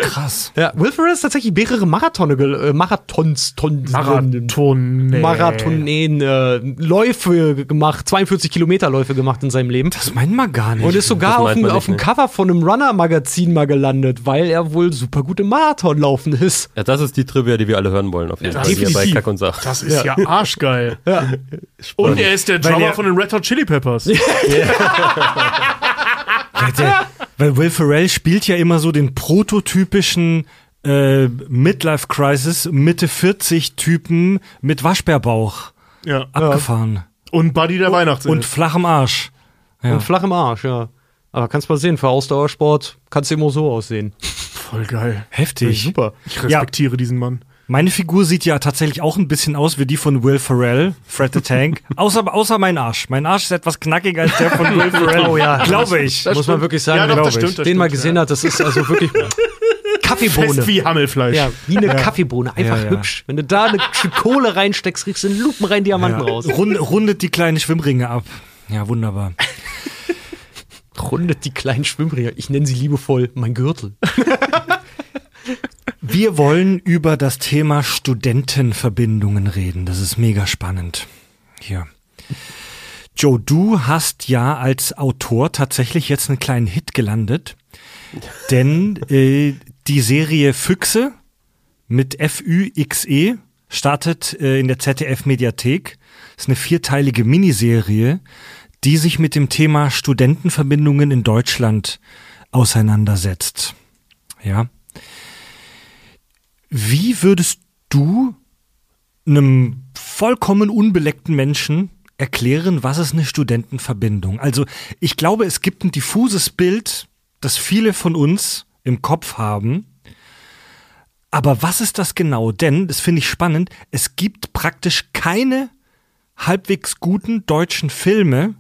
Krass. Ja, Will Ferrell ist tatsächlich mehrere Marathone, äh, Marathons, Tons, Marathon. äh, Läufe gemacht, 42 Kilometer Läufe gemacht in seinem Leben. Das meint man gar nicht. Und ist sogar auf nicht, auf dem ne? Cover von einem Runner-Magazin mal gelandet, weil er wohl super gut im Marathon laufen ist. Ja, das ist die Trivia, die wir alle hören wollen, auf jeden Ja, Fall. Hier bei. Kack und Sach. Das ist ja, arschgeil. Und er ist der Drummer er- von den Red Hot Chili Peppers. Weil, der, weil Will Ferrell spielt ja immer so den prototypischen äh, Midlife Crisis, Mitte 40 Typen mit Waschbärbauch Ja. abgefahren. Und Buddy der Weihnachts. Und flachem Arsch. Ja. Und flach im Arsch, ja. Aber kannst mal sehen, für Ausdauersport kannst du immer so aussehen. Voll geil. Heftig. Super. Ich respektiere diesen Mann. Meine Figur sieht ja tatsächlich auch ein bisschen aus wie die von Will Ferrell, Fred the Tank. außer, außer mein Arsch. Mein Arsch ist etwas knackiger als der von Will Ferrell. Oh ja. Glaube ich. Muss man wirklich sagen, Ja, doch, wenn das man stimmt, das den mal stimmt, gesehen ja. hat, das ist also wirklich Kaffeebohne. Fest wie Hammelfleisch. Ja, wie eine Kaffeebohne, einfach Ja, ja. hübsch. Wenn du da eine Kohle reinsteckst, kriegst du einen lupenreinen Diamanten raus. Rund, rundet die kleinen Schwimmringe ab. Ja, wunderbar. Rundet die kleinen Schwimmringe. Ich nenne sie liebevoll mein Gürtel. Wir wollen über das Thema Studentenverbindungen reden. Das ist mega spannend. Hier. Joe, du hast ja als Autor tatsächlich jetzt einen kleinen Hit gelandet. Denn äh, die Serie Füchse mit F-Ü-X-E startet äh, in der ZDF-Mediathek. Ist eine vierteilige Miniserie, die sich mit dem Thema Studentenverbindungen in Deutschland auseinandersetzt. Ja. Wie würdest du einem vollkommen unbeleckten Menschen erklären, was ist eine Studentenverbindung? Also ich glaube, es gibt ein diffuses Bild, das viele von uns im Kopf haben. Aber was ist das genau? Denn, das finde ich spannend, es gibt praktisch keine halbwegs guten deutschen Filme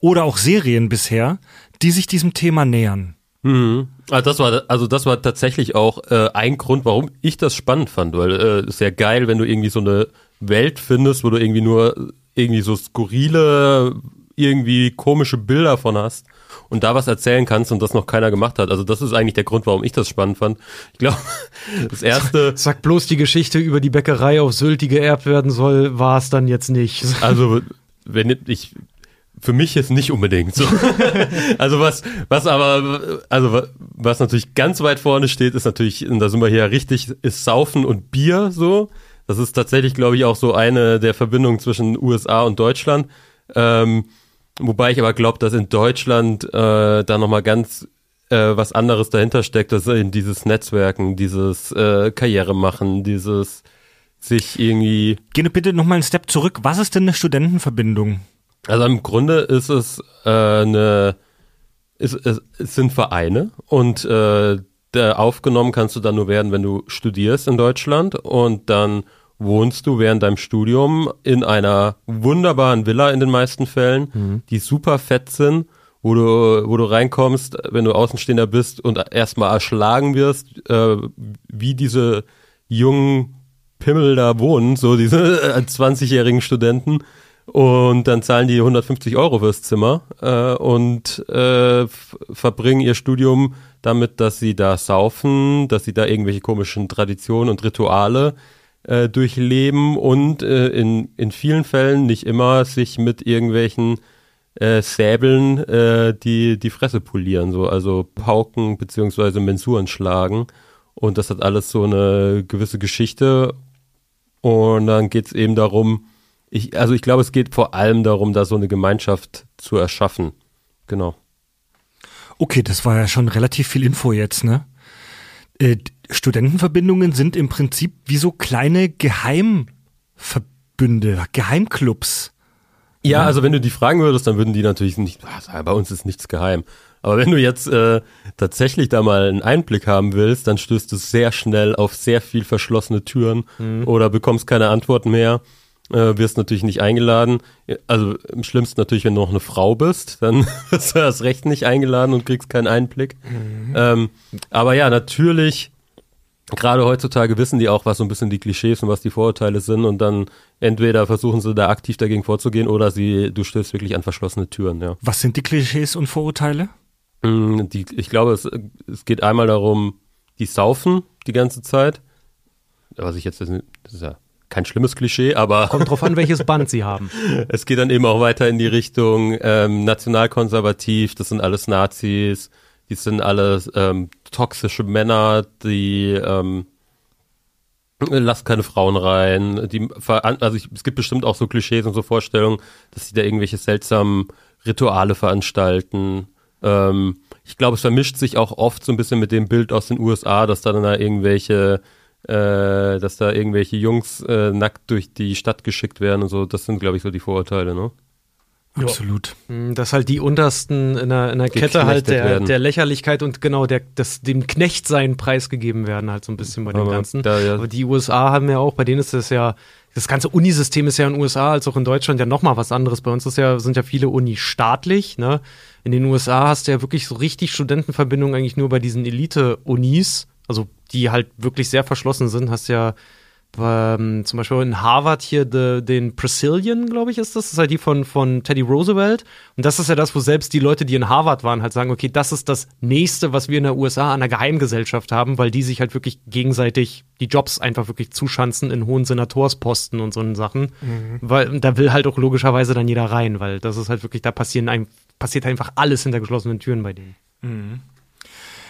oder auch Serien bisher, die sich diesem Thema nähern. Mhm. Also das war also das war tatsächlich auch äh, ein Grund, warum ich das spannend fand, weil äh, ist ja geil, wenn du irgendwie so eine Welt findest, wo du irgendwie nur irgendwie so skurrile, irgendwie komische Bilder von hast und da was erzählen kannst und das noch keiner gemacht hat. Also das ist eigentlich der Grund, warum ich das spannend fand. Ich glaube, das erste Sag bloß die Geschichte über die Bäckerei auf Sylt, die geerbt werden soll, war es dann jetzt nicht. Also, wenn ich, für mich jetzt nicht unbedingt so. also was, was aber, also was natürlich ganz weit vorne steht, ist natürlich, und da sind wir hier richtig, ist Saufen und Bier so. Das ist tatsächlich, glaube ich, auch so eine der Verbindungen zwischen USA und Deutschland. Ähm, wobei ich aber glaube, dass in Deutschland äh, da nochmal ganz äh, was anderes dahinter steckt, das ist eben dieses Netzwerken, dieses äh, Karriere machen, dieses sich irgendwie Geh bitte nochmal einen Step zurück. Was ist denn eine Studentenverbindung? Also im Grunde ist es äh, eine, ist, es, es sind Vereine und äh, aufgenommen kannst du dann nur werden, wenn du studierst in Deutschland und dann wohnst du während deinem Studium in einer wunderbaren Villa in den meisten Fällen, die super fett sind, wo du, wo du reinkommst, wenn du Außenstehender bist und erstmal erschlagen wirst, äh, wie diese jungen Pimmel da wohnen, so diese äh, 20-jährigen Studenten. Und dann zahlen die 150 Euro fürs Zimmer äh, und äh, verbringen ihr Studium damit, dass sie da saufen, dass sie da irgendwelche komischen Traditionen und Rituale äh, durchleben und äh, in, in vielen Fällen, nicht immer, sich mit irgendwelchen äh, Säbeln äh, die, die Fresse polieren, so, also Pauken beziehungsweise Mensuren schlagen. Und das hat alles so eine gewisse Geschichte. Und dann geht's eben darum, ich, also ich glaube, es geht vor allem darum, da so eine Gemeinschaft zu erschaffen. Genau. Okay, das war ja schon relativ viel Info jetzt, ne? Äh, Studentenverbindungen sind im Prinzip wie so kleine Geheimverbünde, Geheimclubs. Ja, also wenn du die fragen würdest, dann würden die natürlich nicht, ah, bei uns ist nichts geheim. Aber wenn du jetzt äh, tatsächlich da mal einen Einblick haben willst, dann stößt du sehr schnell auf sehr viel verschlossene Türen oder bekommst keine Antworten mehr, äh, wirst natürlich nicht eingeladen. Also im schlimmsten natürlich, wenn du noch eine Frau bist, dann wirst du erst recht nicht eingeladen und kriegst keinen Einblick. Ähm, aber ja, natürlich gerade heutzutage wissen die auch, was so ein bisschen die Klischees und was die Vorurteile sind und dann entweder versuchen sie da aktiv dagegen vorzugehen oder sie, du stößt wirklich an verschlossene Türen, ja. Was sind die Klischees und Vorurteile? Mm, Die, ich glaube, es, es geht einmal darum, die saufen die ganze Zeit. Was ich jetzt, das ist ja kein schlimmes Klischee, aber Kommt drauf an, welches Band sie haben. es geht dann eben auch weiter in die Richtung ähm, nationalkonservativ, das sind alles Nazis, die sind alles ähm, toxische Männer, die ähm, lassen keine Frauen rein, die also ich, es gibt bestimmt auch so Klischees und so Vorstellungen, dass sie da irgendwelche seltsamen Rituale veranstalten. Ähm, ich glaube, es vermischt sich auch oft so ein bisschen mit dem Bild aus den USA, dass da dann da irgendwelche, äh, dass da irgendwelche Jungs äh, nackt durch die Stadt geschickt werden und so. Das sind, glaube ich, so die Vorurteile, ne? Absolut. Mm, Dass halt die untersten in der, in der Kette halt der, der Lächerlichkeit und genau der, das, dem Knechtsein preisgegeben werden, halt so ein bisschen bei dem Aber Ganzen. da, ja. Aber die USA haben ja auch, bei denen ist das ja, das ganze Unisystem ist ja in den USA als auch in Deutschland ja nochmal was anderes. Bei uns ist ja, sind ja viele Uni staatlich, ne? In den USA hast du ja wirklich so richtig Studentenverbindungen eigentlich nur bei diesen Elite-Unis, also die halt wirklich sehr verschlossen sind, hast ja ähm, zum Beispiel in Harvard hier de, den Priscillian, glaube ich, ist das. Das ist halt die von, von Teddy Roosevelt. Und das ist ja das, wo selbst die Leute, die in Harvard waren, halt sagen, okay, das ist das nächste, was wir in der USA an einer Geheimgesellschaft haben, weil die sich halt wirklich gegenseitig die Jobs einfach wirklich zuschanzen in hohen Senatorsposten und so Sachen. Weil da will halt auch logischerweise dann jeder rein, weil das ist halt wirklich, da passieren ein, passiert einfach alles hinter geschlossenen Türen bei denen.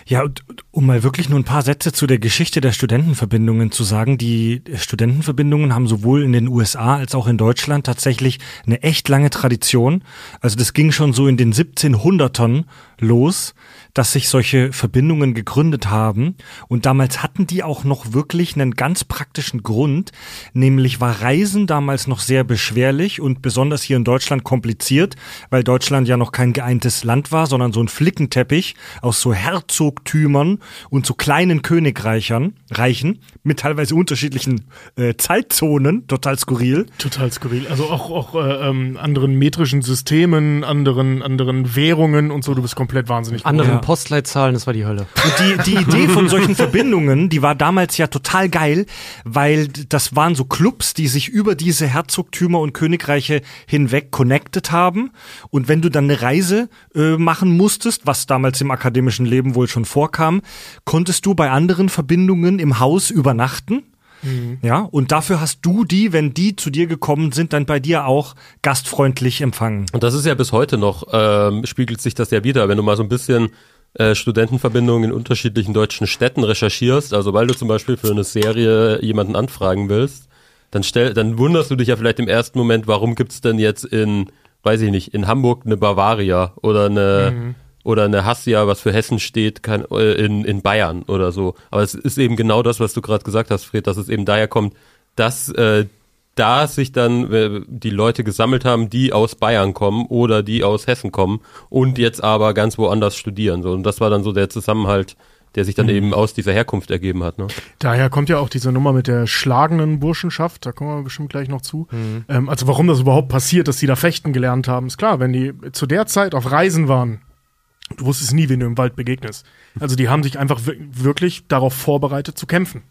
Ja, und um mal wirklich nur ein paar Sätze zu der Geschichte der Studentenverbindungen zu sagen. Die Studentenverbindungen haben sowohl in den USA als auch in Deutschland tatsächlich eine echt lange Tradition. Also das ging schon so in den 1700ern los, dass sich solche Verbindungen gegründet haben. Und damals hatten die auch noch wirklich einen ganz praktischen Grund, nämlich war Reisen damals noch sehr beschwerlich und besonders hier in Deutschland kompliziert, weil Deutschland ja noch kein geeintes Land war, sondern so ein Flickenteppich aus so Herzogtümern und so kleinen Königreichern, Reichen, mit teilweise unterschiedlichen äh, Zeitzonen, total skurril. Total skurril. Also auch, auch äh, ähm, anderen metrischen Systemen, anderen, anderen Währungen und so. Du bist komplett wahnsinnig. Andere Ja. Postleitzahlen, das war die Hölle. Und die, die Idee von solchen Verbindungen, die war damals ja total geil, weil das waren so Clubs, die sich über diese Herzogtümer und Königreiche hinweg connected haben. Und wenn du dann eine Reise äh, machen musstest, was damals im akademischen Leben wohl schon vorkam, konntest du bei anderen Verbindungen im Haus übernachten. Ja, und dafür hast du die, wenn die zu dir gekommen sind, dann bei dir auch gastfreundlich empfangen. Und das ist ja bis heute noch, ähm, spiegelt sich das ja wieder, wenn du mal so ein bisschen äh, Studentenverbindungen in unterschiedlichen deutschen Städten recherchierst, also weil du zum Beispiel für eine Serie jemanden anfragen willst, dann stell, dann wunderst du dich ja vielleicht im ersten Moment, warum gibt's denn jetzt in, weiß ich nicht, in Hamburg eine Bavaria oder eine oder eine Hassia, was für Hessen steht, kann, äh, in, in Bayern oder so. Aber es ist eben genau das, was du gerade gesagt hast, Fred, dass es eben daher kommt, dass äh, da sich dann äh, die Leute gesammelt haben, die aus Bayern kommen oder die aus Hessen kommen und jetzt aber ganz woanders studieren. So. Und das war dann so der Zusammenhalt, der sich dann eben aus dieser Herkunft ergeben hat. Ne? Daher kommt ja auch diese Nummer mit der schlagenden Burschenschaft, da kommen wir bestimmt gleich noch zu. Ähm, also warum das überhaupt passiert, dass die da fechten gelernt haben, ist klar, wenn die zu der Zeit auf Reisen waren, du wusstest nie, wen du im Wald begegnest. Also die haben sich einfach wir- wirklich darauf vorbereitet zu kämpfen.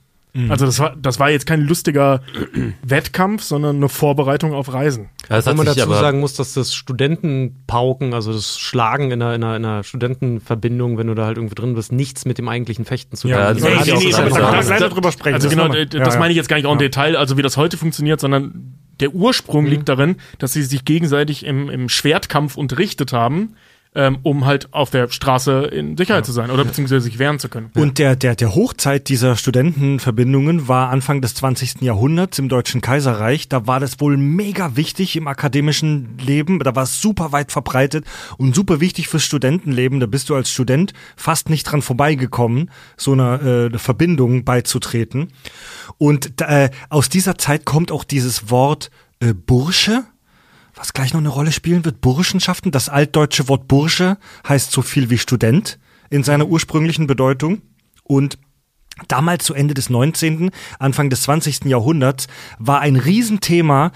Also das war, das war jetzt kein lustiger Wettkampf, sondern eine Vorbereitung auf Reisen. Ja, das Wenn man dazu sagen muss, dass das Studentenpauken, also das Schlagen in einer, in einer, in einer Studentenverbindung, wenn du da halt irgendwie drin bist, nichts mit dem eigentlichen Fechten zu tun Ja, hat. das nee, nee, ja auch nee, gesagt, aber da- drüber sprechen. Also Das genau, äh, Ja, das ja. meine ich jetzt gar nicht auch im Detail, also wie das heute funktioniert, sondern der Ursprung liegt darin, dass sie sich gegenseitig im, im Schwertkampf unterrichtet haben, ähm, um halt auf der Straße in Sicherheit zu sein oder beziehungsweise sich wehren zu können. Und der, der, der Hochzeit dieser Studentenverbindungen war Anfang des 20. Jahrhunderts im Deutschen Kaiserreich. Da war das wohl mega wichtig im akademischen Leben. Da war es super weit verbreitet und super wichtig fürs Studentenleben. Da bist du als Student fast nicht dran vorbeigekommen, so einer äh, Verbindung beizutreten. Und äh, aus dieser Zeit kommt auch dieses Wort äh, Bursche was gleich noch eine Rolle spielen wird, Burschenschaften. Das altdeutsche Wort Bursche heißt so viel wie Student in seiner ursprünglichen Bedeutung. Und damals zu Ende des 19., Anfang des 20. Jahrhunderts war ein Riesenthema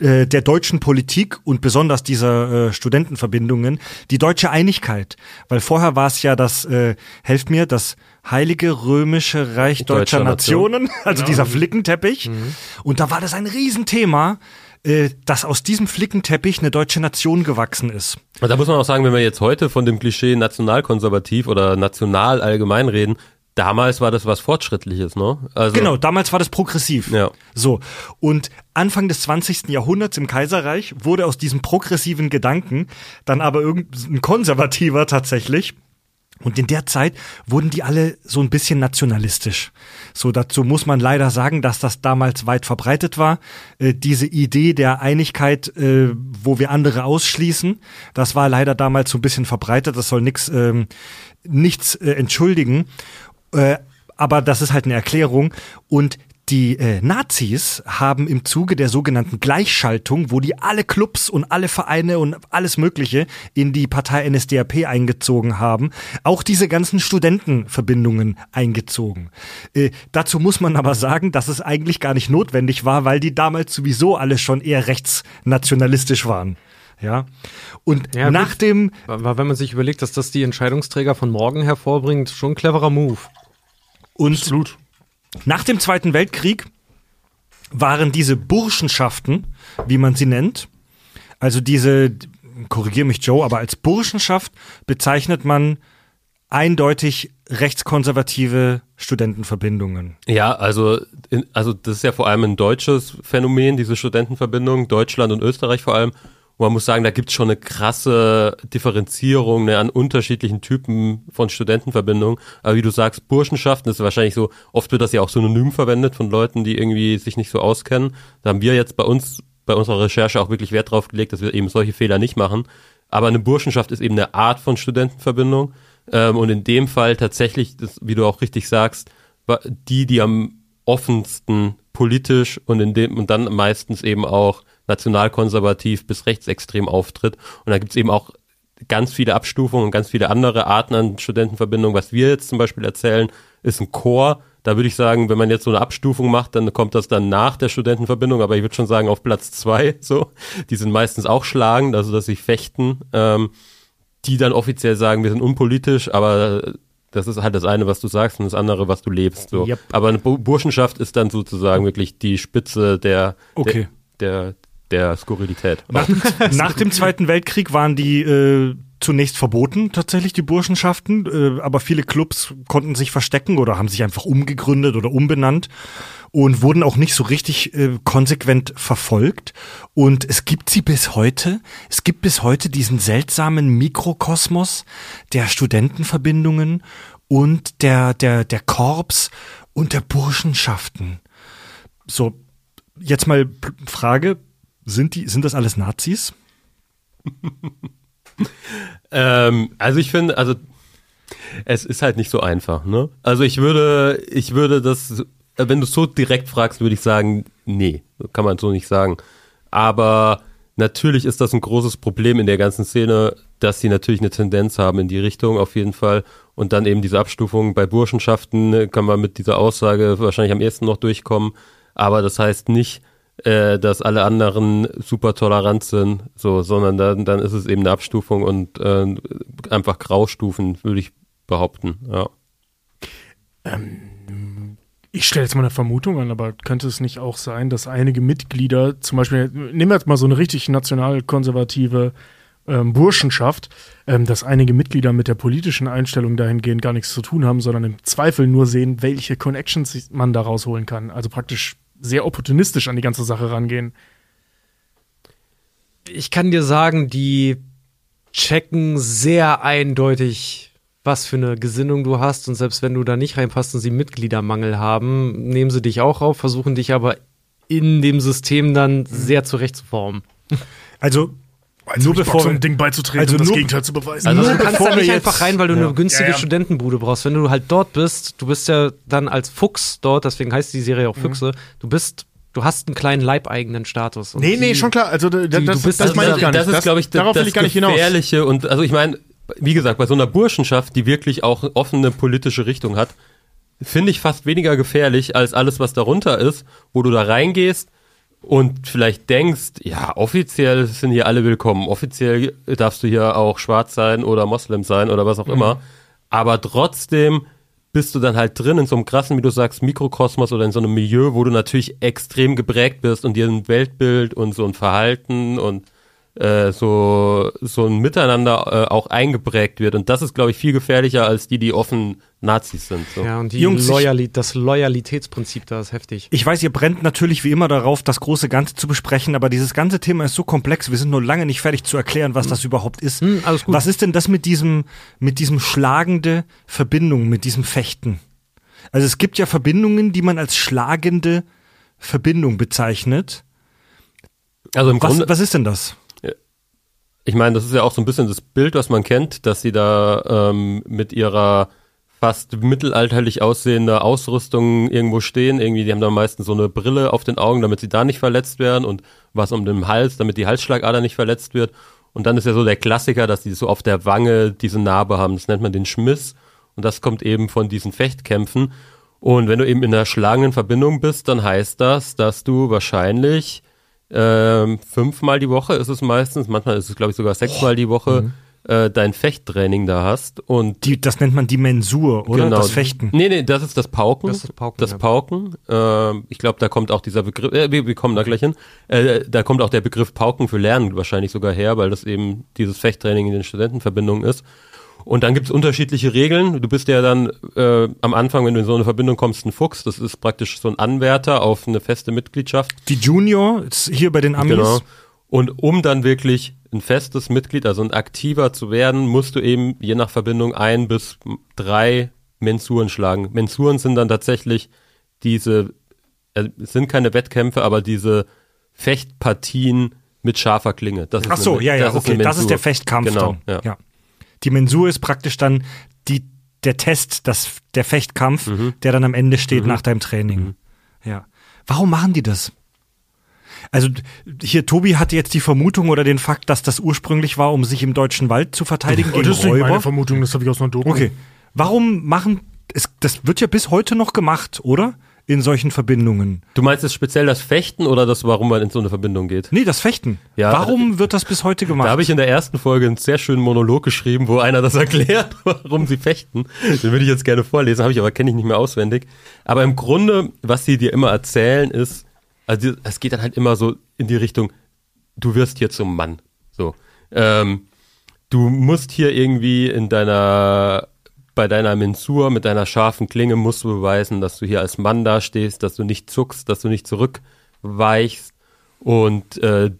äh, der deutschen Politik und besonders dieser äh, Studentenverbindungen die deutsche Einigkeit. Weil vorher war es ja das, äh, helft mir, das Heilige Römische Reich deutscher, Deutscher Nation. Nationen, also dieser Flickenteppich. Und da war das ein Riesenthema, äh, dass aus diesem Flickenteppich eine deutsche Nation gewachsen ist. Da muss man auch sagen, wenn wir jetzt heute von dem Klischee nationalkonservativ oder national allgemein reden, damals war das was Fortschrittliches, ne? Also, Genau, damals war das progressiv. Ja. So. Und Anfang des 20. Jahrhunderts im Kaiserreich wurde aus diesem progressiven Gedanken dann aber irgendein konservativer tatsächlich Und in der Zeit wurden die alle so ein bisschen nationalistisch. So dazu muss man leider sagen, dass das damals weit verbreitet war. Äh, diese Idee der Einigkeit, äh, wo wir andere ausschließen, das war leider damals so ein bisschen verbreitet. Das soll nix, ähm, nichts äh, entschuldigen. Äh, aber das ist halt eine Erklärung. Und die äh, Nazis haben im Zuge der sogenannten Gleichschaltung, wo die alle Clubs und alle Vereine und alles Mögliche in die Partei NSDAP eingezogen haben, auch diese ganzen Studentenverbindungen eingezogen. Äh, dazu muss man aber sagen, dass es eigentlich gar nicht notwendig war, weil die damals sowieso alle schon eher rechtsnationalistisch waren. Ja. Und Ja, nach gut. dem Aber wenn man sich überlegt, dass das die Entscheidungsträger von morgen hervorbringt, schon ein cleverer Move. und Absolut. Nach dem Zweiten Weltkrieg waren diese Burschenschaften, wie man sie nennt, also diese, korrigier mich Joe, aber als Burschenschaft bezeichnet man eindeutig rechtskonservative Studentenverbindungen. Ja, also, in, also das ist ja vor allem ein deutsches Phänomen, diese Studentenverbindung, Deutschland und Österreich vor allem. Und man muss sagen, da gibt's schon eine krasse Differenzierung ne, an unterschiedlichen Typen von Studentenverbindungen. Aber wie du sagst, Burschenschaften ist wahrscheinlich so, oft wird das ja auch synonym verwendet von Leuten, die irgendwie sich nicht so auskennen. Da haben wir jetzt bei uns, bei unserer Recherche auch wirklich Wert drauf gelegt, dass wir eben solche Fehler nicht machen. Aber eine Burschenschaft ist eben eine Art von Studentenverbindung. Ähm, und in dem Fall tatsächlich, das, wie du auch richtig sagst, die, die am offensten politisch und in dem und dann meistens eben auch nationalkonservativ bis rechtsextrem auftritt. Und da gibt's eben auch ganz viele Abstufungen und ganz viele andere Arten an Studentenverbindungen. Was wir jetzt zum Beispiel erzählen, ist ein Chor. Da würde ich sagen, wenn man jetzt so eine Abstufung macht, dann kommt das dann nach der Studentenverbindung, aber ich würde schon sagen auf Platz zwei. So, die sind meistens auch schlagend, also dass sie fechten. Ähm, die dann offiziell sagen, wir sind unpolitisch, aber das ist halt das eine, was du sagst und das andere, was du lebst. So. Yep. Aber eine Bu- Burschenschaft ist dann sozusagen wirklich die Spitze der, Okay. der, der, der Skurrilität. Nach, nach dem Zweiten Weltkrieg waren die äh, zunächst verboten, tatsächlich die Burschenschaften, äh, aber viele Clubs konnten sich verstecken oder haben sich einfach umgegründet oder umbenannt und wurden auch nicht so richtig äh, konsequent verfolgt. Und es gibt sie bis heute. Es gibt bis heute diesen seltsamen Mikrokosmos der Studentenverbindungen und der, der, der Korps und der Burschenschaften. So, jetzt mal Frage, sind die, sind das alles Nazis? Ähm, also ich finde, also es ist halt nicht so einfach, ne? Also ich würde, ich würde das, wenn du es so direkt fragst, würde ich sagen, nee, kann man so nicht sagen. Aber natürlich ist das ein großes Problem in der ganzen Szene, dass sie natürlich eine Tendenz haben in die Richtung auf jeden Fall. Und dann eben diese Abstufung bei Burschenschaften ne, kann man mit dieser Aussage wahrscheinlich am ehesten noch durchkommen. Aber das heißt nicht, äh, dass alle anderen super tolerant sind, so, sondern dann, dann ist es eben eine Abstufung und äh, einfach Graustufen, würde ich behaupten. Ja. Ich stelle jetzt mal eine Vermutung an, aber könnte es nicht auch sein, dass einige Mitglieder, zum Beispiel, nehmen wir jetzt mal so eine richtig nationalkonservative ähm, Burschenschaft, ähm, dass einige Mitglieder mit der politischen Einstellung dahingehend gar nichts zu tun haben, sondern im Zweifel nur sehen, welche Connections man da rausholen kann. Also praktisch sehr opportunistisch an die ganze Sache rangehen. Ich kann dir sagen, die checken sehr eindeutig, was für eine Gesinnung du hast. Und selbst wenn du da nicht reinpasst und sie Mitgliedermangel haben, nehmen sie dich auch auf, versuchen dich aber in dem System dann sehr zurechtzuformen. Also, Also nur bevor so ein Ding beizutreten also und das Gegenteil zu beweisen. Also Nur du kannst bevor da nicht jetzt- einfach rein, weil du Ja. eine günstige Ja, ja. Studentenbude brauchst. Wenn du halt dort bist, du bist ja dann als Fuchs dort, deswegen heißt die Serie auch Mhm. Füchse, du bist, du hast einen kleinen leibeigenen Status. Und nee, nee, die- schon klar. Also da- die- das, du bist das also meine ich gar nicht. Das ist, glaube ich, darauf das will ich gar nicht hinaus. Gefährliche und also ich meine, wie gesagt, bei so einer Burschenschaft, die wirklich auch offene politische Richtung hat, finde ich fast weniger gefährlich als alles, was darunter ist, wo du da reingehst und vielleicht denkst, ja, offiziell sind hier alle willkommen, offiziell darfst du hier auch schwarz sein oder Moslem sein oder was auch immer, aber trotzdem bist du dann halt drin in so einem krassen, wie du sagst, Mikrokosmos oder in so einem Milieu, wo du natürlich extrem geprägt bist und dir ein Weltbild und so ein Verhalten und äh, so so ein Miteinander äh, auch eingeprägt wird und das ist glaube ich viel gefährlicher als die die offen Nazis sind so. Ja, und die Jungs, Loyali das Loyalitätsprinzip da ist heftig. Ich weiß, ihr brennt natürlich wie immer darauf, das große Ganze zu besprechen, aber dieses ganze Thema ist so komplex, wir sind nur lange nicht fertig zu erklären, was das überhaupt ist. Hm, alles gut. Was ist denn das mit diesem, mit diesem schlagende Verbindung, mit diesem Fechten? Also es gibt ja Verbindungen, die man als schlagende Verbindung bezeichnet. Also im Was, Grunde was ist denn das? Ich meine, das ist ja auch so ein bisschen das Bild, was man kennt, dass sie da ähm, mit ihrer fast mittelalterlich aussehende Ausrüstung irgendwo stehen. Irgendwie, die haben da meistens so eine Brille auf den Augen, damit sie da nicht verletzt werden und was um den Hals, damit die Halsschlagader nicht verletzt wird. Und dann ist ja so der Klassiker, dass die so auf der Wange diese Narbe haben. Das nennt man den Schmiss. Und das kommt eben von diesen Fechtkämpfen. Und wenn du eben in einer schlagenden Verbindung bist, dann heißt das, dass du wahrscheinlich ähm, fünfmal die Woche ist es meistens, manchmal ist es glaube ich sogar sechsmal die Woche äh, dein Fechttraining da hast und Die, das nennt man die Mensur, oder? genau, Das Fechten. Nee, nee, das ist das Pauken. Das ist das Pauken, Das ja. Pauken. Ähm, ich glaube, da kommt auch dieser Begriff, äh, wir, wir kommen da gleich hin, äh, da kommt auch der Begriff Pauken für Lernen wahrscheinlich sogar her, weil das eben dieses Fechttraining in den Studentenverbindungen ist. Und dann gibt es unterschiedliche Regeln. Du bist ja dann äh, am Anfang, wenn du in so eine Verbindung kommst, ein Fuchs. Das ist praktisch so ein Anwärter auf eine feste Mitgliedschaft. Die Junior, ist hier bei den Amis. Genau. Und um dann wirklich ein festes Mitglied, also ein aktiver zu werden, musst du eben je nach Verbindung ein bis drei Mensuren schlagen. Mensuren sind dann tatsächlich diese, äh, es sind keine Wettkämpfe, aber diese Fechtpartien mit scharfer Klinge. Das ist Ach so, eine, ja, ja, das ist okay, eine das ist der Fechtkampf Genau, dann. ja. Die Mensur ist praktisch dann die, der Test, das, der Fechtkampf, Mhm. der dann am Ende steht nach deinem Training. Ja. Warum machen die das? Also hier, Tobi hatte jetzt die Vermutung oder den Fakt, dass das ursprünglich war, um sich im deutschen Wald zu verteidigen gegen das ist nicht meine Räuber. Vermutung, das habe ich aus einer Doku. Okay. Warum machen, es, das wird ja bis heute noch gemacht, oder? In solchen Verbindungen. Du meinst jetzt speziell das Fechten oder das, warum man in so eine Verbindung geht? Nee, das Fechten. Ja, Warum wird das bis heute gemacht? Da habe ich in der ersten Folge einen sehr schönen Monolog geschrieben, wo einer das erklärt, warum sie fechten. Den würde ich jetzt gerne vorlesen, habe ich aber kenne ich nicht mehr auswendig. Aber im Grunde, was sie dir immer erzählen, ist, also es geht dann halt immer so in die Richtung, du wirst hier zum Mann. So, ähm, du musst hier irgendwie in deiner bei deiner Mensur mit deiner scharfen Klinge musst du beweisen, dass du hier als Mann dastehst, dass du nicht zuckst, dass du nicht zurückweichst und äh,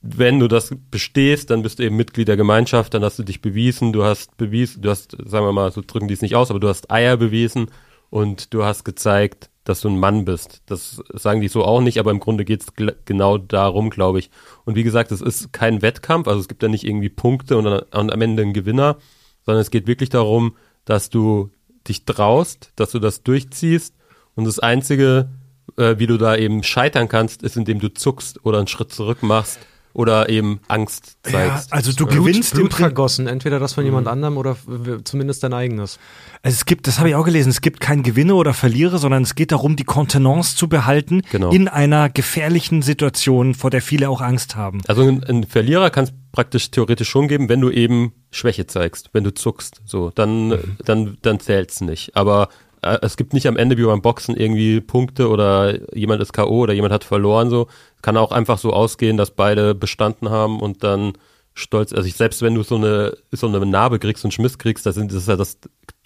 wenn du das bestehst, dann bist du eben Mitglied der Gemeinschaft, dann hast du dich bewiesen, du hast bewiesen, du hast, sagen wir mal, so drücken die es nicht aus, aber du hast Eier bewiesen und du hast gezeigt, dass du ein Mann bist. Das sagen die so auch nicht, aber im Grunde geht es genau darum, glaube ich. Und wie gesagt, es ist kein Wettkampf, also es gibt ja nicht irgendwie Punkte und, und am Ende einen Gewinner, sondern es geht wirklich darum, dass du dich traust, dass du das durchziehst und das Einzige, äh, wie du da eben scheitern kannst, ist, indem du zuckst oder einen Schritt zurück machst oder eben Angst ja, zeigst. also du Blut, gewinnst im Blut Prinzip vergossen, entweder das von jemand anderem oder zumindest dein eigenes. Also es gibt, das habe ich auch gelesen, es gibt kein Gewinner oder Verlierer, sondern es geht darum, die Kontenance zu behalten Genau. in einer gefährlichen Situation, vor der viele auch Angst haben. Also ein, ein Verlierer kann es praktisch theoretisch schon geben, wenn du eben Schwäche zeigst, wenn du zuckst, so, dann, dann, dann zählt's nicht. Aber äh, es gibt nicht am Ende wie beim Boxen irgendwie Punkte oder jemand ist K.O. oder jemand hat verloren, so. Kann auch einfach so ausgehen, dass beide bestanden haben und dann stolz, also ich, selbst wenn du so eine, so eine Narbe kriegst und Schmiss kriegst, das, sind, das ist ja das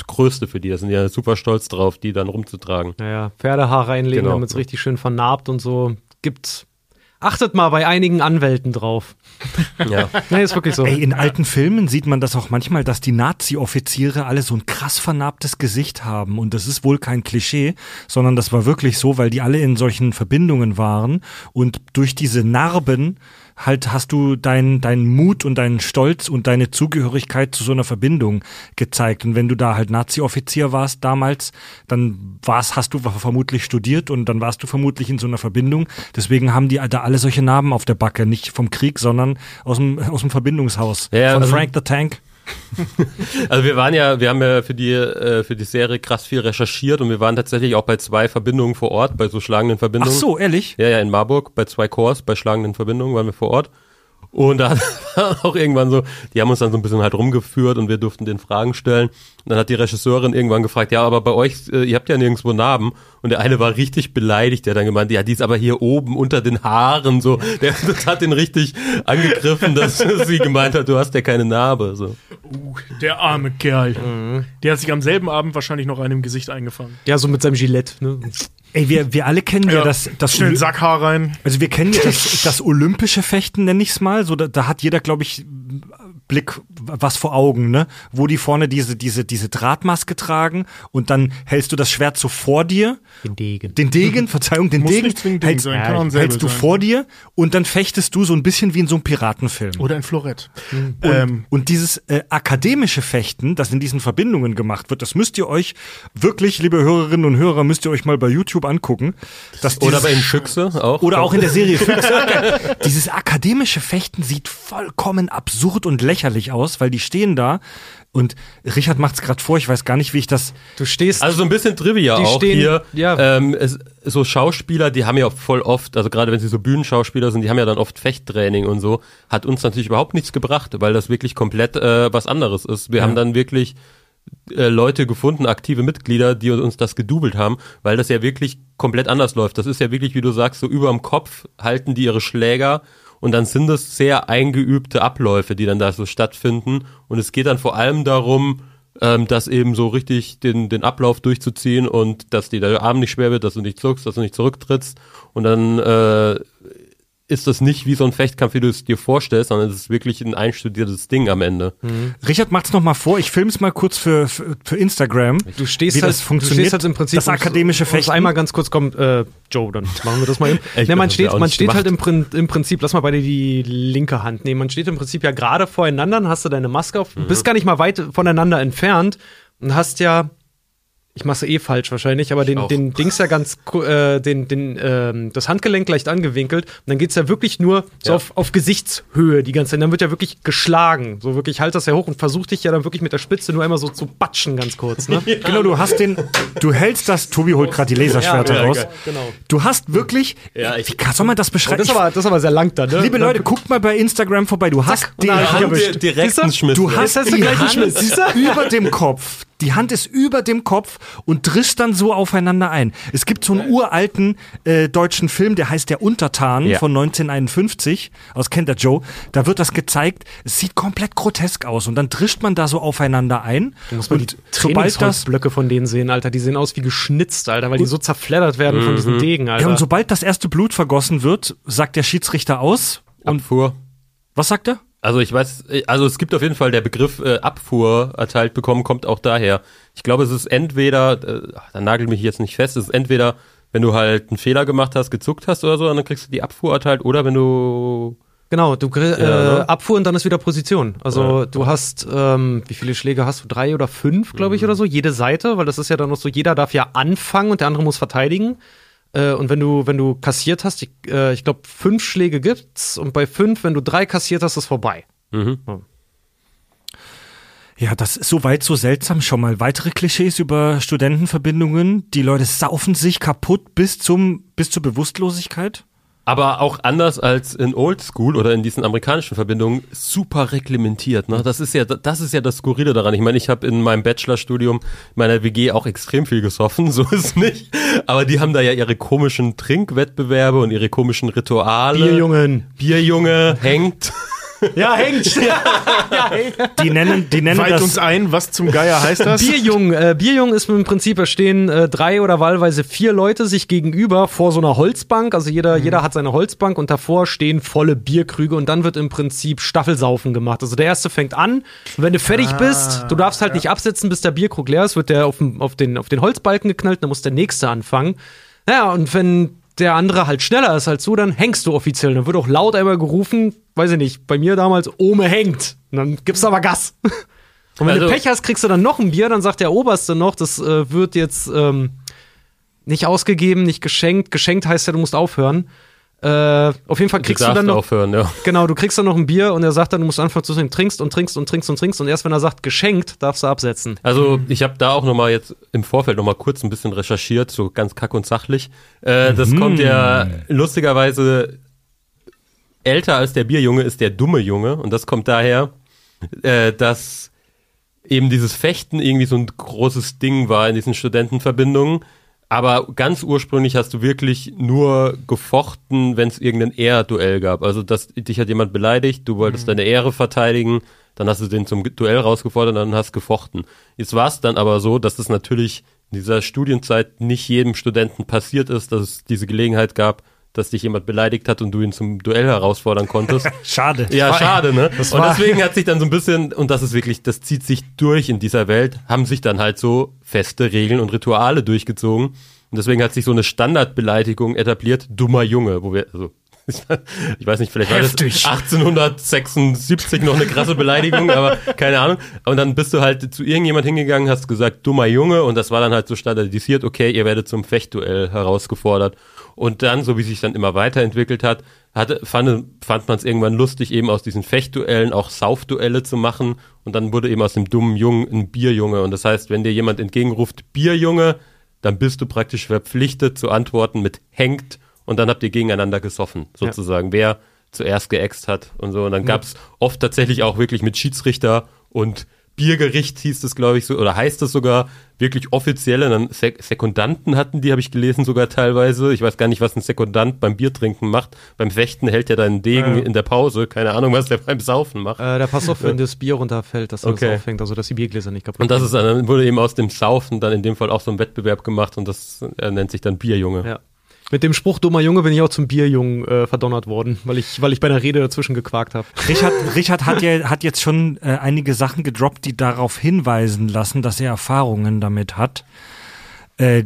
Größte für die, da sind die ja super stolz drauf, die dann rumzutragen. Naja, Pferdehaare einlegen, Genau. damit es richtig schön vernarbt und so. Gibt's. Achtet mal bei einigen Anwälten drauf. Ja. Nee, ist wirklich so. Ey, in alten Filmen sieht man das auch manchmal, dass die Nazi-Offiziere alle so ein krass vernarbtes Gesicht haben. Und das ist wohl kein Klischee, sondern das war wirklich so, weil die alle in solchen Verbindungen waren. Und durch diese Narben halt hast du deinen deinen Mut und deinen Stolz und deine Zugehörigkeit zu so einer Verbindung gezeigt. Und wenn du da halt Nazi-Offizier warst damals, dann warst, hast du vermutlich studiert und dann warst du vermutlich in so einer Verbindung. Deswegen haben die da alle solche Narben auf der Backe. Nicht vom Krieg, sondern aus dem, aus dem Verbindungshaus. Ja, Von also- Frank the Tank. Also wir waren ja, wir haben ja für die, äh, für die Serie krass viel recherchiert und wir waren tatsächlich auch bei zwei Verbindungen vor Ort, bei so schlagenden Ach Verbindungen. so, ehrlich? Ja, ja, in Marburg bei zwei Chors, bei schlagenden Verbindungen waren wir vor Ort. Und da war auch irgendwann so, die haben uns dann so ein bisschen halt rumgeführt und wir durften den Fragen stellen. Und dann hat die Regisseurin irgendwann gefragt, ja, aber bei euch, äh, ihr habt ja nirgendwo Narben. Und der eine war richtig beleidigt, der dann gemeint, ja, die ist aber hier oben unter den Haaren, so. Der, das hat ihn richtig angegriffen, dass sie gemeint hat, du hast ja keine Narbe, so. Uh, der arme Kerl. Der hat sich am selben Abend wahrscheinlich noch einen im Gesicht eingefangen. Ja, so mit seinem Gillette. Ne? Ey, wir, wir alle kennen ja, das, das Schnell Sackhaar rein. Also wir kennen ja das, das olympische Fechten, nenne ich's mal. So, da, da hat jeder, glaube ich, Blick was vor Augen, ne? Wo die vorne diese, diese, diese Drahtmaske tragen und dann hältst du das Schwert so vor dir. Den Degen. Den Degen, Verzeihung, den Muss Degen nicht zwingend Degen hältst, sein, kann auch hältst du sein. vor dir und dann fechtest du so ein bisschen wie in so einem Piratenfilm. Oder ein Florett. Und, Ähm, und dieses äh, akademische Fechten, das in diesen Verbindungen gemacht wird, das müsst ihr euch wirklich, liebe Hörerinnen und Hörer, müsst ihr euch mal bei YouTube angucken. Dass Oder dieses- bei den Füchse auch. oder auch in der Serie Füchse. Dieses akademische Fechten sieht vollkommen absurd und lächerlich aus, weil die stehen da und Richard macht's gerade vor, ich weiß gar nicht, wie ich das. Du stehst. Also so ein bisschen Trivia auch stehen- hier. ja. Ähm, es, so Schauspieler, die haben ja voll oft, also gerade wenn sie so Bühnenschauspieler sind, die haben ja dann oft Fechttraining und so. Hat uns natürlich überhaupt nichts gebracht, weil das wirklich komplett äh, was anderes ist. Wir haben dann wirklich äh, Leute gefunden, aktive Mitglieder, die uns das gedoubelt haben, weil das ja wirklich komplett anders läuft. Das ist ja wirklich, wie du sagst, so über dem Kopf halten die ihre Schläger und dann sind es sehr eingeübte Abläufe, die dann da so stattfinden. Und es geht dann vor allem darum, ähm, das eben so richtig den, den Ablauf durchzuziehen und dass dir der Arm nicht schwer wird, dass du nicht zuckst, dass du nicht zurücktrittst. Und dann äh, ist das nicht wie so ein Fechtkampf, wie du es dir vorstellst, sondern es ist wirklich ein einstudiertes Ding am Ende. Richard macht's noch mal vor. Ich film's mal kurz für, für, für Instagram. Du stehst wie halt, das funktioniert. Du stehst halt im Prinzip das akademische Fechten. Einmal ganz kurz kommt, äh, Joe, dann machen wir das mal eben. Ich ne, man steht, man steht halt im, im Prinzip, lass mal beide die linke Hand nehmen. Man steht im Prinzip ja gerade voreinander, dann hast du deine Maske auf, Mhm. bist gar nicht mal weit voneinander entfernt und hast ja, ich mach's eh falsch wahrscheinlich, aber den, auch. den Dings ja ganz, ku- äh, den, den, ähm, das Handgelenk leicht angewinkelt. Und dann geht's ja wirklich nur so Ja. auf, auf Gesichtshöhe die ganze Zeit. Dann wird ja wirklich geschlagen. So wirklich halt das ja hoch und versuch dich ja dann wirklich mit der Spitze nur einmal so zu batschen ganz kurz. Ne? Genau, du hast den, du hältst das, Tobi holt gerade die Laserschwerter Ja, raus. genau. Du hast wirklich, Ja, ich- wie kann, soll man das Oh, beschreiben? das, ist aber, das ist aber sehr lang dann, ne? Liebe Leute, guckt mal bei Instagram vorbei. Du hast dann die hab ich Hand, direkt einen Schmiss. du hast einen Hand Schmiss, siehst du? über dem Kopf. Die Hand ist über dem Kopf und drischt dann so aufeinander ein. Es gibt so einen uralten äh, deutschen Film, der heißt Der Untertan Ja. von 1951 aus kennt der Joe. Da wird das gezeigt. Es sieht komplett grotesk aus und dann drischt man da so aufeinander ein. Du musst mal die und sobald das Trainingsholzblöcke von denen sehen, Alter. Die sehen aus wie geschnitzt, Alter, weil die so zerfleddert werden von diesen Degen, Alter. ja, und sobald das erste Blut vergossen wird, sagt der Schiedsrichter aus. Und Abfuhr. was sagt er? Also ich weiß, äh, also es gibt auf jeden Fall der Begriff äh, Abfuhr erteilt bekommen, kommt auch daher. Ich glaube, es ist entweder, äh, da nagel mich jetzt nicht fest, es ist entweder, wenn du halt einen Fehler gemacht hast, gezuckt hast oder so, dann kriegst du die Abfuhr erteilt, oder wenn du Genau, du kriegst Ja, äh, ne? Abfuhr und dann ist wieder Position. Also du hast, ähm, wie viele Schläge hast du? Drei oder fünf, glaube ich, oder so, jede Seite, weil das ist ja dann noch so, jeder darf ja anfangen und der andere muss verteidigen. Äh, und wenn du, wenn du kassiert hast, ich, äh, ich glaube, fünf Schläge gibt's und bei fünf, wenn du drei kassiert hast, ist vorbei. Ja, das ist soweit so seltsam schon mal. Weitere Klischees über Studentenverbindungen. Die Leute saufen sich kaputt bis zum, bis zur Bewusstlosigkeit. Aber auch anders als in Oldschool oder in diesen amerikanischen Verbindungen super reglementiert. Ne? Das ist ja das ist ja das Skurrile daran. Ich meine, ich habe in meinem Bachelorstudium meiner WG auch extrem viel gesoffen, so ist nicht. Aber die haben da ja ihre komischen Trinkwettbewerbe und ihre komischen Rituale. Bierjungen. Bierjunge hängt. Ja, hängt. Die nennen, die nennen Weit das. uns ein, was zum Geier heißt das? Bierjung, äh, Bierjung ist im Prinzip, da stehen äh, drei oder wahlweise vier Leute sich gegenüber vor so einer Holzbank. Also jeder, Mhm. jeder hat seine Holzbank und davor stehen volle Bierkrüge und dann wird im Prinzip Staffelsaufen gemacht. Also der erste fängt an. Und wenn du fertig Ah, bist, du darfst halt nicht absetzen, bis der Bierkrug leer ist, wird der auf, den- auf, den, auf den Holzbalken geknallt, dann muss der nächste anfangen. Naja, und wenn der andere halt schneller ist als du, dann hängst du offiziell. Dann wird auch laut einmal gerufen, weiß ich nicht, bei mir damals, Ome hängt. Und dann gibst du aber Gas. Und wenn du Also- Pech hast, kriegst du dann noch ein Bier, dann sagt der Oberste noch, das äh, wird jetzt ähm, nicht ausgegeben, nicht geschenkt. Geschenkt heißt ja, du musst aufhören. Äh, auf jeden Fall kriegst du, dann noch, aufhören, ja. genau, du kriegst dann noch ein Bier und er sagt dann, du musst anfangen zu trinken, trinkst und trinkst und trinkst und trinkst und erst wenn er sagt geschenkt, darfst du absetzen. Also ich habe da auch noch mal jetzt im Vorfeld noch mal kurz ein bisschen recherchiert, so ganz kack und sachlich. Äh, das kommt ja lustigerweise älter als der Bierjunge ist der dumme Junge. Und das kommt daher, äh, dass eben dieses Fechten irgendwie so ein großes Ding war in diesen Studentenverbindungen. Aber ganz ursprünglich hast du wirklich nur gefochten, wenn es irgendein Ehrduell gab. Also, dass dich hat jemand beleidigt, du wolltest deine Ehre verteidigen, dann hast du den zum Duell rausgefordert und dann hast gefochten. Jetzt war es dann aber so, dass es natürlich in dieser Studienzeit nicht jedem Studenten passiert ist, dass es diese Gelegenheit gab, dass dich jemand beleidigt hat und du ihn zum Duell herausfordern konntest. Schade. Ja, schade, ne? Und deswegen hat sich dann so ein bisschen, und das ist wirklich, das zieht sich durch in dieser Welt, haben sich dann halt so feste Regeln und Rituale durchgezogen. Und deswegen hat sich so eine Standardbeleidigung etabliert, dummer Junge, wo wir, also, ich weiß nicht, vielleicht Heftig. war das 1876 noch eine krasse Beleidigung, aber keine Ahnung. Und dann bist du halt zu irgendjemand hingegangen, hast gesagt, dummer Junge, und das war dann halt so standardisiert, okay, ihr werdet zum Fechtduell herausgefordert. Und dann, so wie sich dann immer weiterentwickelt hat, hatte, fand, fand man es irgendwann lustig, eben aus diesen Fechtduellen auch Saufduelle zu machen. Und dann wurde eben aus dem dummen Jungen ein Bierjunge. Und das heißt, wenn dir jemand entgegenruft, Bierjunge, dann bist du praktisch verpflichtet zu antworten mit hängt. Und dann habt ihr gegeneinander gesoffen, sozusagen, wer zuerst geäxt hat und so. Und dann gab's oft tatsächlich auch wirklich mit Schiedsrichter und Biergericht hieß es, glaube ich, so, oder heißt es sogar, wirklich offizielle, dann Sek Sekundanten hatten die, habe ich gelesen, sogar teilweise. Ich weiß gar nicht, was ein Sekundant beim Biertrinken macht. Beim Fechten hält er deinen Degen in der Pause. Keine Ahnung, was der beim Saufen macht. Äh, der passt auf, wenn das Bier runterfällt, dass er Okay. das aufhängt, also dass die Biergläser nicht kaputt Und das ist dann, dann wurde eben aus dem Saufen dann in dem Fall auch so ein Wettbewerb gemacht und das äh, nennt sich dann Bierjunge. Ja. Mit dem Spruch dummer Junge bin ich auch zum Bierjungen äh, verdonnert worden, weil ich, weil ich bei einer Rede dazwischen gequakt habe. Richard, Richard hat, ja, hat jetzt schon äh, einige Sachen gedroppt, die darauf hinweisen lassen, dass er Erfahrungen damit hat. Äh,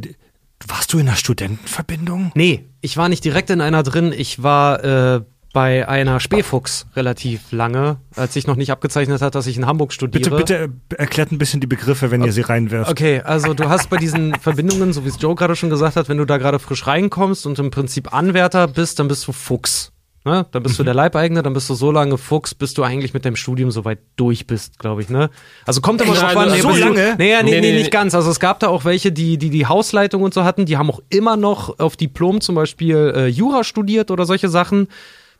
warst du in einer Studentenverbindung? Nee, ich war nicht direkt in einer drin. Ich war äh, bei einer Spähfuchs relativ lange, als ich noch nicht abgezeichnet hat, dass ich in Hamburg studiere. Bitte, bitte erklärt ein bisschen die Begriffe, wenn ihr sie reinwerft. Okay, also du hast bei diesen Verbindungen, so wie es Joe gerade schon gesagt hat, wenn du da gerade frisch reinkommst und im Prinzip Anwärter bist, dann bist du Fuchs. Ne? Dann bist du der Leibeigene, dann bist du so lange Fuchs, bis du eigentlich mit deinem Studium soweit durch bist, glaube ich. Ne? Also kommt immer drauf Also an. so lange? Nee, ja, nee, Nee, nee, nicht ganz. Also es gab da auch welche, die die, die Hausleitung und so hatten, die haben auch immer noch auf Diplom zum Beispiel äh, Jura studiert oder solche Sachen.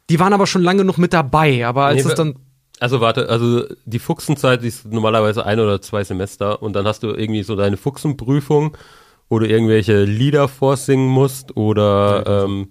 Die waren aber schon lange noch mit dabei. Aber als Nee, es dann Also warte, also die Fuchsenzeit ist normalerweise ein oder zwei Semester und dann hast du irgendwie so deine Fuchsenprüfung, wo du irgendwelche Lieder vorsingen musst oder ähm,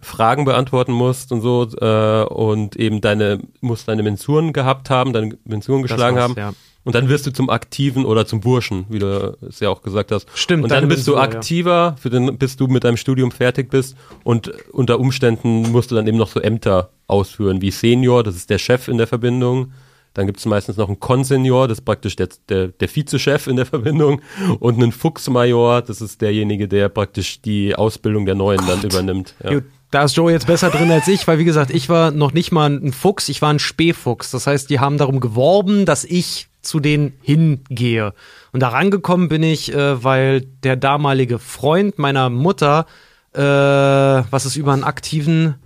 Fragen beantworten musst und so äh, und eben deine musst deine Mensuren gehabt haben, deine Mensuren geschlagen haben. ja. Und dann wirst du zum Aktiven oder zum Burschen, wie du es ja auch gesagt hast. Stimmt, Und dann bist du Mensur, ja. aktiver, für den, bis du mit deinem Studium fertig bist. Und unter Umständen musst du dann eben noch so Ämter ausführen, wie Senior, das ist der Chef in der Verbindung. Dann gibt es meistens noch einen Konsenior, das ist praktisch der, der, der Vizechef in der Verbindung. Und einen Fuchsmajor, das ist derjenige, der praktisch die Ausbildung der Neuen dann übernimmt. Ja. Gut, da ist Joe jetzt besser drin als ich, weil wie gesagt, ich war noch nicht mal ein Fuchs, ich war ein Spähfuchs. Das heißt, die haben darum geworben, dass ich zu denen hingehe. Und da rangekommen bin ich, äh, weil der damalige Freund meiner Mutter, äh, was ist über einen aktiven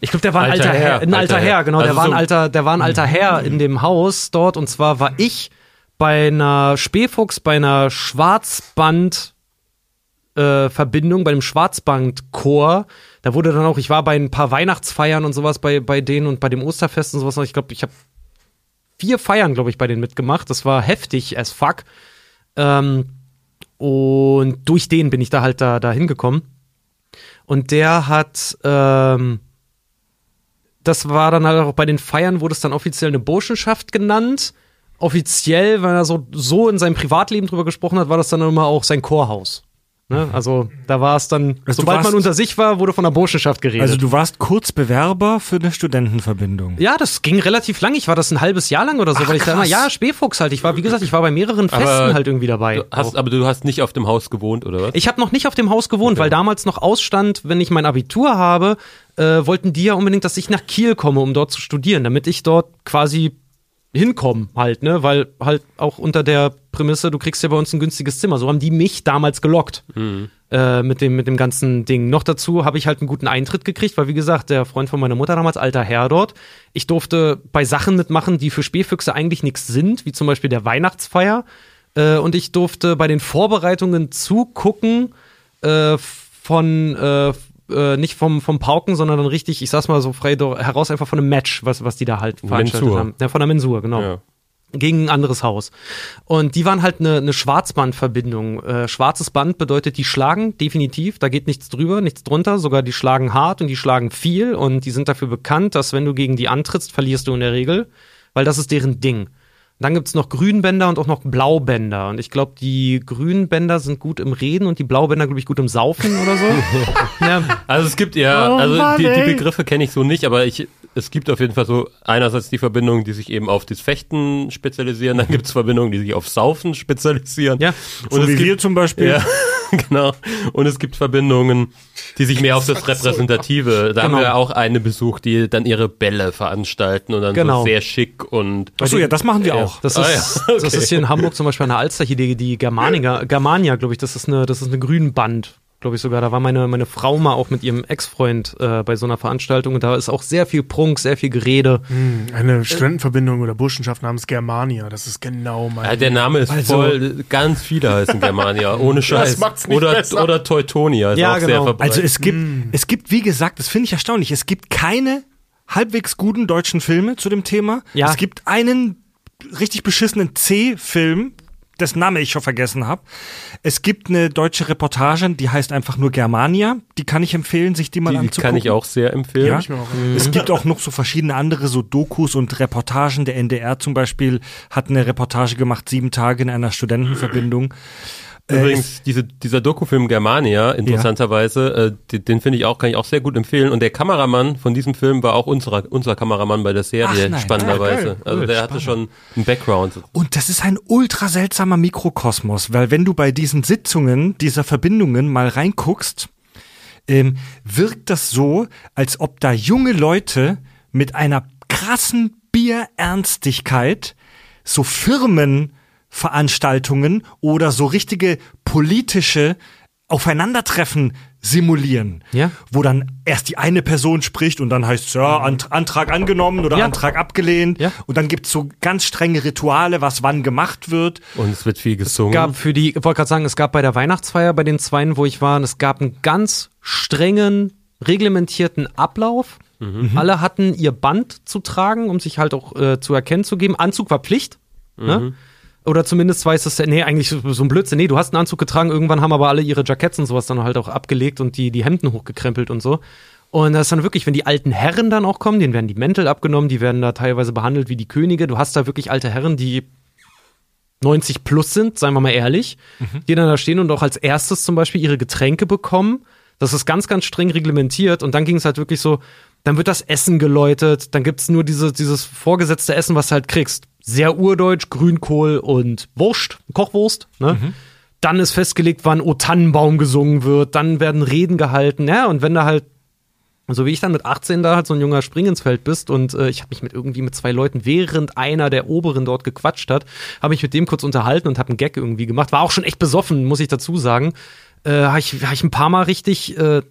ich glaube, der war ein Alter alter, Herr, Herr, ein alter, alter Herr, Herr. genau, der Also war ein alter, der war ein alter Herr in dem Haus dort und zwar war ich bei einer Spähfuchs, bei einer Schwarzband äh, Verbindung bei dem Schwarzbandchor. Da wurde dann auch, ich war bei ein paar Weihnachtsfeiern und sowas bei, bei denen und bei dem Osterfest und sowas. Ich glaube, ich habe vier Feiern, glaube ich, bei denen mitgemacht. Das war heftig as fuck. Ähm, und durch den bin ich da halt da, da hingekommen. Und der hat, ähm, das war dann halt auch bei den Feiern, wurde es dann offiziell eine Burschenschaft genannt. Offiziell, wenn er so, so in seinem Privatleben drüber gesprochen hat, war das dann immer auch sein Chorhaus. Ne? Also da war es dann, Also sobald man warst- unter sich war, wurde von der Burschenschaft geredet. Also du warst kurz Bewerber für eine Studentenverbindung. ja, das ging relativ lang. Ich war das ein halbes Jahr lang oder so, Ach, weil ich da immer, krass. ja, Spähfuchs halt. Ich war, wie gesagt, ich war bei mehreren Festen Aber halt irgendwie dabei. Du hast, aber du hast nicht auf dem Haus gewohnt, oder was? Ich habe noch nicht auf dem Haus gewohnt, weil damals noch ausstand, wenn ich mein Abitur habe, äh, wollten die ja unbedingt, dass ich nach Kiel komme, um dort zu studieren, damit ich dort quasi hinkomme halt, ne, weil halt auch unter der Prämisse, du kriegst ja bei uns ein günstiges Zimmer. So haben die mich damals gelockt äh, mit dem mit dem ganzen Ding. Noch dazu habe ich halt einen guten Eintritt gekriegt, weil wie gesagt, der Freund von meiner Mutter damals, alter Herr dort, ich durfte bei Sachen mitmachen, die für Spähfüchse eigentlich nichts sind, wie zum Beispiel der Weihnachtsfeier. Äh, und ich durfte bei den Vorbereitungen zugucken äh, von, äh, nicht vom, vom Pauken, sondern dann richtig, ich sag's mal so frei heraus, einfach von einem Match, was, was die da halt veranstaltet Mensur. haben. Ja, von der Mensur, genau. Ja. Gegen ein anderes Haus. Und die waren halt eine, eine Schwarzbandverbindung. Äh, schwarzes Band bedeutet, die schlagen definitiv, da geht nichts drüber, nichts drunter, sogar die schlagen hart und die schlagen viel und die sind dafür bekannt, dass wenn du gegen die antrittst, verlierst du in der Regel, weil das ist deren Ding. Dann gibt's noch Grünbänder und auch noch Blaubänder. Und ich glaube, die Grünbänder sind gut im Reden und die Blaubänder, glaube ich, gut im Saufen oder so. ja. Also es gibt ja, Oh also Mann, die, die. Begriffe kenne ich so nicht, aber ich, es gibt auf jeden Fall so einerseits die Verbindungen, die sich eben auf das Fechten spezialisieren, dann gibt es Verbindungen, die sich auf Saufen spezialisieren. Ja. Und so es wie gibt, wir zum Beispiel. Ja, genau. Und es gibt Verbindungen, die sich mehr auf das Repräsentative. Da haben Genau. wir auch eine besucht, die dann ihre Bälle veranstalten und dann Genau. so sehr schick und Achso, ja, das machen wir auch. Das Ah, ist, ja, das okay. ist hier in Hamburg zum Beispiel der Alster hier die, die Germania, Germania, glaube ich, das ist eine, das ist eine Grünband, glaube ich sogar. Da war meine, meine Frau mal auch mit ihrem Ex-Freund äh, bei so einer Veranstaltung und da ist auch sehr viel Prunk, sehr viel Gerede. Hm, Eine Studentenverbindung oder Burschenschaft namens Germania. Das ist genau mein. ja, der Name ist Also- voll, ganz viele heißen Germania, ohne Scheiß. macht's nicht oder, besser. oder Teutonia ist Ja, auch sehr genau. verbreitet. Also es gibt, es gibt, wie gesagt, das finde ich erstaunlich, es gibt keine halbwegs guten deutschen Filme zu dem Thema. Ja. Es gibt einen richtig beschissenen C-Film, dessen Name ich schon vergessen habe. Es gibt eine deutsche Reportage, die heißt einfach nur Germania. Die kann ich empfehlen, sich die mal die, die anzugucken. kann ich auch sehr empfehlen. Ja. Auch. Es gibt auch noch so verschiedene andere so Dokus und Reportagen. Der NDR zum Beispiel hat eine Reportage gemacht, sieben Tage in einer Studentenverbindung. Äh, Übrigens, diese, dieser Dokufilm Germania, interessanterweise, äh, den, den finde ich auch, kann ich auch sehr gut empfehlen. Und der Kameramann von diesem Film war auch unserer, unser Kameramann bei der Serie, Ach, spannenderweise. Ah, also Cool, der hatte schon einen Background. Und das ist ein ultra seltsamer Mikrokosmos, weil wenn du bei diesen Sitzungen dieser Verbindungen mal reinguckst, ähm, wirkt das so, als ob da junge Leute mit einer krassen Bierernstigkeit so Firmenveranstaltungen oder so richtige politische Aufeinandertreffen simulieren, Ja. wo dann erst die eine Person spricht und dann heißt es, ja, Ant Antrag angenommen oder Ja. Antrag abgelehnt Ja. und dann gibt's so ganz strenge Rituale, was wann gemacht wird. Und es wird viel gesungen. gab für die, ich wollte gerade sagen, es gab bei der Weihnachtsfeier bei den Zweien, wo ich war, es gab einen ganz strengen, reglementierten Ablauf. Alle hatten ihr Band zu tragen, um sich halt auch äh, zu erkennen zu geben. Anzug war Pflicht. Ne? Oder zumindest weiß es, nee, eigentlich so ein Blödsinn. Nee, du hast einen Anzug getragen, irgendwann haben aber alle ihre Jackets und sowas dann halt auch abgelegt und die, die Hemden hochgekrempelt und so. Und das ist dann wirklich, wenn die alten Herren dann auch kommen, denen werden die Mäntel abgenommen, die werden da teilweise behandelt wie die Könige. Du hast da wirklich alte Herren, die 90 plus sind, seien wir mal ehrlich, die dann da stehen und auch als erstes zum Beispiel ihre Getränke bekommen. Das ist ganz, ganz streng reglementiert und dann ging es halt wirklich so, dann wird das Essen geläutet, dann gibt's nur diese, dieses vorgesetzte Essen, was du halt kriegst. Sehr urdeutsch, Grünkohl und Wurst, Kochwurst, ne? Dann ist festgelegt, wann O Tannenbaum gesungen wird, dann werden Reden gehalten, ja, und wenn da halt so wie ich dann mit 18 da halt so ein junger Spring ins Feld bist und äh, ich habe mich mit irgendwie mit zwei Leuten, während einer der Oberen dort gequatscht hat, habe ich mit dem kurz unterhalten und habe einen Gag irgendwie gemacht. War auch schon echt besoffen, muss ich dazu sagen. Äh, habe ich, hab ich ein paar Mal richtig äh,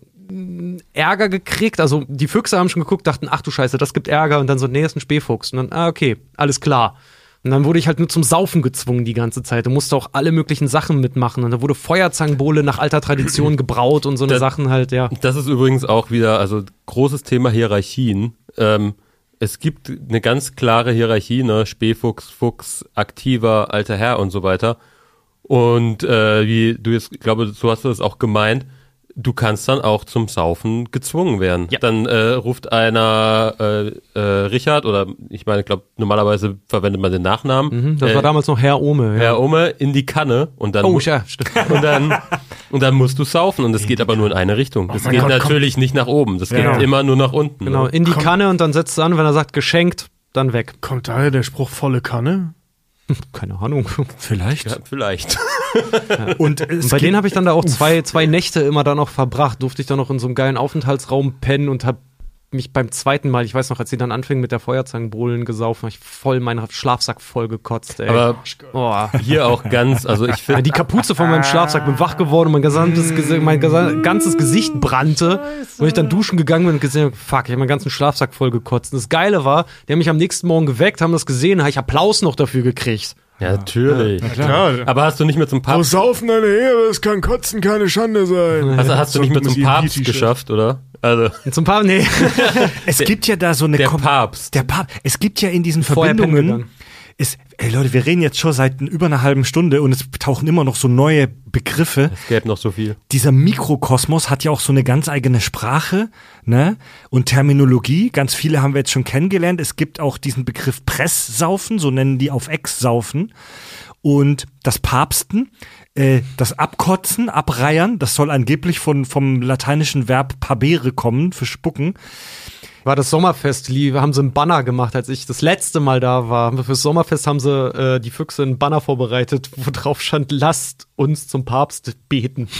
Ärger gekriegt. Also die Füchse haben schon geguckt, dachten, ach du Scheiße, das gibt Ärger und dann so, nee, das ist ein Spähfuchs. Und dann, ah, okay, alles klar. Und dann wurde ich halt nur zum Saufen gezwungen die ganze Zeit. Du musste auch alle möglichen Sachen mitmachen. Und da wurde Feuerzangenbowle nach alter Tradition gebraut und so eine Das- Sachen halt, ja. Das ist übrigens auch wieder, also großes Thema Hierarchien. Ähm, es gibt eine ganz klare Hierarchie, ne? Spähfuchs, Fuchs, aktiver, alter Herr und so weiter. Und äh, wie du jetzt, ich glaube, so hast du das auch gemeint, du kannst dann auch zum Saufen gezwungen werden. Ja. Dann äh, ruft einer äh, äh, Richard oder ich meine, ich glaube, normalerweise verwendet man den Nachnamen. Mhm, das äh, war damals noch Herr Ohme. Ja. Herr Ome in die Kanne und dann Oh, ja, stimmt. und dann und dann musst du saufen und das geht aber nur in eine Richtung. Das mein geht Gott, natürlich nicht nach oben. Das Genau. geht immer nur nach unten. Genau, in die Komm. Kanne und dann setzt du an, wenn er sagt geschenkt, dann weg. Kommt daher der Spruch volle Kanne? Keine Ahnung. Vielleicht. Ja, vielleicht. Und, Und bei denen habe ich dann da auch zwei, zwei Nächte immer da noch verbracht. Durfte ich dann noch in so einem geilen Aufenthaltsraum pennen und habe mich beim zweiten Mal, ich weiß noch, als sie dann anfingen mit der Feuerzangenbowlen gesaufen, habe ich voll meinen Schlafsack voll gekotzt, ey. Aber oh. hier auch ganz, also ich finde, Die Kapuze von meinem Schlafsack, bin wach geworden und mein, gesamtes, Gesi- mein ganzes Gesicht brannte. Und ich dann duschen gegangen bin und gesehen habe, fuck, ich habe meinen ganzen Schlafsack voll gekotzt. Und das Geile war, die haben mich am nächsten Morgen geweckt, haben das gesehen, habe ich Applaus noch dafür gekriegt. Ja, natürlich. Klar. Aber hast du nicht mehr zum Wo Papst, saufen eine Ehre, es kann kotzen keine Schande sein. hast, hast du nicht mehr So zum Papst geschafft, oder? Also, Zum Paar, nee. Es gibt ja da so eine der Kom- Papst. Der Papst. Es gibt ja in diesen Verbindungen. Ist, ey Leute, wir reden jetzt schon seit über einer halben Stunde und es tauchen immer noch so neue Begriffe. Es gäbe noch so viel. Dieser Mikrokosmos hat ja auch so eine ganz eigene Sprache, ne? Und Terminologie. Ganz viele haben wir jetzt schon kennengelernt. Es gibt auch diesen Begriff Presssaufen, so nennen die auf Ex saufen. Und das Papsten, äh, das Abkotzen, Abreiern, das soll angeblich von, vom lateinischen Verb pabere kommen, für spucken. War das Sommerfest, lieb, haben sie einen Banner gemacht, als ich das letzte Mal da war. Fürs Sommerfest haben sie äh, die Füchse einen Banner vorbereitet, wo drauf stand, lasst uns zum Papst beten.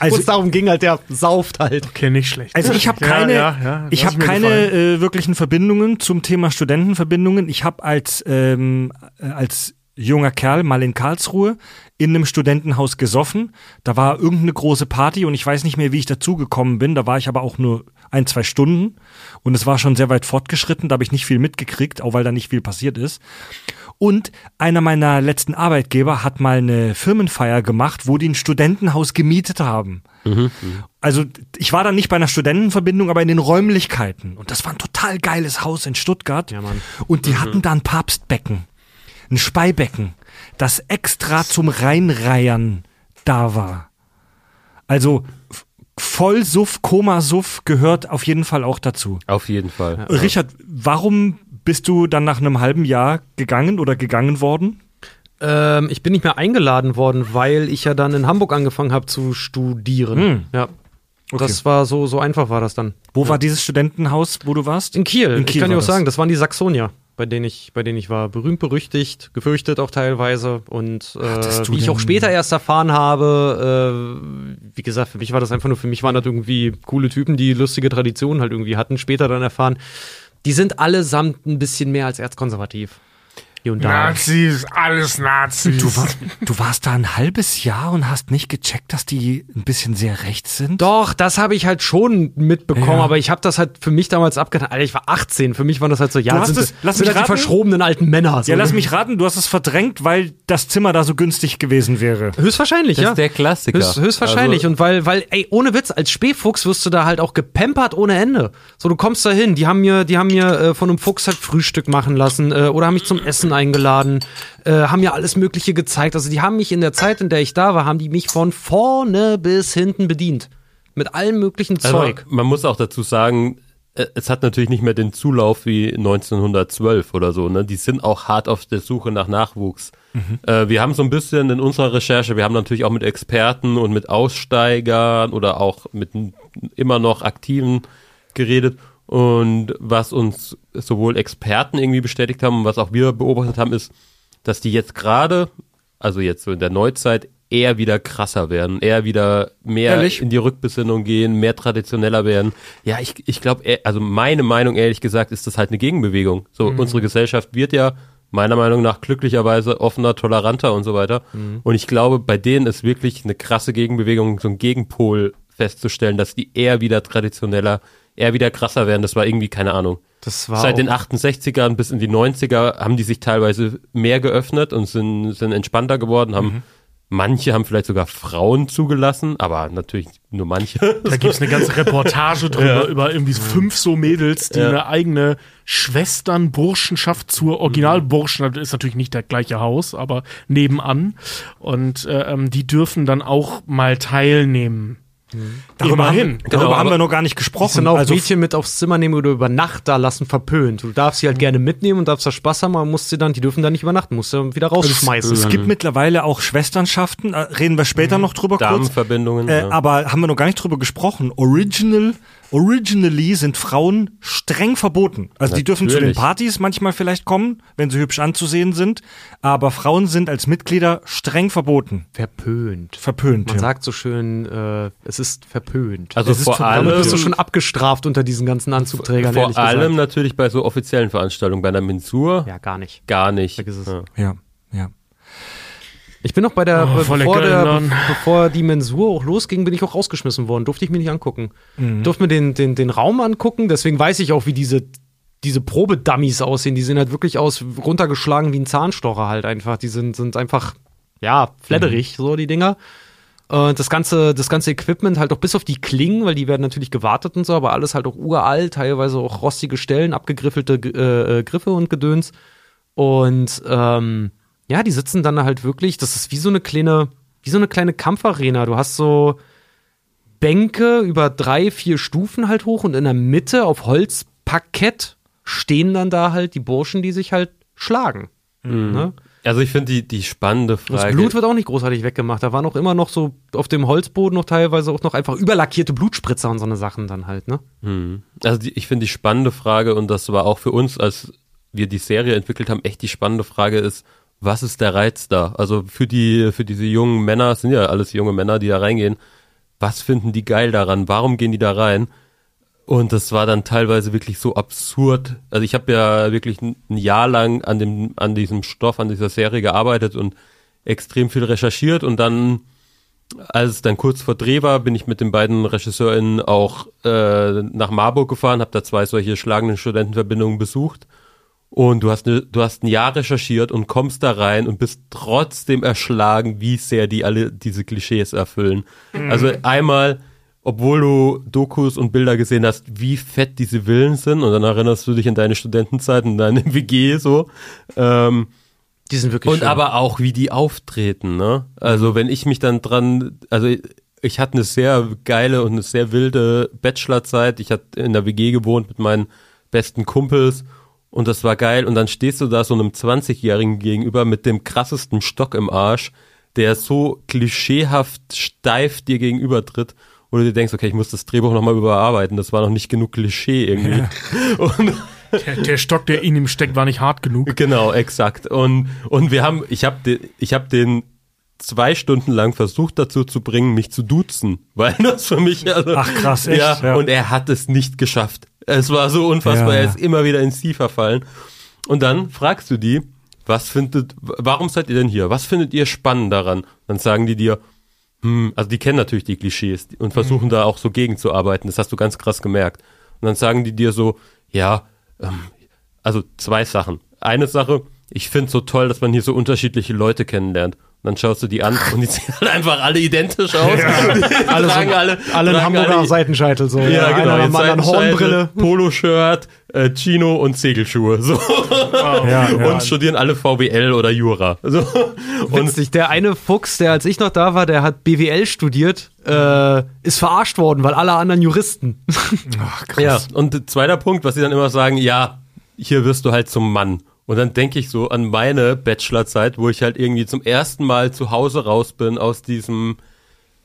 Also- Wo es darum ging halt, der sauft halt. Okay, nicht schlecht. Also ich habe Ja, keine, ja, ja, ich lass habe mir keine gefallen. äh, wirklichen Verbindungen zum Thema Studentenverbindungen. Ich habe als ähm, äh, als junger Kerl mal in Karlsruhe in einem Studentenhaus gesoffen. Da war irgendeine große Party und ich weiß nicht mehr, wie ich dazugekommen bin. Da war ich aber auch nur ein, zwei Stunden und es war schon sehr weit fortgeschritten. Da habe ich nicht viel mitgekriegt, auch weil da nicht viel passiert ist. Und einer meiner letzten Arbeitgeber hat mal eine Firmenfeier gemacht, wo die ein Studentenhaus gemietet haben. Also ich war dann nicht bei einer Studentenverbindung, aber in den Räumlichkeiten. Und das war ein total geiles Haus in Stuttgart. Ja. Und die hatten da ein Papstbecken, ein Speibecken, das extra zum Reinreihern da war. Also Vollsuff, Komasuff gehört auf jeden Fall auch dazu. Auf jeden Fall. Richard, warum bist du dann nach einem halben Jahr gegangen oder gegangen worden? Ähm, ich bin nicht mehr eingeladen worden, weil ich ja dann in Hamburg angefangen habe zu studieren. Hm. Ja. Das war so, so einfach war das dann. Wo war dieses Studentenhaus, wo du warst? In Kiel. In ich Kiel kann dir auch das. sagen, das waren die Saxonier, bei denen ich, bei denen ich war. Berühmt, berüchtigt, gefürchtet auch teilweise. Und äh, wie ich auch später erst erfahren habe, äh, wie gesagt, für mich war das einfach nur, für mich waren das irgendwie coole Typen, die lustige Traditionen halt irgendwie hatten. Später dann erfahren, die sind allesamt ein bisschen mehr als erzkonservativ. Hier und da. Nazis, alles Nazis. Du, war, du warst da ein halbes Jahr und hast nicht gecheckt, dass die ein bisschen sehr rechts sind? Doch, das habe ich halt schon mitbekommen, Ja. aber ich habe das halt für mich damals abgetan. Alter, ich war 18, für mich waren das halt so, ja, Du hast sind, es- lass sind mich halt die raten. verschrobenen alten Männer. So. Ja, lass mich raten, du hast es verdrängt, weil das Zimmer da so günstig gewesen wäre. Höchstwahrscheinlich, Das ja. ist der Klassiker. Höchst, höchstwahrscheinlich. Also, und weil, weil, ey, ohne Witz, als Spähfuchs wirst du da halt auch gepampert ohne Ende. So, du kommst da hin, die haben mir, die haben mir äh, von einem Fuchs halt Frühstück machen lassen äh, oder haben mich zum Essen eingeladen, äh, haben mir alles Mögliche gezeigt. Also die haben mich in der Zeit, in der ich da war, haben die mich von vorne bis hinten bedient. Mit allem möglichen also, Zeug. man muss auch dazu sagen, äh, es hat natürlich nicht mehr den Zulauf wie 1912 oder so. Ne? Die sind auch hart auf der Suche nach Nachwuchs. Äh, wir haben so ein bisschen in unserer Recherche, wir haben natürlich auch mit Experten und mit Aussteigern oder auch mit immer noch Aktiven geredet. Und was uns sowohl Experten irgendwie bestätigt haben und was auch wir beobachtet haben, ist, dass die jetzt gerade, also jetzt so in der Neuzeit, eher wieder krasser werden, eher wieder mehr Ehrlich? in die Rückbesinnung gehen, mehr traditioneller werden. Ja, ich, ich glaube, also meine Meinung ehrlich gesagt ist das halt eine Gegenbewegung. So, unsere Gesellschaft wird ja meiner Meinung nach glücklicherweise offener, toleranter und so weiter. Und ich glaube, bei denen ist wirklich eine krasse Gegenbewegung, so ein Gegenpol festzustellen, dass die eher wieder traditioneller, eher wieder krasser werden. Das war irgendwie, keine Ahnung. Das war Seit den 68ern bis in die 90er haben die sich teilweise mehr geöffnet und sind, sind entspannter geworden, haben manche haben vielleicht sogar Frauen zugelassen, aber natürlich nur manche. Da gibt's eine ganze Reportage drüber, über irgendwie so fünf so Mädels, die Ja. eine eigene Schwesternburschenschaft zur Originalburschen, das ist natürlich nicht der gleiche Haus, aber nebenan. Und äh, ähm, die dürfen dann auch mal teilnehmen. Darüber, Immerhin. haben, darüber Genau, haben wir noch gar nicht gesprochen. sind auch also Mädchen mit aufs Zimmer nehmen oder über Nacht da lassen verpönt. Du darfst sie halt gerne mitnehmen und darfst da Spaß haben, aber musst sie dann, die dürfen da nicht übernachten, musst du wieder rausschmeißen. es gibt mittlerweile auch Schwesternschaften, äh, reden wir später noch drüber kurz. Damenverbindungen. Äh, ja. Aber haben wir noch gar nicht drüber gesprochen. Original, originally sind Frauen streng verboten. Also die dürfen zu den Natürlich. Partys manchmal vielleicht kommen, wenn sie hübsch anzusehen sind. Aber Frauen sind als Mitglieder streng verboten. verpönt. Verpönt. Man ja. sagt so schön, äh, es ist verpönt. Also es ist vor. Damit allem, bist du schon abgestraft unter diesen ganzen Anzugträgern, vor allem gesagt. natürlich bei so offiziellen Veranstaltungen, bei einer Mensur Ja, gar nicht. gar nicht. Vergiss es. Ja, ja. Ich bin noch bei der, Oh, bevor, der bevor die Mensur auch losging, bin ich auch rausgeschmissen worden. Durfte ich mir nicht angucken. Mhm. Durfte mir den, den, den Raum angucken, deswegen weiß ich auch, wie diese diese Probedummies aussehen. Die sehen halt wirklich aus, runtergeschlagen wie ein Zahnstocher halt einfach. Die sind, sind einfach, ja, fledderig, mhm. so die Dinger. Und das ganze, das ganze Equipment halt auch bis auf die Klingen, weil die werden natürlich gewartet und so, aber alles halt auch uralt, teilweise auch rostige Stellen, abgegriffelte äh, äh, Griffe und Gedöns. Und ähm, ja, die sitzen dann halt wirklich, das ist wie so eine kleine, wie so eine kleine Kampfarena. Du hast so Bänke über drei, vier Stufen halt hoch und in der Mitte auf Holzparkett stehen dann da halt die Burschen, die sich halt schlagen. Mhm. Ne? Also ich finde die, die spannende Frage. Das Blut wird auch nicht großartig weggemacht. Da waren auch immer noch so auf dem Holzboden noch teilweise auch noch einfach überlackierte Blutspritzer und so eine Sachen dann halt, ne? Mhm. Also die, ich finde die spannende Frage, und das war auch für uns, als wir die Serie entwickelt haben, echt die spannende Frage ist, was ist der Reiz da? Also für die, für diese jungen Männer, es sind ja alles junge Männer, die da reingehen, was finden die geil daran? Warum gehen die da rein? Und das war dann teilweise wirklich so absurd. Also ich habe ja wirklich ein Jahr lang an dem, an diesem Stoff, an dieser Serie gearbeitet und extrem viel recherchiert und dann, als es dann kurz vor Dreh war, bin ich mit den beiden RegisseurInnen auch äh, nach Marburg gefahren, habe da zwei solche schlagenden Studentenverbindungen besucht und du hast, ne, du hast ein Jahr recherchiert und kommst da rein und bist trotzdem erschlagen, wie sehr die alle diese Klischees erfüllen. Mhm. Also einmal obwohl du Dokus und Bilder gesehen hast, wie fett diese Villen sind und dann erinnerst du dich an deine Studentenzeit und deine WG so. Ähm, die sind wirklich Und schön. aber auch, wie die auftreten, ne? Also wenn ich mich dann dran, also ich hatte eine sehr geile und eine sehr wilde Bachelorzeit. Ich hatte in der WG gewohnt mit meinen besten Kumpels und das war geil. Und dann stehst du da so einem 20-Jährigen gegenüber mit dem krassesten Stock im Arsch, der so klischeehaft steif dir gegenüber tritt wo du denkst, okay, ich muss das Drehbuch nochmal überarbeiten, das war noch nicht genug Klischee irgendwie. Ja. Und der, der, Stock, der in ihm steckt, war nicht hart genug. Genau, exakt. Und, und wir haben, ich habe den, ich habe den zwei Stunden lang versucht dazu zu bringen, mich zu duzen, weil das für mich also, Ach krass, echt? Ja, ja, und er hat es nicht geschafft. Es war so unfassbar, ja, er ist immer wieder ins Sie verfallen. Und dann fragst du die, was findet, warum seid ihr denn hier? Was findet ihr spannend daran? Dann sagen die dir, hm, also die kennen natürlich die Klischees und versuchen mhm. da auch so gegenzuarbeiten. Das hast du ganz krass gemerkt. Und dann sagen die dir so, ja, ähm, also zwei Sachen. Eine Sache, ich finde so toll, dass man hier so unterschiedliche Leute kennenlernt. Dann schaust du die an und die sehen halt einfach alle identisch aus. Ja. alle, so, alle, alle ein Hamburger alle, Seitenscheitel so. Ja, ja genau. Einer Mann Hornbrille. Poloshirt, äh, Chino und Segelschuhe. So. Wow. Ja, und studieren alle VWL oder Jura. So. Und Witzig, der eine Fuchs, der als ich noch da war, der hat BWL studiert, äh, ist verarscht worden, weil alle anderen Juristen. Ach, krass. Ja, und zweiter Punkt, was sie dann immer sagen, ja, hier wirst du halt zum Mann. Und dann denke ich so an meine Bachelorzeit, wo ich halt irgendwie zum ersten Mal zu Hause raus bin aus diesem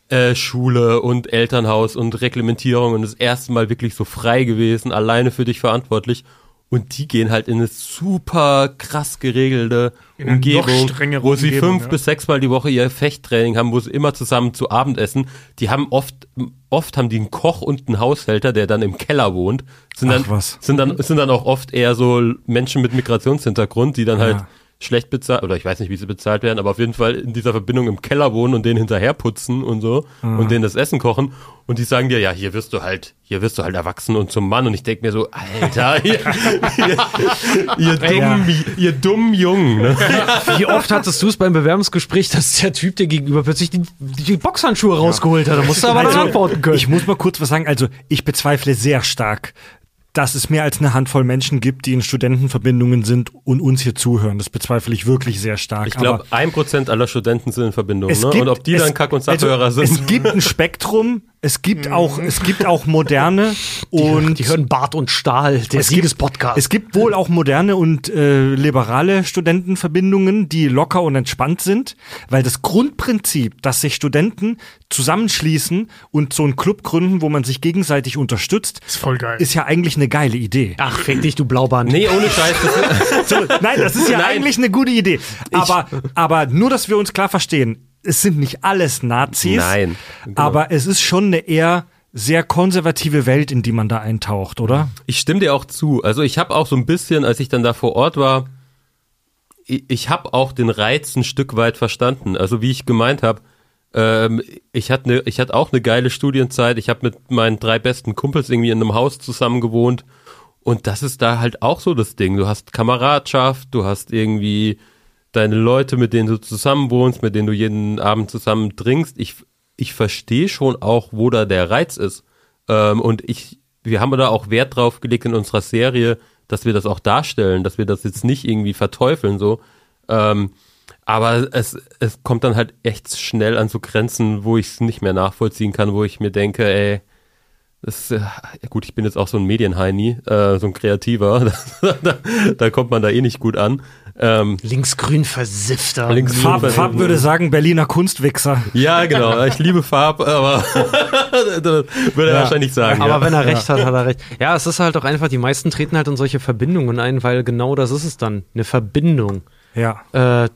äh, Schule und Elternhaus und Reglementierung und das erste Mal wirklich so frei gewesen, alleine für dich verantwortlich. Und die gehen halt in eine super krass geregelte Umgebung, wo sie Umgebung, fünf ja. bis sechs Mal die Woche ihr Fechttraining haben, wo sie immer zusammen zu Abend essen. Die haben oft, oft haben die einen Koch und einen Haushälter, der dann im Keller wohnt. Sind dann, was. sind dann, sind dann auch oft eher so Menschen mit Migrationshintergrund, die dann ja. halt schlecht bezahlt, oder ich weiß nicht, wie sie bezahlt werden, aber auf jeden Fall in dieser Verbindung im Keller wohnen und den hinterher putzen und so mhm. und denen das Essen kochen und die sagen dir, ja, hier wirst du halt, hier wirst du halt erwachsen und zum Mann und ich denke mir so, Alter, ihr, ihr, ihr, dummen, ja. ihr dummen Jungen. Ne? Wie oft hattest du es beim Bewerbungsgespräch, dass der Typ dir gegenüber plötzlich die, die Boxhandschuhe ja. rausgeholt hat? Da musst du aber also, antworten können. Ich muss mal kurz was sagen, also ich bezweifle sehr stark, dass es mehr als eine Handvoll Menschen gibt, die in Studentenverbindungen sind und uns hier zuhören. Das bezweifle ich wirklich sehr stark. Ich glaube, ein Prozent aller Studenten sind in Verbindung. Ne? und ob die dann Kack- und Sachhörer also, sind. Es gibt ein Spektrum es gibt mhm. auch, es gibt auch moderne und die, die hören Bart und Stahl, der Siegespodcast. Es gibt wohl auch moderne und äh, liberale Studentenverbindungen, die locker und entspannt sind, weil das Grundprinzip, dass sich Studenten zusammenschließen und so einen Club gründen, wo man sich gegenseitig unterstützt, ist voll geil. Ist ja eigentlich eine geile Idee. Ach, fick dich, du Blauband. Nee, ohne Scheiß. so, nein, das ist ja nein. eigentlich eine gute Idee. Aber, aber nur, dass wir uns klar verstehen es sind nicht alles Nazis. Nein. Genau. Aber es ist schon eine eher sehr konservative Welt, in die man da eintaucht, oder? Ich stimme dir auch zu. Also ich habe auch so ein bisschen, als ich dann da vor Ort war, ich, ich habe auch den Reiz ein Stück weit verstanden. Also wie ich gemeint habe, ähm, ich hatte ne, ich hatte auch eine geile Studienzeit. Ich habe mit meinen drei besten Kumpels irgendwie in einem Haus zusammen gewohnt Und das ist da halt auch so das Ding. Du hast Kameradschaft, du hast irgendwie deine Leute, mit denen du zusammen wohnst, mit denen du jeden Abend zusammen trinkst. Ich, ich verstehe schon auch, wo da der Reiz ist. Ähm, und ich, wir haben da auch Wert drauf gelegt in unserer Serie, dass wir das auch darstellen, dass wir das jetzt nicht irgendwie verteufeln, so. Ähm, aber es, es kommt dann halt echt schnell an so Grenzen, wo ich es nicht mehr nachvollziehen kann, wo ich mir denke, ey, das, äh, ja gut, ich bin jetzt auch so ein Medienheini, äh, so ein Kreativer, da, da kommt man da eh nicht gut an. Ähm, Linksgrün versiffter. Linksgrün Farb. Farb würde sagen, Berliner Kunstwichser. ja, genau, ich liebe Farb, aber würde er Ja. wahrscheinlich sagen. Aber ja. wenn er recht hat, hat er recht. Ja, es ist halt auch einfach, die meisten treten halt in solche Verbindungen ein, weil genau das ist es dann. Eine Verbindung. Ja. Äh,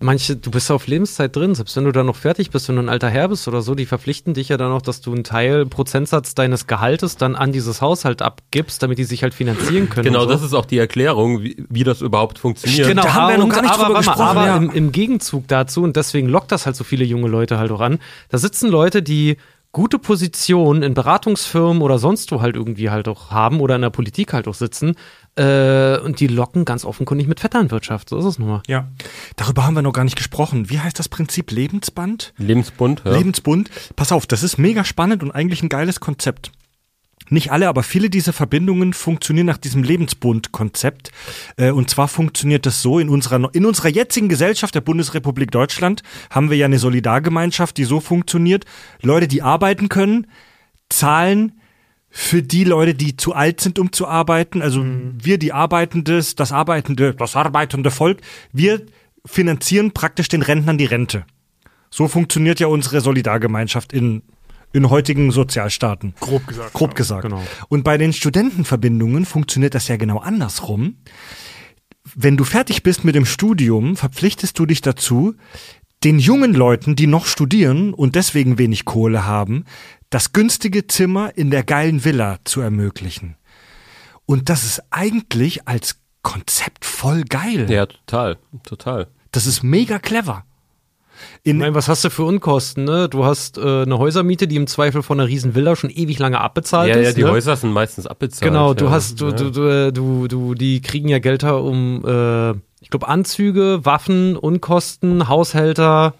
manche, du bist auf Lebenszeit drin, selbst wenn du dann noch fertig bist, wenn du ein alter Herr bist oder so, die verpflichten dich ja dann auch, dass du einen Teil, Prozentsatz deines Gehaltes dann an dieses Haushalt abgibst, damit die sich halt finanzieren können. Genau, so. das ist auch die Erklärung, wie, wie das überhaupt funktioniert. Genau, Da haben wir aber, noch gar nicht aber, drüber gesprochen, aber ja. im, im Gegenzug dazu, und deswegen lockt das halt so viele junge Leute halt auch an, da sitzen Leute, die gute Positionen in Beratungsfirmen oder sonst wo halt irgendwie halt auch haben oder in der Politik halt auch sitzen äh, und die locken ganz offenkundig mit Vetternwirtschaft. So ist es nun mal. Ja. Darüber haben wir noch gar nicht gesprochen. Wie heißt das Prinzip Lebensband? Lebensbund, ja. Lebensbund. Pass auf, das ist mega spannend und eigentlich ein geiles Konzept. Nicht alle, aber viele dieser Verbindungen funktionieren nach diesem Lebensbund-Konzept. Äh, Und zwar funktioniert das so, in unserer, in unserer jetzigen Gesellschaft der Bundesrepublik Deutschland haben wir ja eine Solidargemeinschaft, die so funktioniert. Leute, die arbeiten können, zahlen für die Leute, die zu alt sind, um zu arbeiten. Also wir, die Arbeitendes, das arbeitende, das arbeitende Volk, wir finanzieren praktisch den Rentnern die Rente. So funktioniert ja unsere Solidargemeinschaft in, in heutigen Sozialstaaten. Grob gesagt. Grob gesagt. Genau. Und bei den Studentenverbindungen funktioniert das ja genau andersrum. Wenn du fertig bist mit dem Studium, verpflichtest du dich dazu, den jungen Leuten, die noch studieren und deswegen wenig Kohle haben, das günstige Zimmer in der geilen Villa zu ermöglichen. Und das ist eigentlich als Konzept voll geil. Ja, total, total. Das ist mega clever. Ich In, meine, was hast du für Unkosten, ne? Du hast äh, eine Häusermiete, die im Zweifel von einer riesen Villa schon ewig lange abbezahlt Ja, ist. ja, die ne? Häuser sind meistens abbezahlt. Genau, ja. du hast, du, ja. du, du, du, du, die kriegen ja Geld da um, äh, ich glaube, Anzüge, Waffen, Unkosten, Haushälter,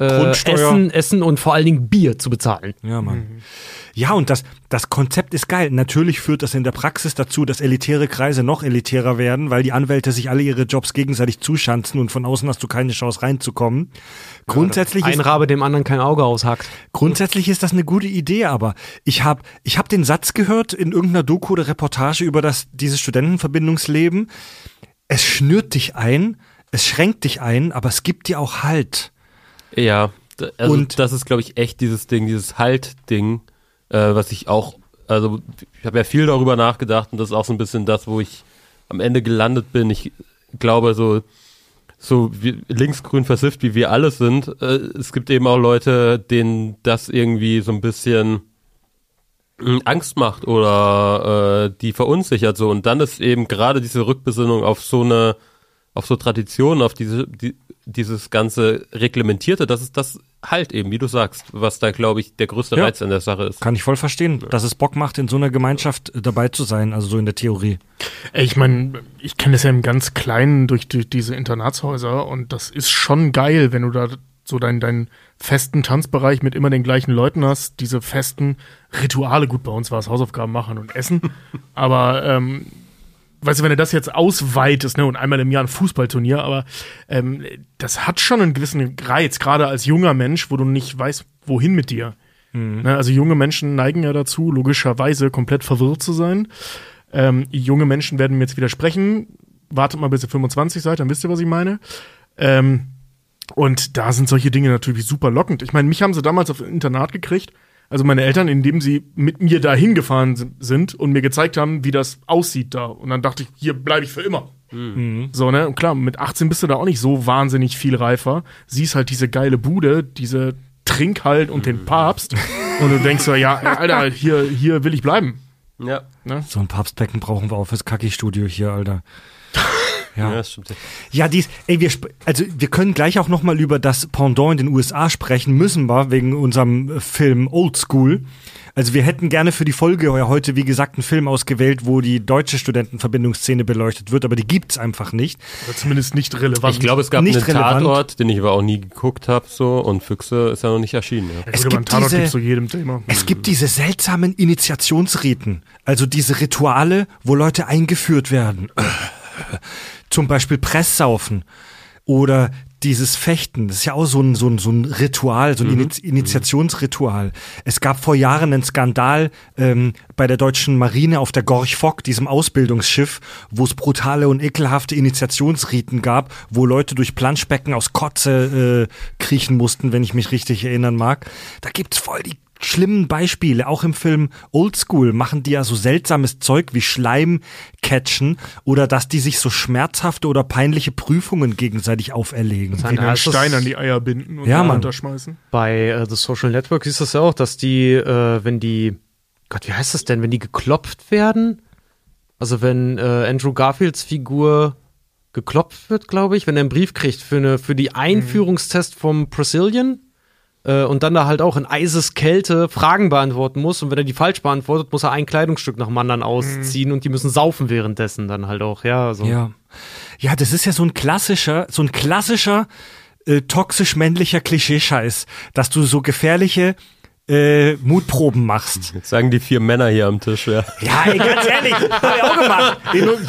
äh. Essen, Essen und vor allen Dingen Bier zu bezahlen. Ja, Mann. Ja, und das, das Konzept ist geil. Natürlich führt das in der Praxis dazu, dass elitäre Kreise noch elitärer werden, weil die Anwälte sich alle ihre Jobs gegenseitig zuschanzen und von außen hast du keine Chance reinzukommen. Grundsätzlich Ein ist, Rabe dem anderen kein Auge aushackt. grundsätzlich ist das eine gute Idee, aber ich habe ich hab den Satz gehört in irgendeiner Doku oder Reportage über das, dieses Studentenverbindungsleben. Es schnürt dich ein, es schränkt dich ein, aber es gibt dir auch Halt. Ja, also Und- das ist, glaube ich, echt dieses Ding, dieses Halt-Ding, äh, was ich auch, also ich habe ja viel darüber nachgedacht und das ist auch so ein bisschen das, wo ich am Ende gelandet bin. Ich glaube, so, so wie, linksgrün versifft, wie wir alle sind, äh, es gibt eben auch Leute, denen das irgendwie so ein bisschen Angst macht oder äh, die verunsichert so und dann ist eben gerade diese Rückbesinnung auf so eine auf so Traditionen, auf diese die, dieses ganze reglementierte, das ist das halt eben, wie du sagst, was da glaube ich der größte Ja. Reiz an der Sache ist. Kann ich voll verstehen, dass es Bock macht, in so einer Gemeinschaft äh, dabei zu sein, also so in der Theorie. Ey, Ich meine, ich kenne das ja im ganz Kleinen durch, durch diese Internatshäuser und das ist schon geil, wenn du da so deinen, deinen festen Tanzbereich mit immer den gleichen Leuten hast, diese festen Rituale. Gut, bei uns war es Hausaufgaben machen und essen, aber ähm, weißt du, wenn du das jetzt ausweitest, ne, und einmal im Jahr ein Fußballturnier, aber ähm, das hat schon einen gewissen Reiz, gerade als junger Mensch, wo du nicht weißt, wohin mit dir. Ne, also junge Menschen neigen ja dazu, logischerweise komplett verwirrt zu sein. Ähm, junge Menschen werden mir jetzt widersprechen. Wartet mal, bis ihr 25 seid, dann wisst ihr, was ich meine. Ähm, und da sind solche Dinge natürlich super lockend. Ich meine, mich haben sie damals auf ein Internat gekriegt, also meine Eltern, indem sie mit mir da hingefahren si- sind und mir gezeigt haben, wie das aussieht da. Und dann dachte ich, hier bleibe ich für immer. So, ne? Und klar, mit 18 bist du da auch nicht so wahnsinnig viel reifer. Siehst halt diese geile Bude, diese Trinkhalt und den Papst. Und du denkst so, ja, Alter, hier, hier will ich bleiben. Ja. So ein Papstbecken brauchen wir auch fürs Kacki-Studio hier, Alter. Ja. das stimmt. Ja, dies, ey, wir, also wir können gleich auch noch mal über das Pendant in den USA sprechen, müssen wir, wegen unserem äh, Film Old School. Also wir hätten gerne für die Folge ja heute, wie gesagt, einen Film ausgewählt, wo die deutsche Studentenverbindungsszene beleuchtet wird, aber die gibt's einfach nicht. Oder zumindest nicht relevant. Ich glaube, es gab Nicht einen relevant. Tatort, den ich aber auch nie geguckt habe, so und Füchse ist ja noch nicht erschienen. Ja. Es beim gibt Tatort diese- gibt's zu jedem Thema. Es gibt diese seltsamen Initiationsriten, also diese Rituale, wo Leute eingeführt werden. Zum Beispiel Presssaufen oder dieses Fechten. Das ist ja auch so ein, so ein, so ein Ritual, so ein Ini- Initiationsritual. Es gab vor Jahren einen Skandal ähm, bei der deutschen Marine auf der Gorch Fock, diesem Ausbildungsschiff, wo es brutale und ekelhafte Initiationsriten gab, wo Leute durch Planschbecken aus Kotze äh, kriechen mussten, wenn ich mich richtig erinnern mag. Da gibt's voll die schlimmen Beispiele. Auch im Film Oldschool machen die ja so seltsames Zeug wie Schleim catchen oder dass die sich so schmerzhafte oder peinliche Prüfungen gegenseitig auferlegen. Die Da einen das- Stein an die Eier binden und Ja, runterschmeißen. Bei äh, The Social Network ist das ja auch, dass die, äh, wenn die, Gott, wie heißt das denn, wenn die geklopft werden? Also wenn äh, Andrew Garfields Figur geklopft wird, glaube ich, wenn er einen Brief kriegt für, eine, für die Einführungstest vom Brazilian äh, und dann da halt auch in Eiseskälte Fragen beantworten muss und wenn er die falsch beantwortet, muss er ein Kleidungsstück nach dem anderen ausziehen und die müssen saufen währenddessen dann halt auch, ja. Also. Ja. Ja, das ist ja so ein klassischer, so ein klassischer äh, toxisch männlicher Klischeescheiß, dass du so gefährliche äh, Mutproben machst. Jetzt sagen die vier Männer hier am Tisch, ja. Ja, ey, ganz ehrlich, hab ich auch gemacht.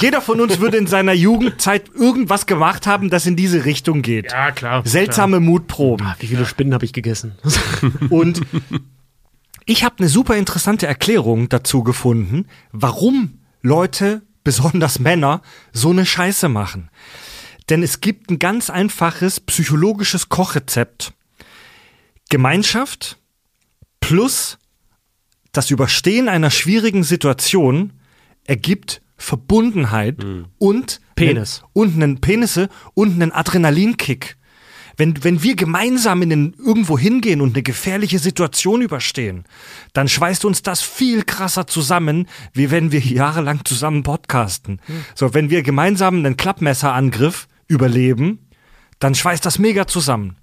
Jeder von uns würde in seiner Jugendzeit irgendwas gemacht haben, das in diese Richtung geht. Ja, klar. Seltsame Mutproben. Wie viele Spinnen habe ich gegessen? Und ich habe eine super interessante Erklärung dazu gefunden, warum Leute, besonders Männer, so eine Scheiße machen. Denn es gibt ein ganz einfaches psychologisches Kochrezept. Gemeinschaft plus das Überstehen einer schwierigen Situation ergibt Verbundenheit und Penis. und einen Penisse und einen Adrenalinkick. Wenn, wenn wir gemeinsam in den, irgendwo hingehen und eine gefährliche Situation überstehen, dann schweißt uns das viel krasser zusammen, wie wenn wir jahrelang zusammen podcasten. So, wenn wir gemeinsam einen Klappmesserangriff überleben, dann schweißt das mega zusammen.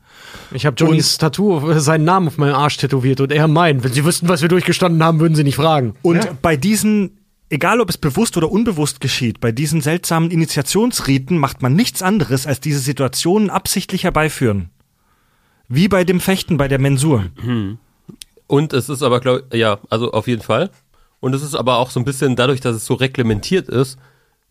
Ich habe Johnnys Tattoo, äh, seinen Namen auf meinem Arsch tätowiert und er meint, wenn sie wüssten, was wir durchgestanden haben, würden sie nicht fragen. Und bei diesen, egal ob es bewusst oder unbewusst geschieht, bei diesen seltsamen Initiationsriten macht man nichts anderes, als diese Situationen absichtlich herbeiführen. Wie bei dem Fechten bei der Mensur. Und es ist aber, glaube ja, also auf jeden Fall. Und es ist aber auch so ein bisschen dadurch, dass es so reglementiert ist,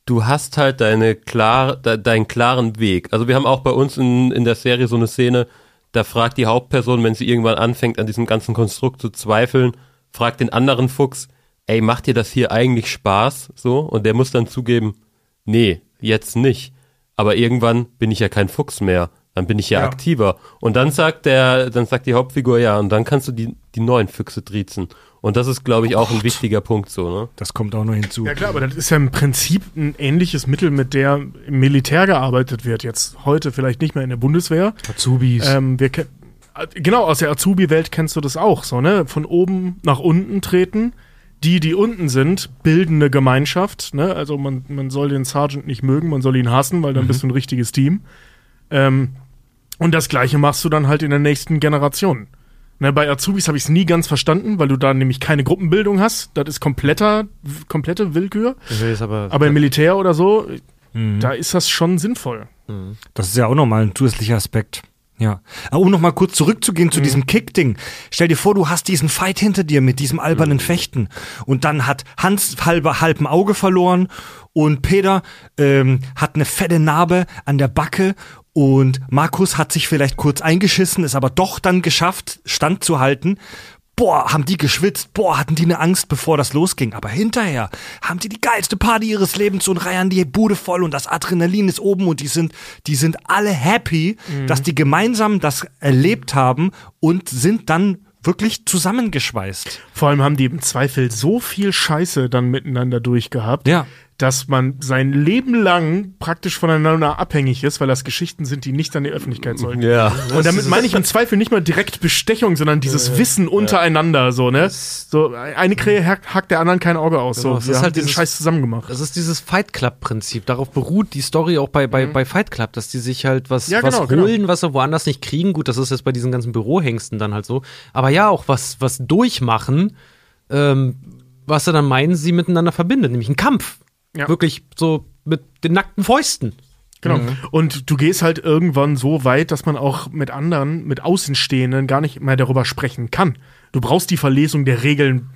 du hast halt deine klar, de, deinen klaren Weg. Also wir haben auch bei uns in, in der Serie so eine Szene, da fragt die Hauptperson, wenn sie irgendwann anfängt, an diesem ganzen Konstrukt zu zweifeln, fragt den anderen Fuchs, ey, macht dir das hier eigentlich Spaß? So, und der muss dann zugeben, nee, jetzt nicht. Aber irgendwann bin ich ja kein Fuchs mehr. Dann bin ich ja, Ja. aktiver. Und dann sagt der, dann sagt die Hauptfigur, ja, und dann kannst du die, die neuen Füchse triezen. Und das ist, glaube ich, auch ein wichtiger Punkt so, ne? Das kommt auch noch hinzu. Ja klar, aber das ist ja im Prinzip ein ähnliches Mittel, mit der im Militär gearbeitet wird. Jetzt heute vielleicht nicht mehr in der Bundeswehr. Azubis. Ähm, wir genau, aus der Azubi-Welt kennst du das auch, so, ne? Von oben nach unten treten. Die, die unten sind, bilden eine Gemeinschaft, ne? Also man, man soll den Sergeant nicht mögen, man soll ihn hassen, weil dann bist du ein richtiges Team. Ähm, und das gleiche machst du dann halt in der nächsten Generation. Ne, bei Azubis habe ich es nie ganz verstanden, weil du da nämlich keine Gruppenbildung hast. Das ist kompletter, komplette Willkür. Aber, Aber im Militär oder so, da ist das schon sinnvoll. Das ist ja auch nochmal ein zusätzlicher Aspekt. Ja. Aber um nochmal kurz zurückzugehen zu diesem Kick-Ding. Stell dir vor, du hast diesen Fight hinter dir mit diesem albernen Fechten. Und dann hat Hans halbe, halb ein Auge verloren und Peter ähm, hat eine fette Narbe an der Backe und Markus hat sich vielleicht kurz eingeschissen, ist aber doch dann geschafft, standzuhalten. Boah, haben die geschwitzt, boah, hatten die eine Angst, bevor das losging. Aber hinterher haben die die geilste Party ihres Lebens und reiern die Bude voll und das Adrenalin ist oben und die sind, die sind alle happy, dass die gemeinsam das erlebt haben und sind dann wirklich zusammengeschweißt. Vor allem haben die im Zweifel so viel Scheiße dann miteinander durchgehabt, Ja. Dass man sein Leben lang praktisch voneinander abhängig ist, weil das Geschichten sind, die nicht an die Öffentlichkeit sollen. Ja. Und damit meine ich im Zweifel nicht mal direkt Bestechung, sondern dieses Wissen untereinander, so, ne? So, eine Krähe hackt, hackt der anderen kein Auge aus, Genau, so. Wir ist haben halt den dieses- Scheiß zusammen gemacht. Das ist dieses Fight Club-Prinzip. Darauf beruht die Story auch bei, bei, bei Fight Club, dass die sich halt was, Ja, was genau, genau. holen, was sie woanders nicht kriegen. Gut, das ist jetzt bei diesen ganzen Bürohengsten dann halt so. Aber ja, auch was, was durchmachen, ähm, was sie dann meinen, sie miteinander verbindet, nämlich ein Kampf. Ja. Wirklich so mit den nackten Fäusten. Genau. Und du gehst halt irgendwann so weit, dass man auch mit anderen, mit Außenstehenden gar nicht mehr darüber sprechen kann. Du brauchst die Verlesung der Regeln.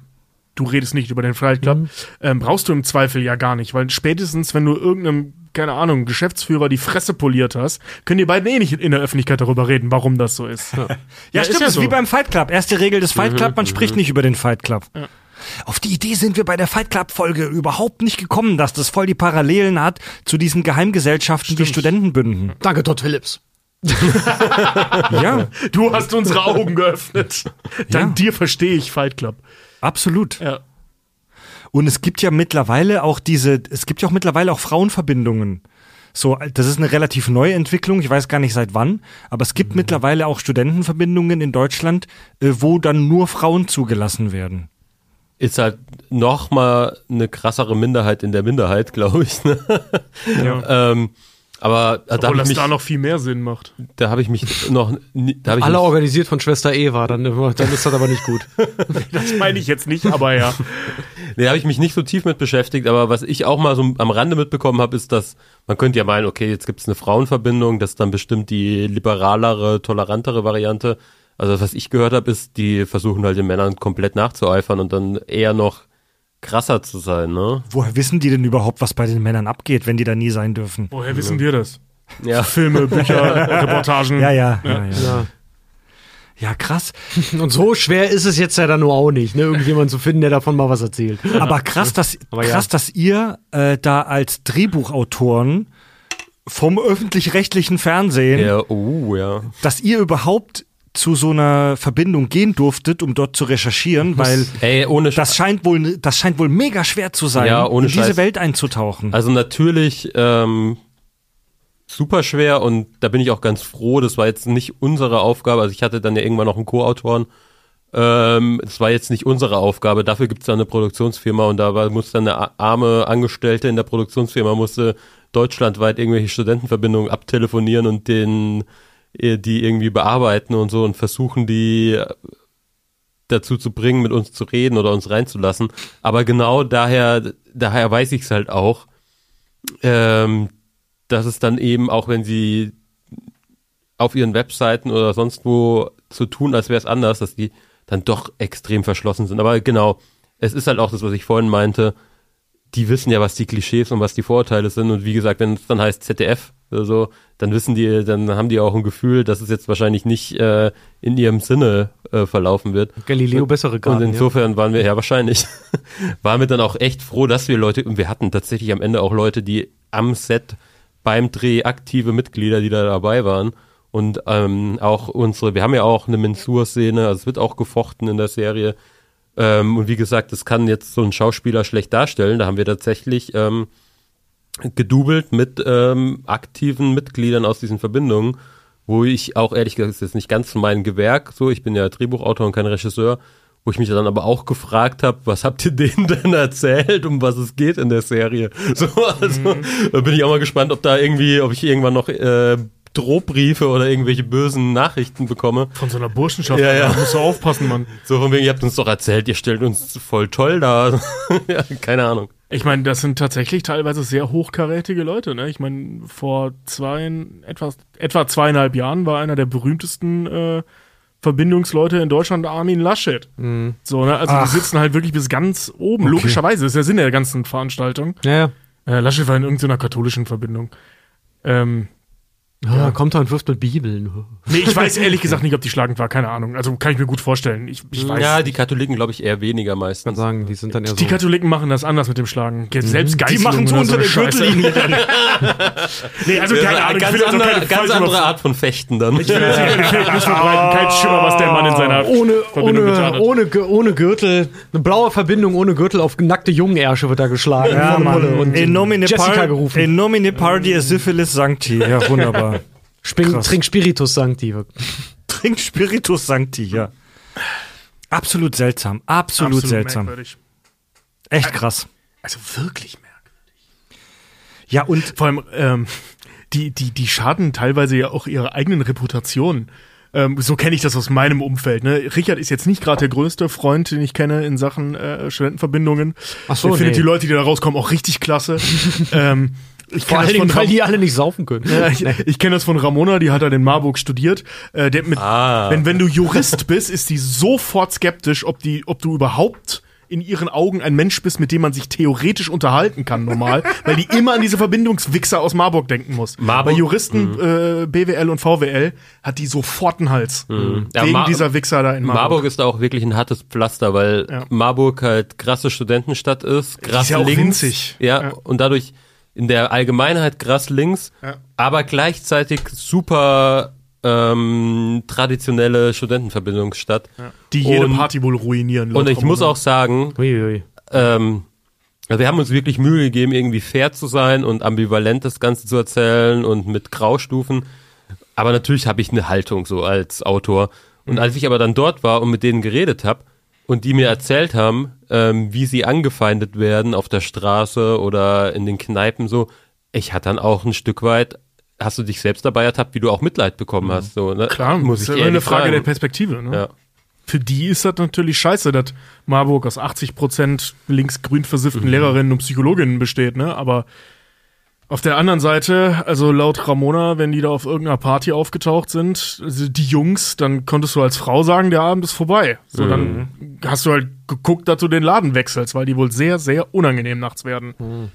Du redest nicht über den Fight Club. Ähm, brauchst du im Zweifel ja gar nicht, weil spätestens, wenn du irgendeinem, keine Ahnung, Geschäftsführer die Fresse poliert hast, können die beiden eh nicht in der Öffentlichkeit darüber reden, warum das so ist. Ja, Ja, stimmt, ist ja das ist so. wie beim Fight Club. Erste Regel des Fight Club, man spricht nicht über den Fight Club. Auf die Idee sind wir bei der Fight Club Folge überhaupt nicht gekommen, dass das voll die Parallelen hat zu diesen Geheimgesellschaften, die Studenten bünden. Danke, Todd Phillips. Ja, Du hast unsere Augen geöffnet. Dank Ja. dir verstehe ich Fight Club. absolut. Ja. Und es gibt ja mittlerweile auch diese, es gibt ja auch mittlerweile auch Frauenverbindungen. So, das ist eine relativ neue Entwicklung, ich weiß gar nicht seit wann, aber es gibt mittlerweile auch Studentenverbindungen in Deutschland, äh, wo dann nur Frauen zugelassen werden. Ist halt noch mal eine krassere Minderheit in der Minderheit, glaube ich. Ne? ja. ähm, aber da Obwohl habe ich, das mich- da noch viel mehr Sinn macht. da hab ich mich noch, nie- da habe ich Alle mich, organisiert von Schwester Eva, dann, dann ist das aber nicht gut. Das meine ich jetzt nicht, aber ja. nee, habe ich mich nicht so tief mit beschäftigt. Aber was ich auch mal so am Rande mitbekommen habe, ist, dass man könnte ja meinen, okay, jetzt gibt es eine Frauenverbindung, das ist dann bestimmt die liberalere, tolerantere Variante. Also was ich gehört habe, ist, die versuchen halt den Männern komplett nachzueifern und dann eher noch krasser zu sein, ne? Woher wissen die denn überhaupt, was bei den Männern abgeht, wenn die da nie sein dürfen? Woher wissen wir das? Ja. Filme, Bücher, Reportagen. Ja, ja, ja, ja. Ja. Ja, krass. Und so schwer ist es jetzt ja dann nur auch nicht, ne? irgendjemand zu finden, der davon mal was erzählt. Aber krass, dass, Aber ja. krass, dass ihr äh, da als Drehbuchautoren vom öffentlich-rechtlichen Fernsehen, Ja, oh, ja. dass ihr überhaupt zu so einer Verbindung gehen durftet, um dort zu recherchieren, weil Ey, ohne das scheint wohl, das scheint wohl mega schwer zu sein, Ja, in diese Scheiß. Welt einzutauchen. Also natürlich ähm, super schwer und da bin ich auch ganz froh. Das war jetzt nicht unsere Aufgabe. Also ich hatte dann ja irgendwann noch einen Co-Autoren. Ähm, das war jetzt nicht unsere Aufgabe. Dafür gibt es dann eine Produktionsfirma und da war, musste dann eine arme Angestellte in der Produktionsfirma musste deutschlandweit irgendwelche Studentenverbindungen abtelefonieren und den die irgendwie bearbeiten und so und versuchen die äh, dazu zu bringen, mit uns zu reden oder uns reinzulassen. Aber genau daher, daher weiß ich es halt auch, ähm, dass es dann eben, auch wenn sie auf ihren Webseiten oder sonst wo zu tun, als wäre es anders, dass die dann doch extrem verschlossen sind. Aber genau, es ist halt auch das, was ich vorhin meinte, die wissen ja, was die Klischees und was die Vorurteile sind. Und wie gesagt, wenn es dann heißt ZDF oder so, dann wissen die, dann haben die auch ein Gefühl, dass es jetzt wahrscheinlich nicht äh, in ihrem Sinne äh, verlaufen wird. Galileo bessere Und Garten. insofern waren wir, ja wahrscheinlich, waren wir dann auch echt froh, dass wir Leute, und wir hatten tatsächlich am Ende auch Leute, die am Set beim Dreh aktive Mitglieder, die da dabei waren. Und ähm, auch unsere, wir haben ja auch eine Mensur-Szene, also es wird auch gefochten in der Serie. Ähm, und wie gesagt, das kann jetzt so ein Schauspieler schlecht darstellen. Da haben wir tatsächlich ähm, gedoubelt mit ähm, aktiven Mitgliedern aus diesen Verbindungen, wo ich auch ehrlich gesagt, das ist jetzt nicht ganz mein Gewerk, so, ich bin ja Drehbuchautor und kein Regisseur, wo ich mich dann aber auch gefragt habe, was habt ihr denen denn erzählt, um was es geht in der Serie? So, also da bin ich auch mal gespannt, ob da irgendwie, ob ich irgendwann noch äh, Drohbriefe oder irgendwelche bösen Nachrichten bekomme. Von so einer Burschenschaft. Ja, ja. Da musst du aufpassen, Mann. So von wegen, ihr habt uns doch erzählt, ihr stellt uns voll toll dar. ja, keine Ahnung. Ich meine, das sind tatsächlich teilweise sehr hochkarätige Leute. Ne? Ich meine, vor zwei, etwa, etwa zweieinhalb Jahren war einer der berühmtesten äh, Verbindungsleute in Deutschland Armin Laschet. So, ne? Also Ach. die sitzen halt wirklich bis ganz oben. Okay. Logischerweise, das ist der Sinn der ganzen Veranstaltung. Ja, ja. Äh, Laschet war in irgendeiner katholischen Verbindung. Ähm, Ja, kommt da und wirft mit Bibeln. Nee, ich weiß ehrlich gesagt nicht, ob die schlagend war, keine Ahnung. Also kann ich mir gut vorstellen. Ich, ich weiß. Ja, die Katholiken glaube ich eher weniger kann meistens. sagen, die sind dann eher so. die Katholiken machen das anders mit dem Schlagen. Selbst Die Geißelung machen so oder unter eine der. Gürtellinie. Nee, also keine eine Ahnung. ganz, jetzt andere, keine ganz andere Art von Fechten dann. Ich will jetzt hier News verbreiten. Kein Schimmer, was der Mann in seiner ohne, Verbindung getan ohne, hat. ohne, ohne Gürtel, eine blaue Verbindung ohne Gürtel auf nackte Jungenärsche wird da geschlagen. Ja. Mann. Und In nomine, Jessica gerufen. in nomine party syphilis sancti. Ja, wunderbar. Spring, krass. trink Spiritus Sancti. Trink Spiritus sancti, ja. Absolut seltsam. Absolut, seltsam. merkwürdig. Echt krass. Also wirklich merkwürdig. Ja, und Vor allem, ähm, die, die, die schaden teilweise ja auch ihrer eigenen Reputation. Ähm, so kenne ich das aus meinem Umfeld. Ne? Richard ist jetzt nicht gerade der größte Freund, den ich kenne in Sachen äh, Studentenverbindungen. Ach so, Der findet nee. die Leute, die da rauskommen, auch richtig klasse. ähm, ich Vor allen Dingen, weil die alle nicht saufen können. ja, ich, ich kenne das von Ramona, die hat halt in Marburg studiert. Äh, mit, Ah. wenn, wenn du Jurist bist, ist die sofort skeptisch, ob, die, ob du überhaupt in ihren Augen ein Mensch bist, mit dem man sich theoretisch unterhalten kann, normal, weil die immer an diese Verbindungswichser aus Marburg denken muss. Marburg? Bei Juristen, äh, BWL und VWL hat die sofort einen Hals. Ja, Wegen Mar- dieser Wichser da in Marburg. Marburg ist da auch wirklich ein hartes Pflaster, weil Ja. Marburg halt krasse Studentenstadt ist, krass ist ja auch links. winzig. Ja, Ja. und dadurch in der Allgemeinheit krass links, Ja. aber gleichzeitig super ähm, traditionelle Studentenverbindungsstadt. die jede und- Party wohl ruinieren. Und ich muss auch sagen, Uiui. ähm, also wir haben uns wirklich Mühe gegeben, irgendwie fair zu sein und ambivalent das Ganze zu erzählen und mit Graustufen. Aber natürlich habe ich eine Haltung so als Autor. Und als ich aber dann dort war und mit denen geredet habe und die mir erzählt haben, ähm, wie sie angefeindet werden auf der Straße oder in den Kneipen so, ich hatte dann auch ein Stück weit, hast du dich selbst dabei ertappt, wie du auch Mitleid bekommen hast. So, ne? Klar, muss ist ich ja immer eine Frage sagen. der Perspektive. Ne? Ja. Für die ist das natürlich scheiße, dass Marburg aus 80% linksgrün versifften Mhm. Lehrerinnen und Psychologinnen besteht, ne? Aber auf der anderen Seite, also laut Ramona, wenn die da auf irgendeiner Party aufgetaucht sind, also die Jungs, dann konntest du als Frau sagen, der Abend ist vorbei. So, Mhm. dann hast du halt geguckt, dass du den Laden wechselst, weil die wohl sehr, sehr unangenehm nachts werden.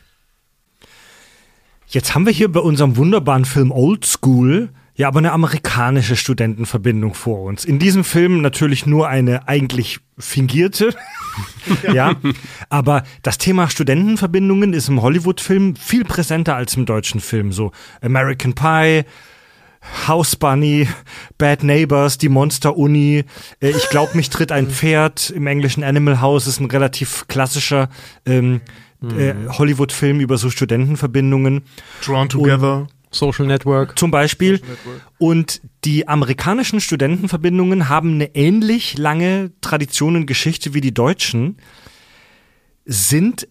Jetzt haben wir hier bei unserem wunderbaren Film Old School ja aber eine amerikanische Studentenverbindung vor uns. In diesem Film natürlich nur eine eigentlich fingierte. ja, aber das Thema Studentenverbindungen ist im Hollywood-Film viel präsenter als im deutschen Film. So American Pie, House Bunny, Bad Neighbors, die Monster-Uni, äh, ich glaube, mich tritt ein Pferd im englischen Animal House, ist ein relativ klassischer ähm, äh, Hollywood-Film über so Studentenverbindungen. Drawn together. Social Network. Zum Beispiel. Und die amerikanischen Studentenverbindungen haben eine ähnlich lange Tradition und Geschichte wie die deutschen, sind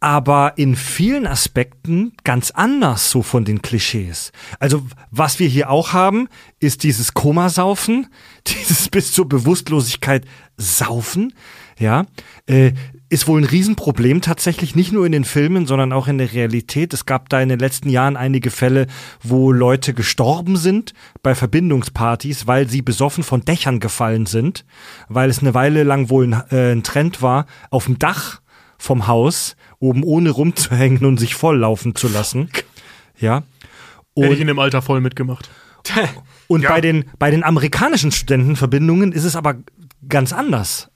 aber in vielen Aspekten ganz anders so von den Klischees. Also was wir hier auch haben, ist dieses Komasaufen, dieses bis zur Bewusstlosigkeit saufen, ja, äh, ist wohl ein Riesenproblem tatsächlich, nicht nur in den Filmen, sondern auch in der Realität. Es gab da in den letzten Jahren einige Fälle, wo Leute gestorben sind bei Verbindungspartys, weil sie besoffen von Dächern gefallen sind, weil es eine Weile lang wohl ein, äh, ein Trend war, auf dem Dach vom Haus oben ohne rumzuhängen und sich volllaufen zu lassen. Ja. Hätte ich Und, in dem Alter voll mitgemacht. und Ja. bei, den, bei den amerikanischen Studentenverbindungen ist es aber ganz anders.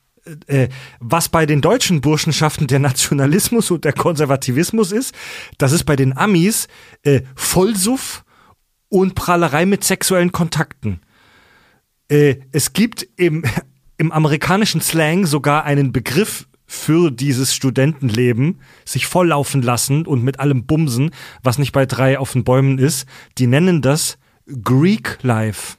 Äh, was bei den deutschen Burschenschaften der Nationalismus und der Konservativismus ist, das ist bei den Amis äh, Vollsuff und Prahlerei mit sexuellen Kontakten. Äh, es gibt im, im amerikanischen Slang sogar einen Begriff für dieses Studentenleben, sich volllaufen lassen und mit allem Bumsen, was nicht bei drei auf den Bäumen ist. Die nennen das Greek Life.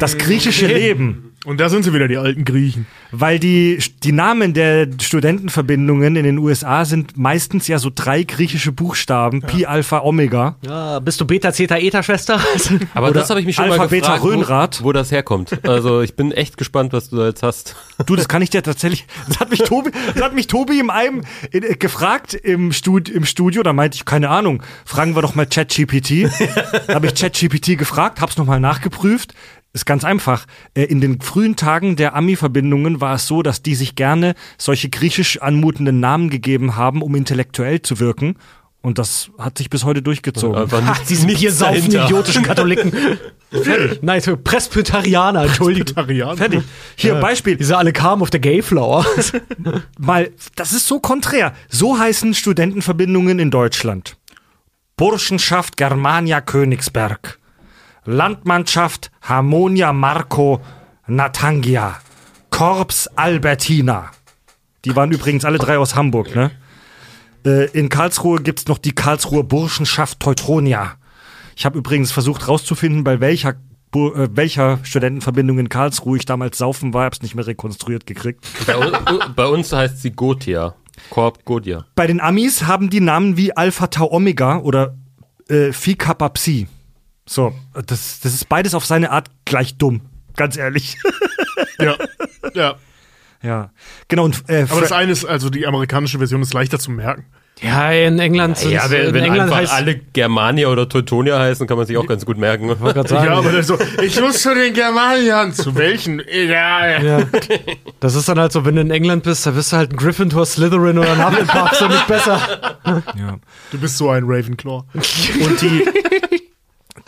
Das griechische Leben. Und da sind sie wieder, die alten Griechen. Weil die, die Namen der Studentenverbindungen in den USA sind meistens ja so drei griechische Buchstaben, Pi, Alpha, Omega. Ja, bist du Beta, Zeta, Eta, Schwester? Aber Oder das habe ich mich schon Alpha, mal Beta, gefragt, Röhnrad. wo, wo das herkommt. Also ich bin echt gespannt, was du da jetzt hast. Du, das kann ich dir tatsächlich. Das hat mich Tobi, das hat mich Tobi im einem in, äh, gefragt im, Stud, im Studio. Da meinte ich, keine Ahnung, fragen wir doch mal ChatGPT. Habe ich ChatGPT gefragt, hab's nochmal nachgeprüft. Ist ganz einfach. Äh, In den frühen Tagen der Ami-Verbindungen war es so, dass die sich gerne solche griechisch anmutenden Namen gegeben haben, um intellektuell zu wirken. Und das hat sich bis heute durchgezogen. Einfach Ach, nicht, diese biersaufenden dahinter. idiotischen Katholiken. Fertig. Nein, so Presbyterianer. Vegetarianer. Fertig. Hier, Beispiel. Diese alle kamen auf der Gayflower. Mal, das ist so konträr. So heißen Studentenverbindungen in Deutschland. Burschenschaft Germania Königsberg. Landmannschaft Harmonia Marco Natangia. Korps Albertina. Die waren übrigens alle drei aus Hamburg, ne? Äh, in Karlsruhe gibt's noch die Karlsruher Burschenschaft Teutonia. Ich habe übrigens versucht rauszufinden, bei welcher, Bu- äh, welcher Studentenverbindung in Karlsruhe ich damals saufen war, hab's nicht mehr rekonstruiert gekriegt. Bei, un- bei uns heißt sie Gotia. Korb Gotia. Bei den Amis haben die Namen wie Alpha Tau Omega oder äh, Phi Kappa Psi. So, das, das ist beides auf seine Art gleich dumm. Ganz ehrlich. Ja. ja. ja. Genau, und äh, Aber das eine ist, also die amerikanische Version ist leichter zu merken. ja, in England sind Ja, wenn, in wenn England einfach heißt, alle Germania oder Teutonia heißen, kann man sich auch ganz gut merken. Ich Ja, aber dann so, ich muss zu den Germaniern. Zu welchen? Egal. Ja. Das ist dann halt so, wenn du in England bist, da bist du halt ein Gryffindor, Slytherin oder ein Hufflepuff, so nicht besser. ja. Du bist so ein Ravenclaw. und die,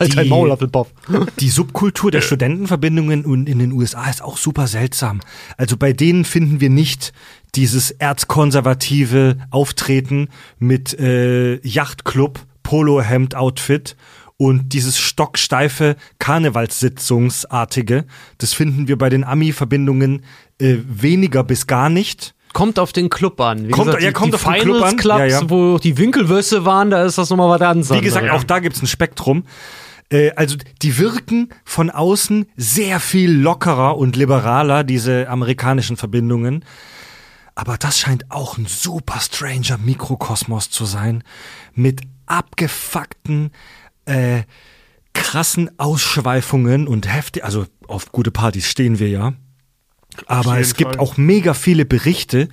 Halt dein Die- Maul, Hufflepuff. die Subkultur der Studentenverbindungen und in den USA ist auch super seltsam. Also bei denen finden wir nicht dieses erzkonservative Auftreten mit äh, Yachtclub, Polohemd-Outfit und dieses stocksteife Karnevalssitzungsartige. Das finden wir bei den Ami-Verbindungen äh, weniger bis gar nicht. Kommt auf den Club an. Wie Kommt- gesagt, ja, die, kommt die auf den Finals Club an. Clubs, Ja, ja. wo die Winkelwürste waren, da ist das nochmal was anderes. Wie gesagt, auch da gibt's ein Spektrum. Äh, also die wirken von außen sehr viel lockerer und liberaler, diese amerikanischen Verbindungen. Aber das scheint auch ein super stranger Mikrokosmos zu sein. Mit abgefuckten, äh, krassen Ausschweifungen und heftig, also auf gute Partys stehen wir ja. Aber es gibt Fall. auch mega viele Berichte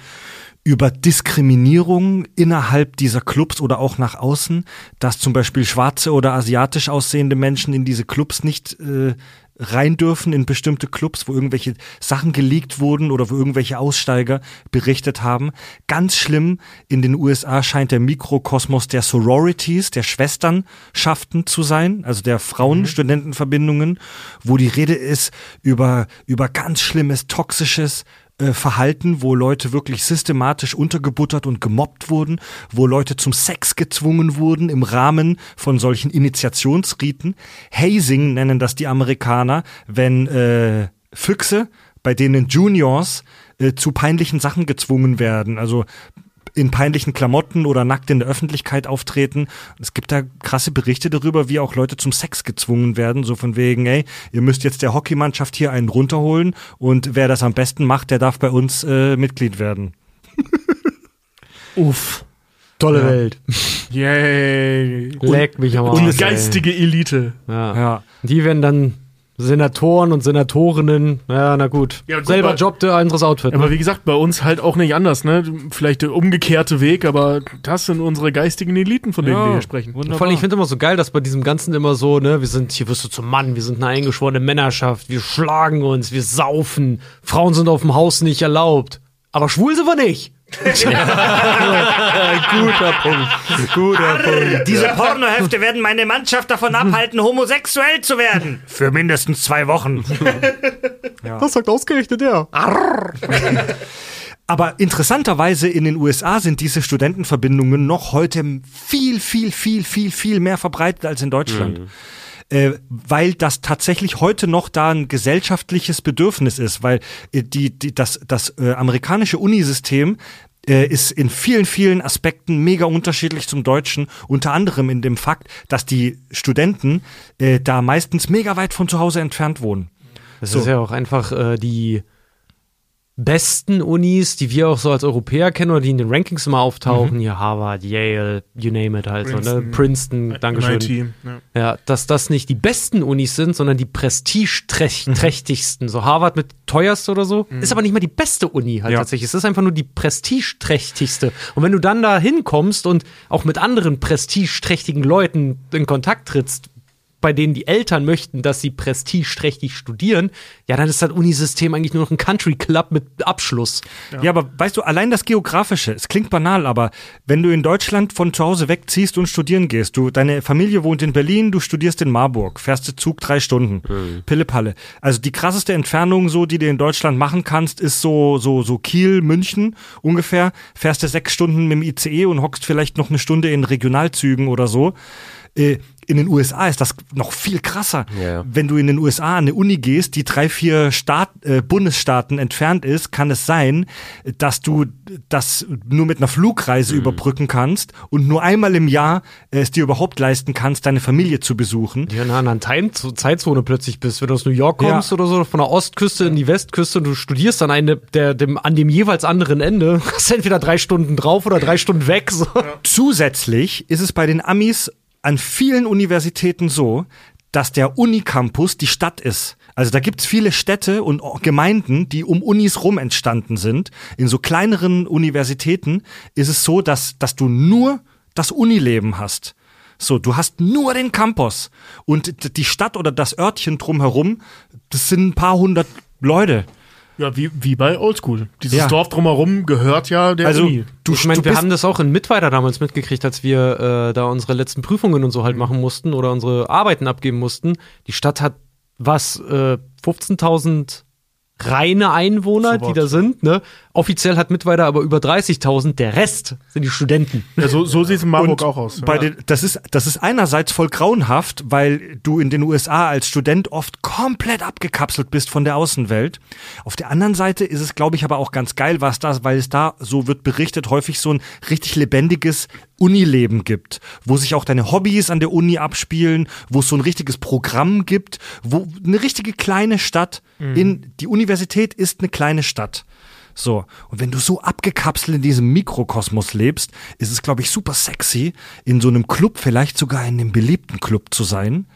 über Diskriminierung innerhalb dieser Clubs oder auch nach außen, dass zum Beispiel schwarze oder asiatisch aussehende Menschen in diese Clubs nicht äh, rein dürfen, in bestimmte Clubs, wo irgendwelche Sachen geleakt wurden oder wo irgendwelche Aussteiger berichtet haben. Ganz schlimm, in den USA scheint der Mikrokosmos der Sororities, der Schwesternschaften zu sein, also der Frauen-Studentenverbindungen, wo die Rede ist über, über ganz schlimmes, toxisches äh, Verhalten, wo Leute wirklich systematisch untergebuttert und gemobbt wurden, wo Leute zum Sex gezwungen wurden im Rahmen von solchen Initiationsriten. Hazing nennen das die Amerikaner, wenn äh, Füchse, bei denen Juniors äh, zu peinlichen Sachen gezwungen werden. Also in peinlichen Klamotten oder nackt in der Öffentlichkeit auftreten. Es gibt da krasse Berichte darüber, wie auch Leute zum Sex gezwungen werden, so von wegen, ey, ihr müsst jetzt der Hockeymannschaft hier einen runterholen und wer das am besten macht, der darf bei uns äh, Mitglied werden. Uff. Tolle Welt. Yay. Leck mich am Arsch. Und geistige Elite. Ja. Ja. Die werden dann Senatoren und Senatorinnen. Ja, na gut. Ja, gut, Selber aber- Job, der anderes Outfit. Aber Ne? wie gesagt, bei uns halt auch nicht anders, ne? Vielleicht der umgekehrte Weg, aber das sind unsere geistigen Eliten, von denen wir hier sprechen. Vor allem, ich finde immer so geil, dass bei diesem Ganzen immer so, ne, wir sind, hier wirst du zum Mann, wir sind eine eingeschworene Männerschaft, wir schlagen uns, wir saufen, Frauen sind auf dem Haus nicht erlaubt. Aber schwul sind wir nicht. Guter Punkt. Guter Punkt. Diese Pornohefte werden meine Mannschaft davon abhalten, homosexuell zu werden. Für mindestens zwei Wochen. Das sagt ausgerechnet der. Aber interessanterweise in den USA sind diese Studentenverbindungen noch heute viel, viel, viel, viel, viel mehr verbreitet als in Deutschland. Äh, weil das tatsächlich heute noch da ein gesellschaftliches Bedürfnis ist, weil äh, die, die, das, das äh, amerikanische Unisystem äh, ist in vielen, vielen Aspekten mega unterschiedlich zum Deutschen, unter anderem in dem Fakt, dass die Studenten äh, da meistens mega weit von zu Hause entfernt wohnen. Das So. ist ja auch einfach äh, die besten Unis, die wir auch so als Europäer kennen oder die in den Rankings immer auftauchen. Hier Harvard, Yale, you name it halt so, ne? Princeton, Princeton, Dankeschön. MIT, ja. Ja, dass das nicht die besten Unis sind, sondern die prestigeträchtigsten. So Harvard mit teuerste oder so. Ist aber nicht mal die beste Uni halt Ja. tatsächlich. Es ist einfach nur die prestigeträchtigste. Und wenn du dann da hinkommst und auch mit anderen prestigeträchtigen Leuten in Kontakt trittst, bei denen die Eltern möchten, dass sie prestigeträchtig studieren, ja, dann ist das Unisystem eigentlich nur noch ein Country Club mit Abschluss. Ja. ja. aber weißt du, allein das Geografische, es klingt banal, aber wenn du in Deutschland von zu Hause wegziehst und studieren gehst, du, deine Familie wohnt in Berlin, du studierst in Marburg, fährst du Zug drei Stunden, mhm. Pille-Palle. Also die krasseste Entfernung so, die du in Deutschland machen kannst, ist so, so, so Kiel, München ungefähr, fährst du sechs Stunden mit dem ICE und hockst vielleicht noch eine Stunde in Regionalzügen oder so. Äh, in den USA ist das noch viel krasser. Ja. Wenn du in den USA an eine Uni gehst, die drei, vier Staat, äh, Bundesstaaten entfernt ist, kann es sein, dass du das nur mit einer Flugreise mhm. überbrücken kannst und nur einmal im Jahr äh, es dir überhaupt leisten kannst, deine Familie zu besuchen. Ja, in einer anderen Time Zeitzone plötzlich bist. Wenn du aus New York kommst ja. oder so, von der Ostküste in die Westküste und du studierst an, eine, der, dem, an dem jeweils anderen Ende, hast entweder drei Stunden drauf oder drei Stunden weg. So. Ja. Zusätzlich ist es bei den Amis an vielen Universitäten so, dass der Unicampus die Stadt ist. Also da gibt's viele Städte und Gemeinden, die um Unis rum entstanden sind. In so kleineren Universitäten ist es so, dass, dass du nur das Unileben hast. So, du hast nur den Campus und die Stadt oder das Örtchen drumherum, das sind ein paar hundert Leute. Ja, wie, wie bei Oldschool. Dieses ja. Dorf drumherum gehört ja der also, Uni. Du, ich meine, wir haben das auch in Mittweiter damals mitgekriegt, als wir äh, da unsere letzten Prüfungen und so halt machen mussten oder unsere Arbeiten abgeben mussten. Die Stadt hat was, äh, 15.000 reine Einwohner, so die da sind. Ne? Offiziell hat Mittweida aber über 30.000. Der Rest sind die Studenten. Ja, so, so sieht es in Marburg Und auch aus. Bei ja. den, das, ist, das ist einerseits voll grauenhaft, weil du in den USA als Student oft komplett abgekapselt bist von der Außenwelt. Auf der anderen Seite ist es, glaube ich, aber auch ganz geil, was das, weil es da, so wird berichtet, häufig so ein richtig lebendiges Unileben gibt, wo sich auch deine Hobbys an der Uni abspielen, wo es so ein richtiges Programm gibt, wo eine richtige kleine Stadt mhm. in die Universität ist eine kleine Stadt. So, und wenn du so abgekapselt in diesem Mikrokosmos lebst, ist es, glaube ich, super sexy, in so einem Club, vielleicht sogar in einem beliebten Club zu sein,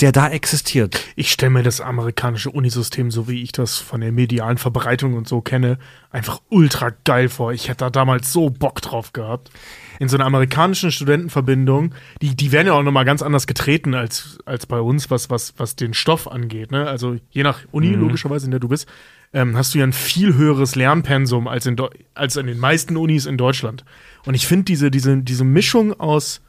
der da existiert. Ich stelle mir das amerikanische Unisystem, so wie ich das von der medialen Verbreitung und so kenne, einfach ultra geil vor. Ich hätte da damals so Bock drauf gehabt in so einer amerikanischen Studentenverbindung, die, die werden ja auch nochmal ganz anders getreten als, als bei uns, was, was, was den Stoff angeht. Ne? Also je nach Uni, mhm. logischerweise, in der du bist, ähm, hast du ja ein viel höheres Lernpensum als in, als in den meisten Unis in Deutschland. Und ich finde diese, diese, diese Mischung aus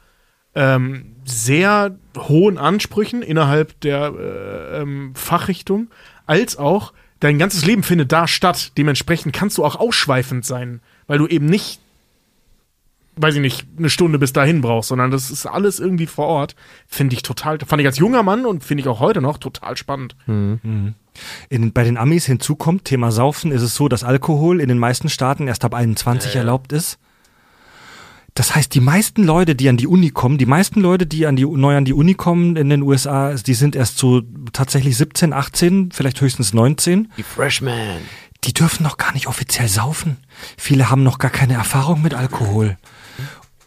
ähm, sehr hohen Ansprüchen innerhalb der äh, ähm, Fachrichtung, als auch dein ganzes Leben findet da statt. Dementsprechend kannst du auch ausschweifend sein, weil du eben nicht weiß ich nicht, eine Stunde bis dahin brauchst, sondern das ist alles irgendwie vor Ort. Finde ich total, fand ich als junger Mann und finde ich auch heute noch total spannend. Mhm. In, bei den Amis hinzukommt, Thema Saufen, ist es so, dass Alkohol in den meisten Staaten erst ab 21 ja, erlaubt ist. Das heißt, die meisten Leute, die an die Uni kommen, die meisten Leute, die an die, neu an die Uni kommen in den USA, die sind erst so tatsächlich 17, 18, vielleicht höchstens 19. Die Freshmen. Die dürfen noch gar nicht offiziell saufen. Viele haben noch gar keine Erfahrung mit Alkohol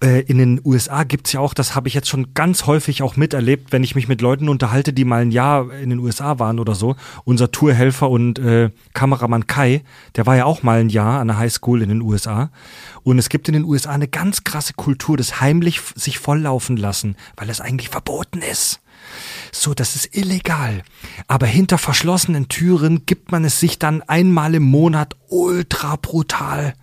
äh, in den USA gibt's ja auch, das habe ich jetzt schon ganz häufig auch miterlebt, wenn ich mich mit Leuten unterhalte, die mal ein Jahr in den USA waren oder so. Unser Tourhelfer und äh, Kameramann Kai, der war ja auch mal ein Jahr an der Highschool in den USA. Und es gibt in den USA eine ganz krasse Kultur des heimlich sich volllaufen lassen, weil es eigentlich verboten ist. So, das ist illegal. Aber hinter verschlossenen Türen gibt man es sich dann einmal im Monat ultra brutal.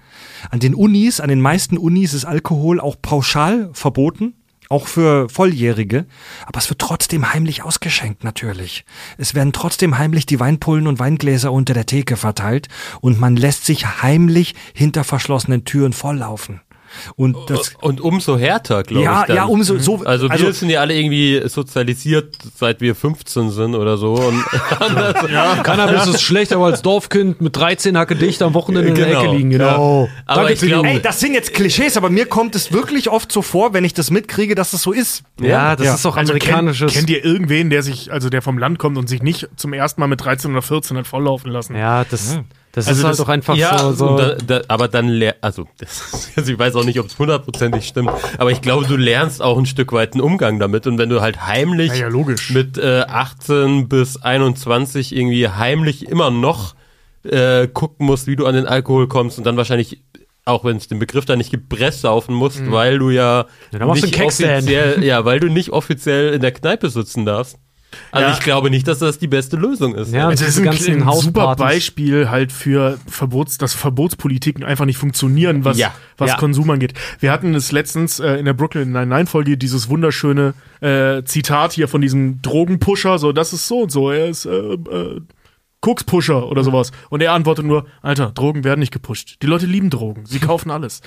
An den Unis, an den meisten Unis ist Alkohol auch pauschal verboten. Auch für Volljährige. Aber es wird trotzdem heimlich ausgeschenkt, natürlich. Es werden trotzdem heimlich die Weinpullen und Weingläser unter der Theke verteilt und man lässt sich heimlich hinter verschlossenen Türen volllaufen. Und, das, und umso härter, glaube ja, ich. Dann. Ja, umso so. Also, also wir sind ja alle irgendwie sozialisiert, seit wir 15 sind oder so. Und ja. Cannabis ist schlecht, aber als Dorfkind mit 13 Hacke dicht am Wochenende genau. in der Ecke genau. liegen. Genau. Ja. Aber Danke ich glaub, Ey, das sind jetzt Klischees, aber mir kommt es wirklich oft so vor, wenn ich das mitkriege, dass das so ist. Ja, das ja. ist auch also amerikanisches. Kennt, kennt ihr irgendwen, der sich, also der vom Land kommt und sich nicht zum ersten Mal mit 13 oder 14 hat volllaufen lassen? Ja, das. Das also ist halt doch einfach ja, so. so da, da, aber dann, also, das, also ich weiß auch nicht, ob es hundertprozentig stimmt, aber ich glaube, du lernst auch ein Stück weit einen Umgang damit. Und wenn du halt heimlich ja, mit äh, 18 bis 21 irgendwie heimlich immer noch äh, gucken musst, wie du an den Alkohol kommst und dann wahrscheinlich auch wenn es den Begriff da nicht gibt, Bress saufen musst, weil du ja, Ja, nicht offiziell, ja, weil du nicht offiziell in der Kneipe sitzen darfst. Also Ja. ich glaube nicht, dass das die beste Lösung ist. Ja, Das ist ein, ein super. Beispiel halt für Verbots, dass Verbotspolitiken einfach nicht funktionieren, was, Ja. was Ja. Konsum angeht. Wir hatten es letztens äh, in der Brooklyn Nine-Nine-Folge dieses wunderschöne äh, Zitat hier von diesem Drogenpusher, so, das ist so und so, er ist äh, äh, Kokspusher oder sowas. Und er antwortet nur, Alter, Drogen werden nicht gepusht. Die Leute lieben Drogen. Sie kaufen alles.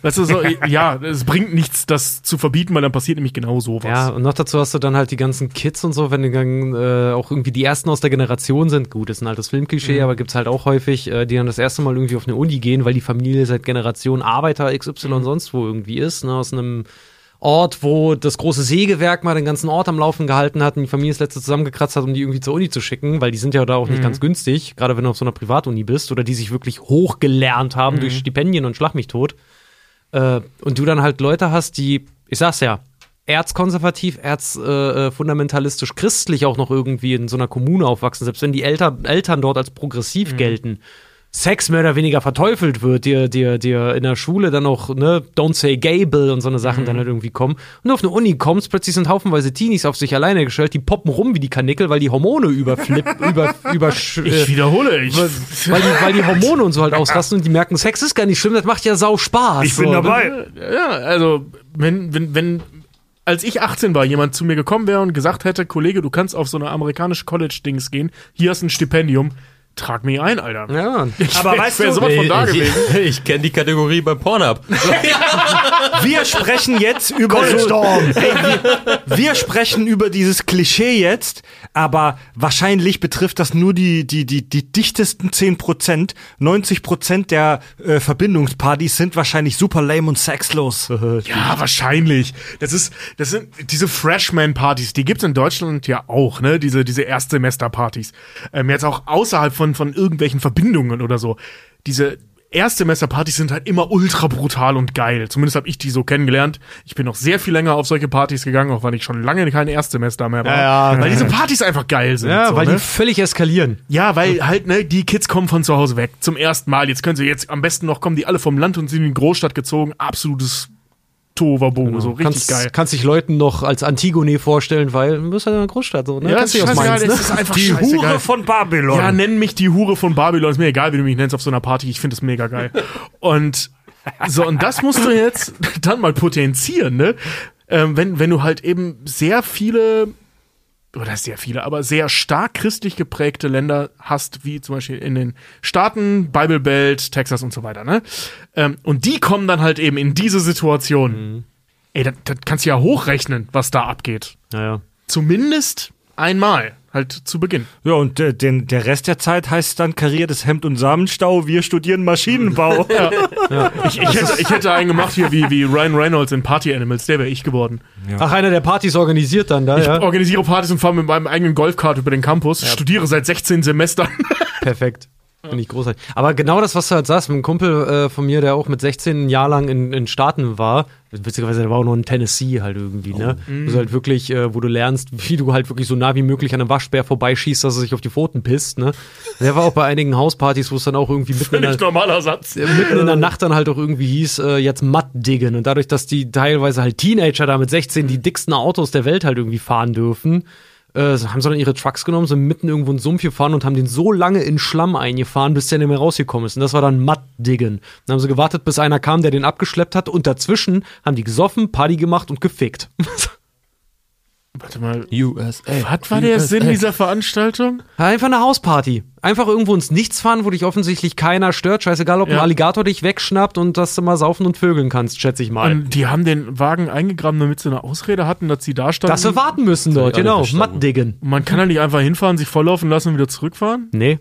Das ist so, ja, es bringt nichts, das zu verbieten, weil dann passiert nämlich genau sowas. Ja, und noch dazu hast du dann halt die ganzen Kids und so, wenn die dann äh, auch irgendwie die ersten aus der Generation sind. Gut, ist ein altes Filmklischee, aber gibt's halt auch häufig, äh, die dann das erste Mal irgendwie auf eine Uni gehen, weil die Familie seit Generationen Arbeiter XY sonst wo irgendwie ist, ne, aus einem Ort, wo das große Sägewerk mal den ganzen Ort am Laufen gehalten hat und die Familie das letzte zusammengekratzt hat, um die irgendwie zur Uni zu schicken, weil die sind ja da auch nicht ganz günstig, gerade wenn du auf so einer Privatuni bist oder die sich wirklich hochgelernt haben durch Stipendien und Schlag mich tot. Äh, und du dann halt Leute hast, die, ich sag's ja, erzkonservativ, erzfundamentalistisch, äh, fundamentalistisch, christlich auch noch irgendwie in so einer Kommune aufwachsen, selbst wenn die Eltern, Eltern dort als progressiv gelten. Sex mehr oder weniger verteufelt wird, dir, dir, dir in der Schule dann auch, ne, don't say gay bill und so eine Sachen dann halt irgendwie kommen. Und du auf eine Uni kommst, plötzlich sind haufenweise Teenies auf sich alleine gestellt, die poppen rum wie die Kanickel, weil die Hormone überflip, über, über, Ich äh, wiederhole, ich, weil, weil, die, weil die Hormone und so halt ausrasten und die merken, Sex ist gar nicht schlimm, das macht ja sau Spaß. Ich bin so, dabei. ne? Ja, also, wenn, wenn, wenn, als ich 18 war, jemand zu mir gekommen wäre und gesagt hätte, Kollege, du kannst auf so eine amerikanische College-Dings gehen, hier hast ein Stipendium, trag mich ein, Alter. Ja, Ich Aber wär- weißt du, sowas von da ich, gewesen. ich, ich kenne die Kategorie bei Pornhub. Wir sprechen jetzt über so, Ey, wir, wir sprechen über dieses Klischee jetzt, aber wahrscheinlich betrifft das nur die die die die dichtesten 10%. 90% der äh, Verbindungspartys sind wahrscheinlich super lame und sexlos. Ja, wahrscheinlich. Das ist, das sind diese Freshman-Partys, die gibt's in Deutschland ja auch, ne? Diese, diese Erstsemester-Partys. Ähm, jetzt auch außerhalb von, von irgendwelchen Verbindungen oder so. Diese Erstsemester-Partys sind halt immer ultra brutal und geil. Zumindest habe ich die so kennengelernt. Ich bin noch sehr viel länger auf solche Partys gegangen, auch weil ich schon lange kein Erstsemester mehr war. Ja, ja. weil diese Partys einfach geil sind. ja so, weil ne? die völlig eskalieren. Ja, weil halt, ne, die Kids kommen von zu Hause weg. Zum ersten Mal. Jetzt können sie jetzt, am besten noch kommen die alle vom Land und sind in die Großstadt gezogen. Absolutes Tohuwabohu, so richtig kannst, geil. Kannst dich Leuten noch als Antigone vorstellen, weil du bist halt in einer Großstadt so, ne? Ja, kannst ist dich aus Mainz, das ne? ist einfach Die scheißegal. Hure von Babylon. Ja, nenn mich die Hure von Babylon. Ist mir egal, wie du mich nennst auf so einer Party. Ich finde es mega geil. Und so, und das musst du jetzt dann mal potenzieren, ne? Ähm, wenn, wenn du halt eben sehr viele, oder sehr viele, aber sehr stark christlich geprägte Länder hast, wie zum Beispiel in den Staaten, Bible Belt, Texas und so weiter, ne? Ähm, und die kommen dann halt eben in diese Situation. Ey, das, das kannst du ja hochrechnen, was da abgeht. Naja. Zumindest einmal, halt zu Beginn. Ja, und äh, den, der Rest der Zeit heißt dann kariertes Hemd und Samenstau, wir studieren Maschinenbau. Ich, ich, hätte, ich hätte einen gemacht hier wie, wie Ryan Reynolds in Party Animals, der wäre ich geworden. Ach, einer der Partys organisiert dann da, Ich ja? organisiere Partys und fahre mit meinem eigenen Golfkart über den Campus, studiere seit 16 Semestern. Perfekt. Finde ich großartig. Aber genau das, was du halt sagst, mit einem Kumpel äh, von mir, der auch mit 16 ein Jahr lang in, in Staaten war, witzigerweise, der war auch noch in Tennessee halt irgendwie, ne? Wo du halt wirklich, äh, wo du lernst, wie du halt wirklich so nah wie möglich an einem Waschbär vorbeischießt, dass er sich auf die Pfoten pisst, ne? Der war auch bei einigen Hauspartys, wo es dann auch irgendwie mitten in der, normaler Satz. mitten in der Nacht dann halt auch irgendwie hieß, äh, jetzt matt diggen. Und dadurch, dass die teilweise halt Teenager da mit 16 die dicksten Autos der Welt halt irgendwie fahren dürfen, äh, haben sie dann ihre Trucks genommen, sind mitten irgendwo in den Sumpf gefahren und haben den so lange in Schlamm eingefahren, bis der nicht mehr rausgekommen ist. Und das war dann matt diggen. Dann haben sie gewartet, bis einer kam, der den abgeschleppt hat. Und dazwischen haben die gesoffen, Party gemacht und gefickt. Warte mal. USA. Was war der Sinn dieser Veranstaltung? Einfach eine Hausparty. Einfach irgendwo ins Nichts fahren, wo dich offensichtlich keiner stört. Scheißegal, ob ein Ja. Alligator dich wegschnappt und dass du mal saufen und vögeln kannst, schätze ich mal. Und die haben den Wagen eingegraben, damit sie eine Ausrede hatten, dass sie da standen. Dass wir warten müssen dort, genau. Und man kann ja nicht einfach hinfahren, sich volllaufen lassen und wieder zurückfahren. Nee.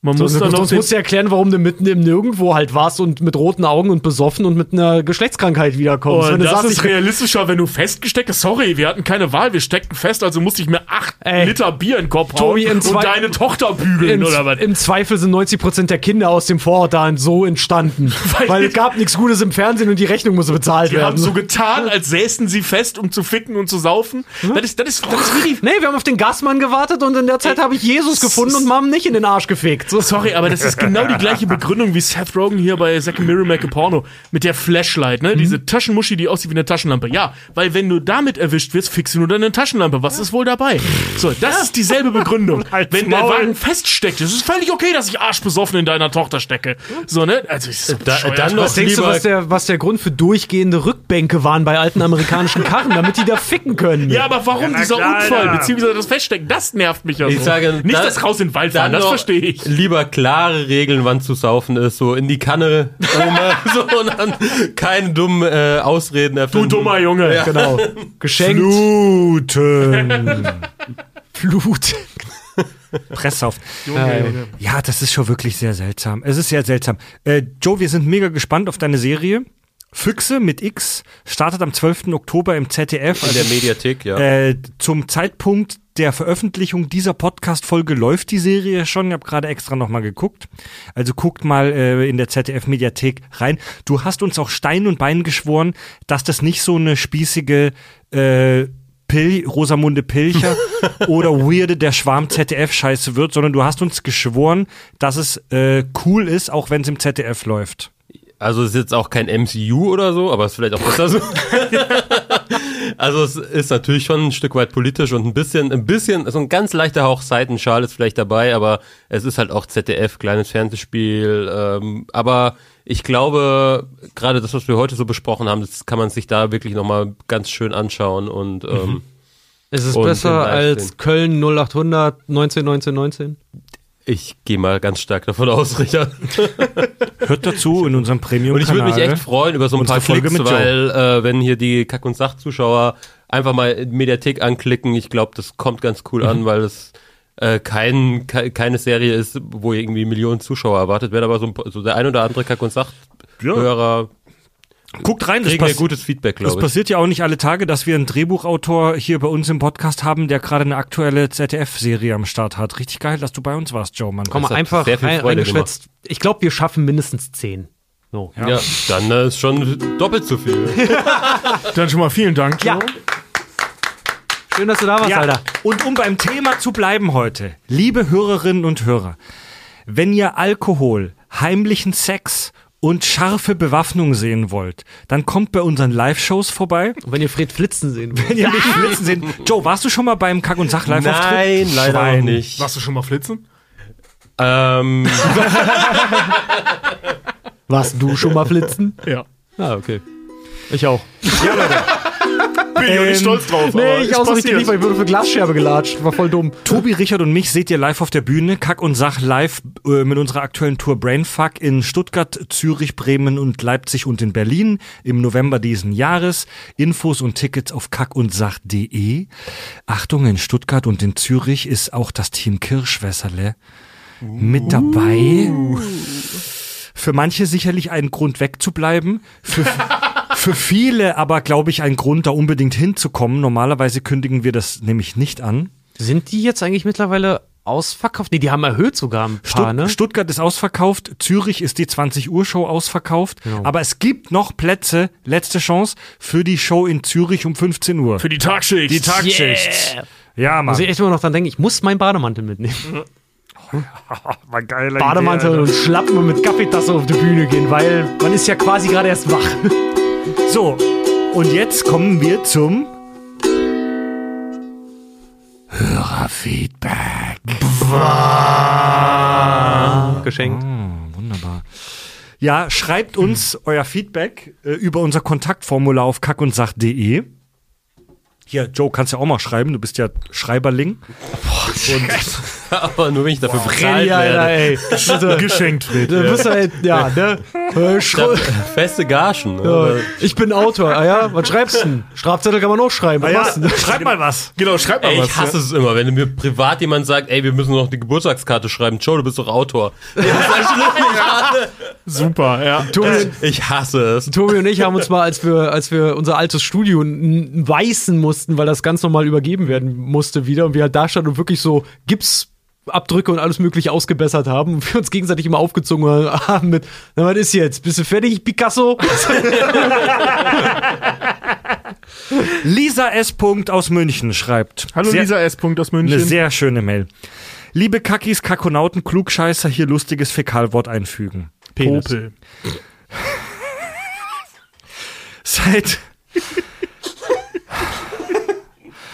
Man So, muss dann noch musst du erklären, warum du mitten im Nirgendwo halt warst und mit roten Augen und besoffen und mit einer Geschlechtskrankheit wiederkommst. Oh, das sagst, ist realistischer, wenn du festgesteckt hast. Sorry, wir hatten keine Wahl, wir steckten fest, also musste ich mir acht Ey. Liter Bier in den Kopf Tobi, hauen und deine Tochter bügeln oder was. Im Zweifel sind 90% der Kinder aus dem Vorort da so entstanden. Weil- weil es gab nichts Gutes im Fernsehen und die Rechnung musste bezahlt Die werden. haben so getan, als säßen sie fest, um zu ficken und zu saufen. Das ist, das ist, das ist wie die nee, wir haben auf den Gasmann gewartet und in der Zeit habe ich Jesus gefunden und Mom nicht in den Arsch gefickt. So. Sorry, aber das ist genau die gleiche Begründung wie Seth Rogen hier bei Second Mirror Make a Porno mit der Flashlight, ne? Diese Taschenmuschi, die aussieht wie eine Taschenlampe. Ja, weil wenn du damit erwischt wirst, fixst du nur deine Taschenlampe. Was ist wohl dabei? So, das ist dieselbe Begründung. wenn der. Wagen feststeckt, ist es völlig okay, dass ich arschbesoffen in deiner Tochter stecke. So, ne? Also, ich Da, dann Was denkst du, was der, was der Grund für durchgehende Rückbänke waren bei alten amerikanischen Karren, damit die da ficken können? ja, aber warum na dieser klar, Unfall, ja. beziehungsweise das Feststecken, das nervt mich ja Ich so. sage, Nicht da- das raus in den Wald fahren, das verstehe ich. Lieber klare Regeln, wann zu saufen ist, so in die Kanne, Oma, so und dann keine dummen äh, Ausreden Du erfinden. dummer Junge. Genau. Geschenkt. Fluten. Flut. Presssaft. Ja, Ja, das ist schon wirklich sehr seltsam. Es ist sehr seltsam. Äh, Joe, wir sind mega gespannt auf deine Serie. Füchse mit X startet am 12. Oktober im ZDF. In der Mediathek, ja. Äh, zum Zeitpunkt der Veröffentlichung dieser Podcast-Folge läuft die Serie schon. Ich habe gerade extra nochmal geguckt. Also guckt mal äh, in der ZDF-Mediathek rein. Du hast uns auch Stein und Bein geschworen, dass das nicht so eine spießige äh, Pil Rosamunde Pilcher oder Weirde der Schwarm ZDF-Scheiße wird, sondern du hast uns geschworen, dass es äh, cool ist, auch wenn es im ZDF läuft. Also es ist jetzt auch kein MCU oder so, aber es ist vielleicht auch besser so. also es ist natürlich schon ein Stück weit politisch und ein bisschen, ein bisschen, so ein ganz leichter Hauch Seitenschal ist vielleicht dabei, aber es ist halt auch ZDF, kleines Fernsehspiel. Ähm, aber ich glaube, gerade das, was wir heute so besprochen haben, das kann man sich da wirklich nochmal ganz schön anschauen und ähm, Ist es Und besser als. Köln 0800 19 19 19? Ich gehe mal ganz stark davon aus, Richard. Hört dazu in unserem premium Und ich würde mich echt freuen über so ein paar Folge Klicks, weil äh, wenn hier die Kack- und Sach-Zuschauer einfach mal Mediathek anklicken, ich glaube, das kommt ganz cool Mhm. an, weil es äh, kein, ke keine Serie ist, wo irgendwie Millionen Zuschauer erwartet werden, aber so, ein, so der ein oder andere Kack- und Sach-Hörer Guckt rein, das, kriegen ja gutes Feedback, das glaube ich. passiert ja auch nicht alle Tage, dass wir einen Drehbuchautor hier bei uns im Podcast haben, der gerade eine aktuelle ZDF-Serie am Start hat. Richtig geil, dass du bei uns warst, Joe, Mann. Komm mal einfach sehr viel Freude. Ich glaube, wir schaffen mindestens 10. So. Ja, dann äh, ist schon doppelt so viel. Dann schon mal vielen Dank. Ja. Joe. Schön, dass du da warst, Ja, Alter. und um beim Thema zu bleiben heute, liebe Hörerinnen und Hörer, wenn ihr Alkohol, heimlichen Sex und scharfe Bewaffnung sehen wollt, dann kommt bei unseren Live-Shows vorbei. Und wenn ihr Fred Flitzen sehen wollt. Wenn ihr mich flitzen sehen. Joe, warst du schon mal beim Kack- und Sach-Live-Auftritt? Nein, leider Schwein. nicht. Warst du schon mal flitzen? Ähm, Warst du schon mal flitzen? Ja. Ah, okay. Ich auch. Bin ich auch nicht stolz drauf. Nee, ich auch so richtig passiert. nicht, weil ich wurde für Glasscherbe gelatscht. War voll dumm. Tobi, Richard und mich seht ihr live auf der Bühne. Kack und Sach live äh, mit unserer aktuellen Tour Brainfuck in Stuttgart, Zürich, Bremen und Leipzig und in Berlin im November diesen Jahres. Infos und Tickets auf kackundsach.de. Achtung, in Stuttgart und in Zürich ist auch das Team Kirschwässerle mit dabei. Für manche sicherlich ein Grund wegzubleiben. Für, für viele aber, glaube ich, ein Grund, da unbedingt hinzukommen. Normalerweise kündigen wir das nämlich nicht an. Sind die jetzt eigentlich mittlerweile ausverkauft? Nee, die haben erhöht sogar ein paar, Stutt ne? Stuttgart ist ausverkauft, Zürich ist die 20 Uhr Show ausverkauft, aber es gibt noch Plätze, letzte Chance für die Show in Zürich um 15 Uhr. Für die Tagschicht. die Tagschicht. Yeah. Ja, Mann. Muss ich echt immer noch dran denken, ich muss meinen Bademantel mitnehmen. War geiler Bademantel Idee, und Schlappen und mit Kaffeetasse auf die Bühne gehen, weil man ist ja quasi gerade erst wach. So, und jetzt kommen wir zum Hörerfeedback. Geschenkt. Wunderbar. Ja, schreibt uns euer Feedback äh, über unser Kontaktformular auf kackundsach.de. Hier, Joe, kannst ja auch mal schreiben, du bist ja Schreiberling. aber nur wenn ich dafür bezahlt Freddy, Alter, werde. ey. Geschenkt, Fred. du bist halt, ja, ne? Äh, feste Gagen. Ja, ich bin Autor, ah ja? Was schreibst du denn? Strafzettel kann man auch schreiben. Was Ja, machst du denn? schreib mal was. Genau, schreib mal Ey, was. ich hasse es immer, wenn mir privat jemand sagt, ey, wir müssen noch die Geburtstagskarte schreiben. Joe, du bist doch Autor. Das ist ja. Super, ja. Tobi, ich hasse es. Tobi und ich haben uns mal, als wir, als wir unser altes Studio weißen mussten, weil das ganz normal übergeben werden musste wieder und wir halt da standen und wirklich so Gipsabdrücke und alles mögliche ausgebessert haben und wir uns gegenseitig immer aufgezogen haben mit, na, was ist jetzt? Bist du fertig, Picasso? Lisa S. Punkt aus München schreibt. Hallo sehr, Lisa S. Punkt aus Eine München. sehr schöne Mail. Liebe Kackis, Kakonauten, Klugscheißer, hier lustiges Fäkalwort einfügen. Popel. Seit,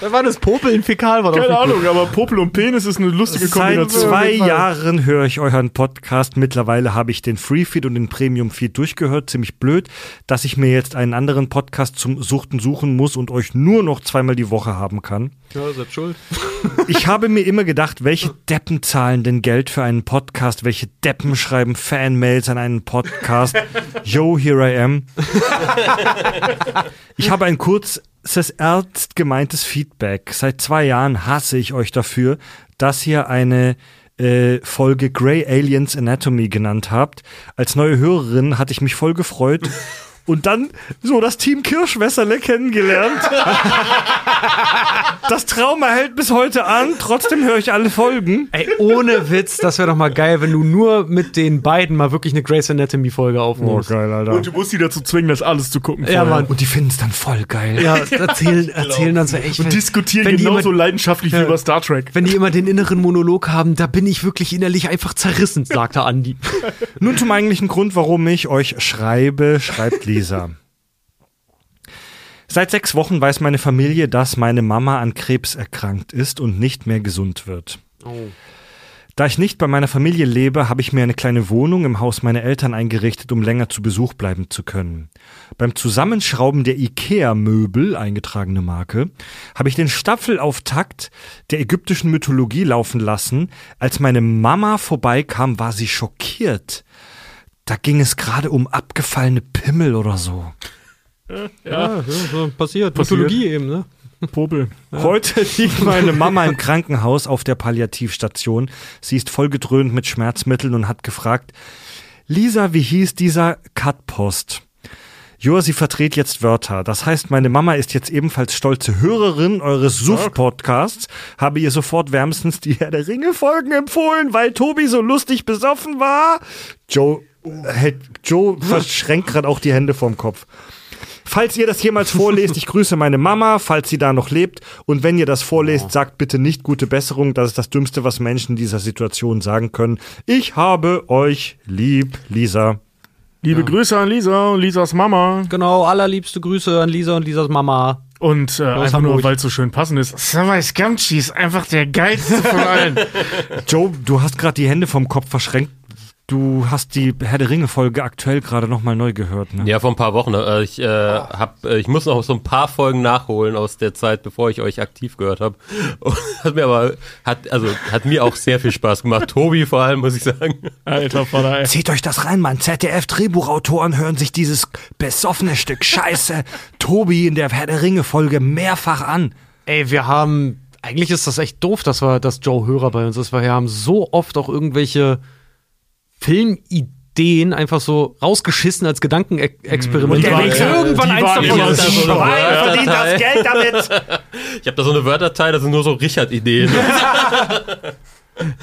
Da war das Popel in Fäkalwort. Keine Ahnung, aber Popel und Penis ist eine lustige seit Kombination. zwei Jahren höre ich euren Podcast. Mittlerweile habe ich den Free-Feed und den Premium-Feed durchgehört. Ziemlich blöd, dass ich mir jetzt einen anderen Podcast zum Suchten suchen muss und euch nur noch zweimal die Woche haben kann. Ja, seid schuld. Ich habe mir immer gedacht, welche Deppen zahlen denn Geld für einen Podcast? Welche Deppen schreiben Fanmails an einen Podcast? Yo, here I am. Ich habe ein kurzes, ernst gemeintes Feedback. Seit zwei Jahren hasse ich euch dafür, dass ihr eine äh, Folge Grey Aliens Anatomy genannt habt. Als neue Hörerin hatte ich mich voll gefreut. Und dann so das Team Kirschwässerle kennengelernt. Das Trauma hält bis heute an. Trotzdem höre ich alle Folgen. Ey, ohne Witz, das wäre doch mal geil, wenn du nur mit den beiden mal wirklich eine Grey's Anatomy Folge aufnimmst. geil, Alter. Und du musst sie dazu zwingen, das alles zu gucken. ja. Mann. Und die finden es dann voll geil. Ja, erzählen, erzählen dann so echt. Und diskutieren genauso immer- leidenschaftlich wie Ja. über Star Trek. Wenn die immer den inneren Monolog haben, da bin ich wirklich innerlich einfach zerrissen, sagte Andi. Nun zum eigentlichen Grund, warum ich euch schreibe, schreibt Lisa. Seit sechs Wochen weiß meine Familie, dass meine Mama an Krebs erkrankt ist und nicht mehr gesund wird. Da ich nicht bei meiner Familie lebe, habe ich mir eine kleine Wohnung im Haus meiner Eltern eingerichtet, um länger zu Besuch bleiben zu können. Beim Zusammenschrauben der IKEA-Möbel, eingetragene Marke, habe ich den Staffelauftakt der ägyptischen Mythologie laufen lassen. Als meine Mama vorbeikam, war sie schockiert. Da ging es gerade um abgefallene Pimmel oder so. Ja, so passiert. Passiert. Mythologie eben, ne? Popel. Heute liegt meine Mama im Krankenhaus auf der Palliativstation. Sie ist vollgedröhnt mit Schmerzmitteln und hat gefragt, Lisa, wie hieß dieser Cutpost? Joa, sie verdreht jetzt Wörter. Das heißt, meine Mama ist jetzt ebenfalls stolze Hörerin eures Suff-Podcasts, habe ihr sofort wärmstens die Herr der Ringe-Folgen empfohlen, weil Tobi so lustig besoffen war. Joe, hält, Joe verschränkt gerade auch die Hände vorm Kopf. Falls ihr das jemals vorlest, ich grüße meine Mama, falls sie da noch lebt. Und wenn ihr das vorlest, sagt bitte nicht gute Besserung. Das ist das Dümmste, was Menschen in dieser Situation sagen können. Ich habe euch lieb, Lisa. Liebe Grüße an Lisa und Lisas Mama. Genau, allerliebste Grüße an Lisa und Lisas Mama. Und äh, einfach nur, weil es so schön passend ist. Summer Scamchi ist einfach der geilste von allen. Joe, du hast gerade die Hände vom Kopf verschränkt. Du hast die Herr der Ringe-Folge aktuell gerade nochmal neu gehört, ne? Ja, vor ein paar Wochen. Äh, Ich, äh, hab, äh, ich muss noch so ein paar Folgen nachholen aus der Zeit, bevor ich euch aktiv gehört habe. Hat mir aber, hat, also, hat mir auch sehr viel Spaß gemacht. Tobi vor allem, muss ich sagen. Alter Vater, ey. Zieht euch das rein, Mann. ZDF-Drehbuchautoren hören sich dieses besoffene Stück Scheiße Tobi in der Herr der Ringe-Folge mehrfach an. Ey, wir haben, eigentlich ist das echt doof, dass wir, dass Joe Hörer bei uns ist, weil wir haben so oft auch irgendwelche Filmideen einfach so rausgeschissen als Gedankenexperiment. Und waren- will ja, irgendwann eins davon aus- verdient das. Geld damit. Ich habe da so eine Wörterteil, das sind nur so Richard-Ideen.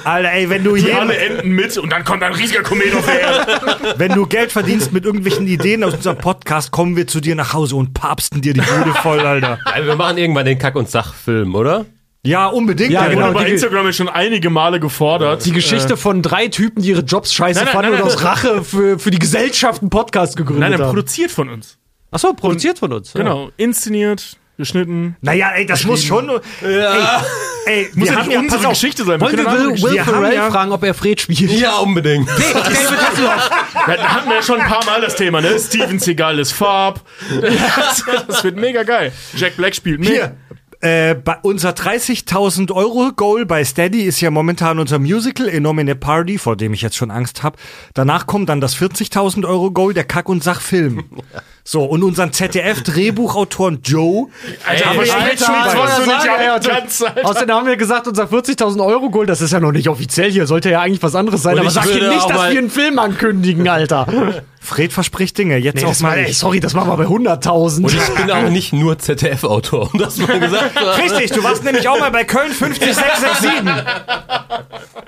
Alter, ey, wenn du Die hier, alle enden mit und dann kommt ein riesiger Komet auf der Erde. wenn du Geld verdienst mit irgendwelchen Ideen aus unserem Podcast, kommen wir zu dir nach Hause und papsten dir die Bude voll, Alter. Also wir machen irgendwann den Kack- und Sach-Film, oder? Ja, unbedingt. Ja, Alter. genau. Wurde bei Instagram jetzt schon einige Male gefordert. Die Geschichte von drei Typen, die ihre Jobs scheiße Nein, nein, fanden nein, und aus Rache für, für die Gesellschaft einen Podcast gegründet Nein, er haben. produziert von uns. Achso, produziert von uns. ja. Genau. Inszeniert, geschnitten. Naja, ey, das muss schon. Ey, ey, Muss ja haben nicht ja, unsere auf, Geschichte sein. Wir Wollen wir Will, Will haben Ferrell ja- fragen, ob er Fred spielt? Ja, unbedingt. Geschichten- Da hatten wir ja schon ein paar Mal das Thema, ne? Steven Seagal ist Farb. Das, das wird mega geil. Jack Black spielt mit. Hier, äh, bei unser 30.000 Euro Goal bei Steady ist ja momentan unser Musical Enomine Party, vor dem ich jetzt schon Angst habe. Danach kommt dann das 40.000 Euro Goal, der Kack- und Sachfilm. So, und unseren ZDF-Drehbuchautoren Joe. Alter, Ey, aber Alter, Alter, Alter, was du nicht Alter, an Alter. Außerdem haben wir gesagt, unser 40.000 Euro Goal, das ist ja noch nicht offiziell hier, sollte ja eigentlich was anderes sein. Und aber ich sag hier würde nicht, dass wir einen Film ankündigen, Alter. Fred verspricht Dinge, jetzt Nee, auch mal. ey, ich. sorry, das machen wir bei 100.000. Und ich bin auch nicht nur ZDF-Autor, um das mal gesagt zu haben. Richtig, du warst nämlich auch mal bei Köln 50667.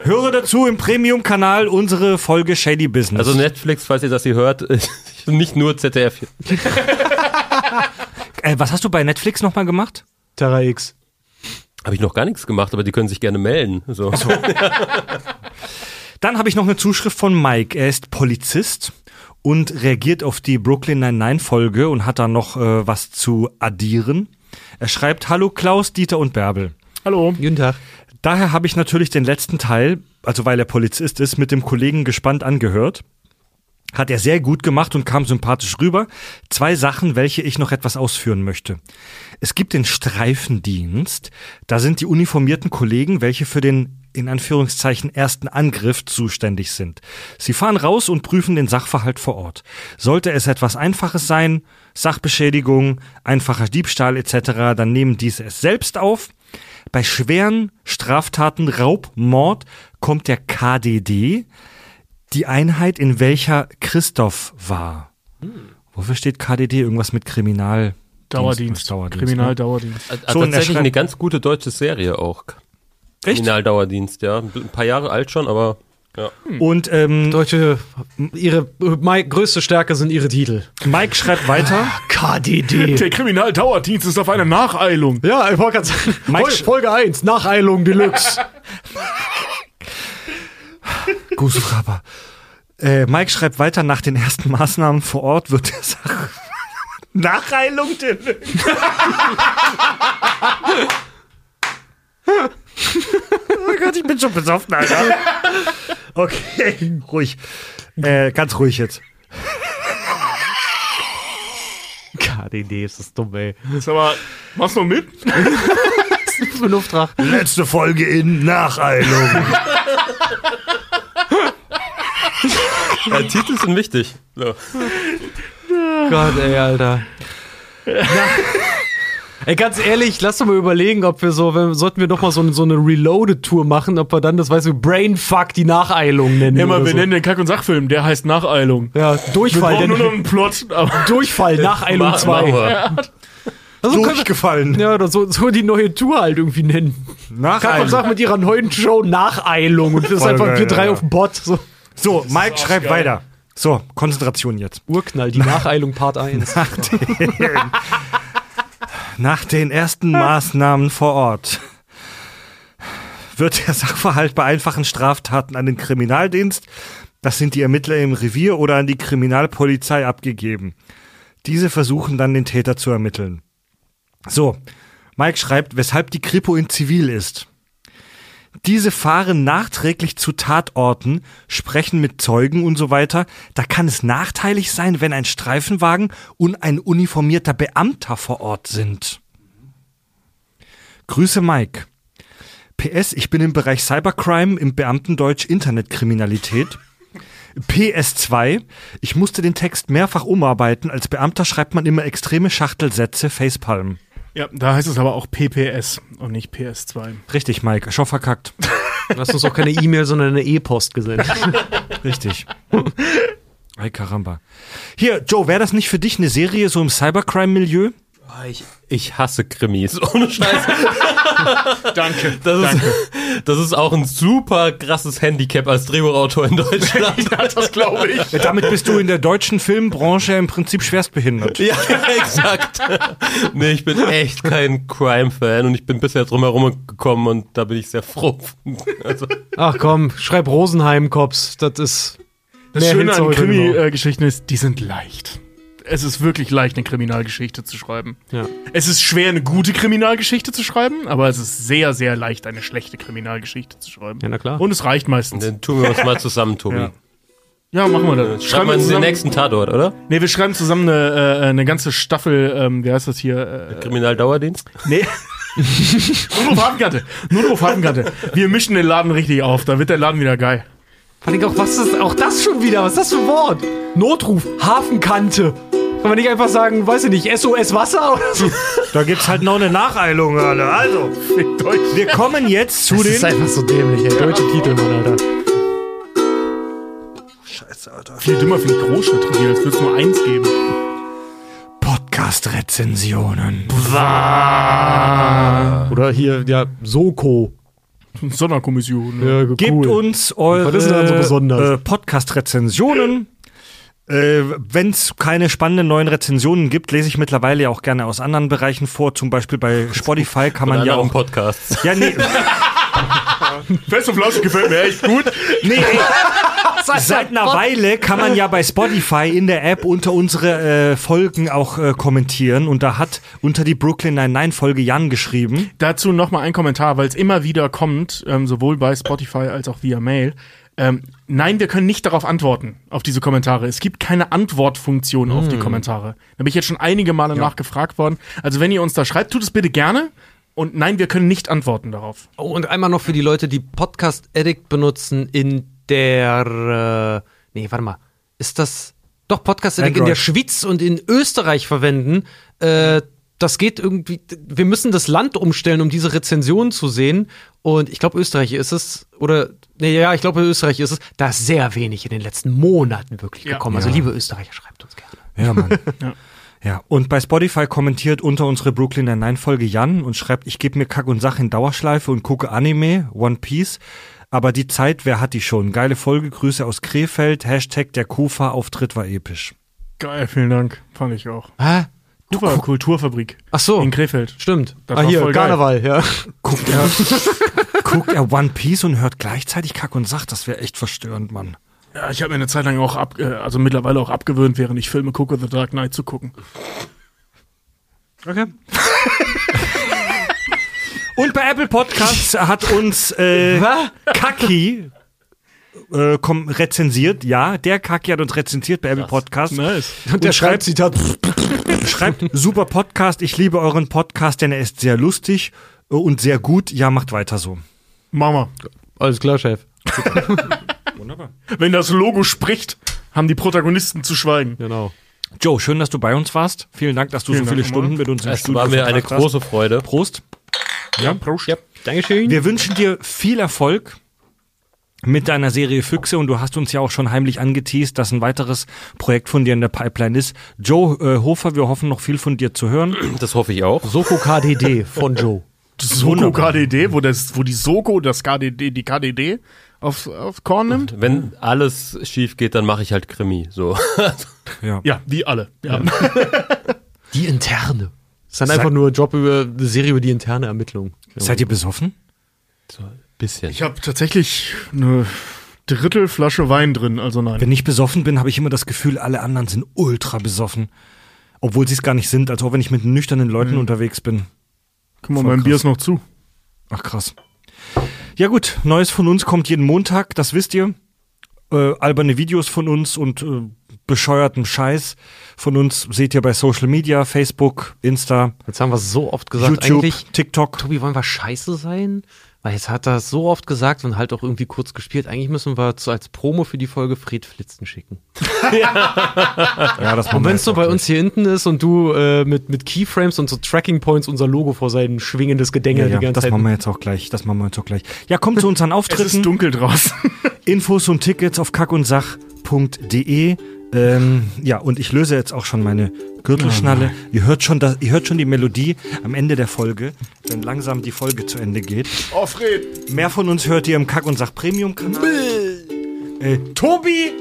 Höre dazu im Premium-Kanal unsere Folge Shady Business. Also Netflix, falls ihr das hier hört, ist nicht nur ZDF. äh, was hast du bei Netflix nochmal gemacht? Terra X. Habe ich noch gar nichts gemacht, aber die können sich gerne melden. So. Dann habe ich noch eine Zuschrift von Mike. Er ist Polizist und reagiert auf die Brooklyn Nine-Nine-Folge und hat da noch äh, was zu addieren. Er schreibt, Hallo Klaus, Dieter und Bärbel. Hallo. Guten Tag. Daher habe ich natürlich den letzten Teil, also weil er Polizist ist, mit dem Kollegen gespannt angehört. Hat er sehr gut gemacht und kam sympathisch rüber. Zwei Sachen, welche ich noch etwas ausführen möchte. Es gibt den Streifendienst. Da sind die uniformierten Kollegen, welche für den in Anführungszeichen ersten Angriff zuständig sind. Sie fahren raus und prüfen den Sachverhalt vor Ort. Sollte es etwas Einfaches sein, Sachbeschädigung, einfacher Diebstahl etc., dann nehmen diese es selbst auf. Bei schweren Straftaten, Raub, Mord kommt der KDD, die Einheit, in welcher Christoph war. Wofür steht KDD? Irgendwas mit Kriminal. Dauerdienst. Dauerdienst, Kriminaldauerdienst. Hat So, er tatsächlich eine ganz gute deutsche Serie auch. Echt? Kriminaldauerdienst, ja. Ein paar Jahre alt schon, aber ja. Und ähm, Deutsche, ihre meine größte Stärke sind ihre Titel. Mike schreibt weiter. KDD. Der Kriminaldauerdienst ist auf einer Nacheilung. Ja, ich wollte gerade sagen. Mike- Fol- Folge 1, Nacheilung Deluxe. Gusefraber. Äh, Mike schreibt weiter, nach den ersten Maßnahmen vor Ort wird der Sache. Nachheilung Deluxe. oh Gott, ich bin schon besoffen, Alter. Okay, ruhig. Äh, ganz ruhig jetzt. KDD ist das dumm, ey. Ist aber, machst du noch mit? Ein Auftrag. Letzte Folge in Nacheilung. Äh, Titel sind wichtig. So. Gott, ey, Alter. Ey, ganz ehrlich, lass doch mal überlegen, ob wir so, wenn, sollten wir doch mal so, eine- so eine Reloaded-Tour machen, ob wir dann, das weißt du, Brainfuck die Nacheilung nennen. Immer, oder wir so. nennen den Kack- und Sachfilm, der heißt Nacheilung. Ja, Wir Durchfall. brauchen nur noch einen Plot. Aber Durchfall, Nacheilung Machen 2. wir. Also können wir, Durchgefallen. ja, oder so, so die neue Tour halt irgendwie nennen. Kack und Sach mit ihrer neuen Show Nacheilung und das ist einfach wir drei ja. auf dem Bot. So. So, Mike schreibt geil. weiter. So, Konzentration jetzt. Urknall, die Nacheilung Part 1. Nach den ersten Maßnahmen vor Ort wird der Sachverhalt bei einfachen Straftaten an den Kriminaldienst, das sind die Ermittler im Revier oder an die Kriminalpolizei abgegeben. Diese versuchen dann den Täter zu ermitteln. So, Mike schreibt, weshalb die Kripo in Zivil ist. Diese fahren nachträglich zu Tatorten, sprechen mit Zeugen und so weiter. Da kann es nachteilig sein, wenn ein Streifenwagen und ein uniformierter Beamter vor Ort sind. Grüße Mike. PS, ich bin im Bereich Cybercrime, im Beamtendeutsch Internetkriminalität. PS2, ich musste den Text mehrfach umarbeiten. Als Beamter schreibt man immer extreme Schachtelsätze, Facepalm. Ja, da heißt es aber auch PPS und nicht PS2. Richtig, Mike, schon verkackt. Du hast uns auch keine E-Mail, sondern eine E-Post gesendet. Richtig. Ay, caramba. Hier, Joe, wäre das nicht für dich eine Serie so im Cybercrime-Milieu? Ah, Ich, ich hasse Krimis. Ohne Scheiß. Danke. Das ist, das ist auch ein super krasses Handicap als Drehbuchautor in Deutschland. Ja, das glaube ich. Damit bist du in der deutschen Filmbranche im Prinzip schwerstbehindert. Ja, exakt. Nee, ich bin echt kein Crime-Fan und ich bin bisher drum herum gekommen und da bin ich sehr froh. Also, Ach komm, schreib Rosenheim-Cops. Das ist. Das Schöne an. Krimi-Geschichten ist, die sind leicht. Es ist wirklich leicht, eine Kriminalgeschichte zu schreiben. Ja. Es ist schwer, eine gute Kriminalgeschichte zu schreiben, aber es ist sehr, sehr leicht, eine schlechte Kriminalgeschichte zu schreiben. Ja, na klar. Und es reicht meistens. dann tun wir uns mal zusammen, Tobi. Ja. Ja, machen wir das. Schreiben wir uns den nächsten Tatort, oder? Nee, wir schreiben zusammen eine, äh, eine ganze Staffel, ähm, wie heißt das hier? Äh, Kriminaldauerdienst? nee. nur auf Hafenkante. Nur auf Hafenkante. Wir mischen den Laden richtig auf, da wird der Laden wieder geil. Vor allem auch, was ist auch das schon wieder? Was ist das für ein Wort? Notruf, Hafenkante. Kann man nicht einfach sagen, weiß ich nicht, SOS Wasser oder so? Da gibt's halt noch eine Nacheilung, Alter. Also, wir kommen jetzt zu Das den... ist einfach so dämlich, ey. Deutsche Titel, Mann, Alter. Scheiße, Alter. Viel dümmer finde ich Großstadtrevier, als würde es nur eins geben. Podcast-Rezensionen. Oder hier, ja, Soko. Sonderkommission. Ja, Gebt uns eure Was ist denn da so besonders? äh, Podcast-Rezensionen Äh, Wenn es keine spannenden neuen Rezensionen gibt, lese ich mittlerweile ja auch gerne aus anderen Bereichen vor. Zum Beispiel bei Spotify kann man ja auch. Podcasts. Ja, nee, Fest und Flauschig gefällt mir echt gut. nee, ey. Seit einer Weile kann man ja bei Spotify in der App unter unsere äh, Folgen auch äh, kommentieren. Und da hat unter die Brooklyn Nine-Nine-Folge Jan geschrieben. Dazu nochmal ein Kommentar, weil es immer wieder kommt, ähm, sowohl bei Spotify als auch via Mail. Ähm, nein, wir können nicht darauf antworten, auf diese Kommentare. Es gibt keine Antwortfunktion auf die Kommentare. Da bin ich jetzt schon einige Male nachgefragt worden. Also wenn ihr uns da schreibt, tut es bitte gerne. Und nein, wir können nicht antworten darauf. Oh, und einmal noch für die Leute, die Podcast Addict benutzen in der, äh, nee, warte mal, ist das doch Podcast Addict in Android. der Schweiz und in Österreich verwenden? Äh, das geht irgendwie, wir müssen das Land umstellen, um diese Rezension zu sehen. Und ich glaube, Österreich ist es, oder, nee, ja, ich glaube, Österreich ist es. Da ist sehr wenig in den letzten Monaten wirklich Ja. gekommen. Also, liebe Österreicher, schreibt uns gerne. Ja, Mann. Ja. ja. und bei Spotify kommentiert unter unsere Brooklyn Nine-Folge Jan und schreibt, ich gebe mir Kack und Sach in Dauerschleife und gucke Anime, One Piece. Aber die Zeit, wer hat die schon? Geile Folge, Grüße aus Krefeld, Hashtag der Kufa-Auftritt war episch. Geil, vielen Dank. Fand ich auch. Hä? Kufa Kulturfabrik Ach so. in Krefeld. Stimmt. Das ah, war hier, voll geil. Karneval, ja. Guckt er, guckt er One Piece und hört gleichzeitig Kack und Sach? Das wäre echt verstörend, Mann. Ja, ich habe mir eine Zeit lang auch ab, äh, also mittlerweile auch abgewöhnt, während ich Filme gucke, The Dark Knight zu gucken. Okay. Und bei Apple Podcasts hat uns äh, Kaki äh, komm, rezensiert. Ja, der Kaki hat uns rezensiert bei Apple Podcasts. Nice. Und der schreibt, Zitat. schreibt, super Podcast, ich liebe euren Podcast, denn er ist sehr lustig äh, und sehr gut. Ja, macht weiter so. Mama. Alles klar, Chef. Wunderbar. Wenn das Logo spricht, haben die Protagonisten zu schweigen. Genau. Joe, schön, dass du bei uns warst. Vielen Dank, dass du Vielen so viele Dank, Stunden mit uns im Es Studio war mir eine große Freude. Prost. Ja, Prost. Ja, Dankeschön. Wir wünschen dir viel Erfolg mit deiner Serie Füchse und du hast uns ja auch schon heimlich angeteased, dass ein weiteres Projekt von dir in der Pipeline ist. Joe äh, Hofer, wir hoffen noch viel von dir zu hören. Das hoffe ich auch. Soko KDD von Joe. Soko. KDD, wo, das, wo die Soko das KDD, die KDD auf, auf Korn nimmt. Wenn alles schief geht, dann mache ich halt Krimi. So. Ja. Ja, wie alle. Ja. Die interne. Das ist dann Sag- einfach nur Job über eine Serie über die interne Ermittlung. Seid ihr besoffen? so ein bisschen. Ich habe tatsächlich eine Drittelflasche Wein drin, also nein. Wenn ich besoffen bin, habe ich immer das Gefühl, alle anderen sind ultra besoffen. Obwohl sie es gar nicht sind, als auch wenn ich mit nüchternen Leuten unterwegs bin. Guck mal, voll mein krass. Bier ist noch zu. Ach krass. Ja gut, Neues von uns kommt jeden Montag, das wisst ihr. Äh, alberne Videos von uns und äh, bescheuerten Scheiß von uns seht ihr bei Social Media, Facebook, Insta, Jetzt haben wir es so oft gesagt. YouTube, Eigentlich, TikTok. Tobi, wollen wir scheiße sein? Weil jetzt hat er es so oft gesagt und halt auch irgendwie kurz gespielt. Eigentlich müssen wir so als Promo für die Folge Fred Flitzen schicken. Ja, das Und wenn es so bei uns hier hinten ist und du äh, mit, mit Keyframes und so Tracking Points unser Logo vor sein schwingendes Gedänge ja, die ja, ganze das Zeit. machen wir jetzt auch gleich. Das machen wir jetzt auch gleich. Ja, kommt zu unseren Es ist Auftritten. dunkel draußen. Infos und Tickets auf kackundsach.de. Ähm, ja, und ich löse jetzt auch schon meine Gürtelschnalle. ihr hört schon, da, ihr hört schon die Melodie am Ende der Folge, wenn langsam die Folge zu Ende geht. Oh, Fred. Mehr von uns hört ihr im Kack und Sach Premium Kanal. Äh, Tobi,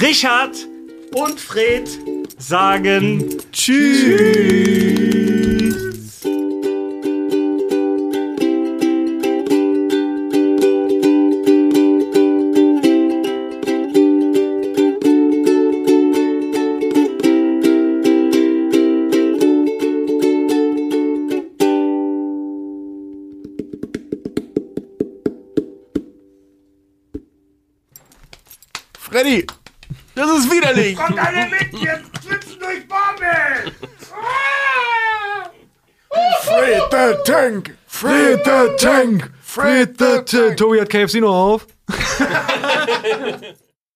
Richard und Fred sagen Tschüss. Freddy. Das ist widerlich. Kommt alle mit, wir schwitzen durch Bombay! Fred the Tank. Fred the Tank. Fred the Tank. Tobi hat KFC noch auf.